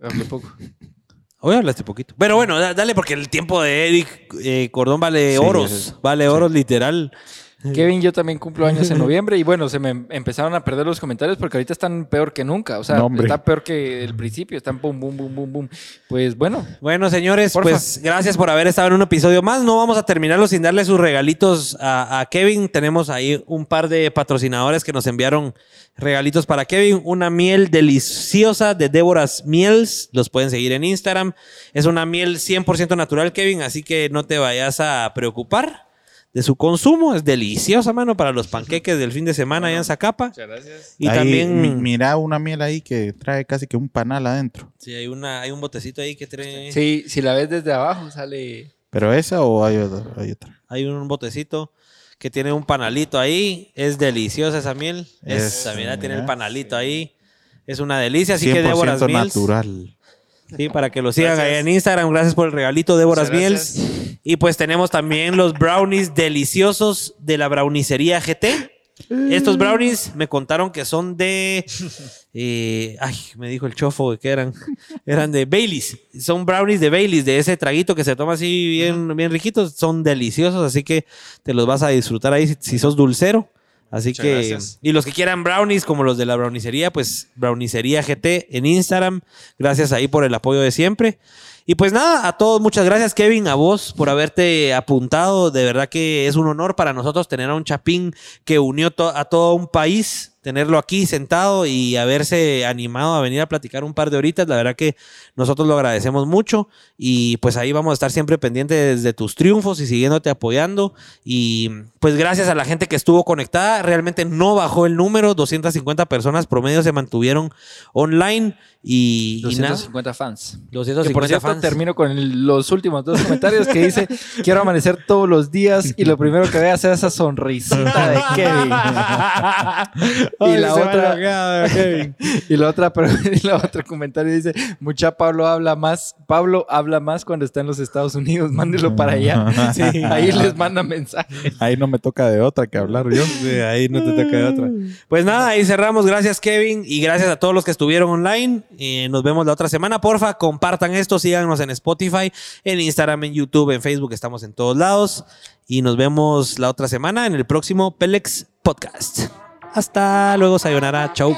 Hablé poco. Hoy hablaste poquito. Pero bueno, da- dale porque el tiempo de Eric eh, Cordón vale Sí, oros. es- vale oros literal. Kevin, yo también cumplo años en noviembre y bueno, se me em- empezaron a perder los comentarios porque ahorita están peor que nunca. O sea, No, está peor que el principio. Están boom, boom, boom, boom, boom. Pues bueno, Bueno, señores, Porfa. pues gracias por haber estado en un episodio más. No vamos a terminarlo sin darle sus regalitos a, a Kevin. Tenemos ahí un par de patrocinadores que nos enviaron regalitos para Kevin. Una miel deliciosa de Déboras Miels. Los pueden seguir en Instagram. Es una miel 100% natural, Kevin, así que no te vayas a preocupar de su consumo. Es deliciosa, mano, para los panqueques del fin de semana allá en Zacapa. Muchas gracias. Y Ahí, también... mi- mira una miel ahí que trae casi que un panal adentro. Sí, hay, una, hay un botecito ahí que trae... sí, si la ves desde abajo sale... ¿Pero esa o hay otra? Hay otra? Hay un botecito que tiene un panalito ahí. Es deliciosa esa miel. Es- Esa, mira, tiene el panalito ahí. Es una delicia. Así que Déboras 100% Miels. natural. Sí, para que lo sigan Gracias. ahí en Instagram. Gracias por el regalito, Muchas Miels. Y pues tenemos también los brownies deliciosos de la brownicería GT. Estos brownies me contaron que son de. eh, ay, me dijo el chofo que eran. Eran de Baileys. Son brownies de Baileys, de ese traguito que se toma así bien, bien riquitos. Son deliciosos, así que te los vas a disfrutar ahí si, si sos dulcero. Así Muchas que. gracias. Y los que quieran brownies, como los de la brownicería, pues brownicería GT en Instagram. Gracias ahí por el apoyo de siempre. Y pues nada, a todos muchas gracias Kevin, a vos por haberte apuntado. De verdad que es un honor para nosotros tener a un chapín que unió to- a todo un país, tenerlo aquí sentado y haberse animado a venir a platicar un par de horitas. La verdad que nosotros lo agradecemos mucho y pues ahí vamos a estar siempre pendientes de tus triunfos y siguiéndote apoyando. Y pues gracias a la gente que estuvo conectada, realmente no bajó el número, 250 personas promedio se mantuvieron online y, y nada. 250 fans. 250 Que por cierto, fans. termino con el- los últimos dos comentarios que dice: Quiero amanecer todos los días y lo primero que veas es esa sonrisita de Kevin. y la otra, y la otra, pero y la otra comentario dice: Mucha Pablo habla más. Pablo habla más cuando está en los Estados Unidos. Mándelo para allá. Sí. Ahí les manda mensajes. Ahí no me toca de otra que hablar yo. Sí, ahí no te toca de otra. Pues nada, ahí cerramos. Gracias, Kevin. Y gracias a todos los que estuvieron online. Eh, nos vemos la otra semana. Porfa, compartan esto. Síganos en Spotify, en Instagram, en YouTube, en Facebook. Estamos en todos lados. Y nos vemos la otra semana en el próximo Pelex Podcast. Hasta luego, Sayonara. Chau.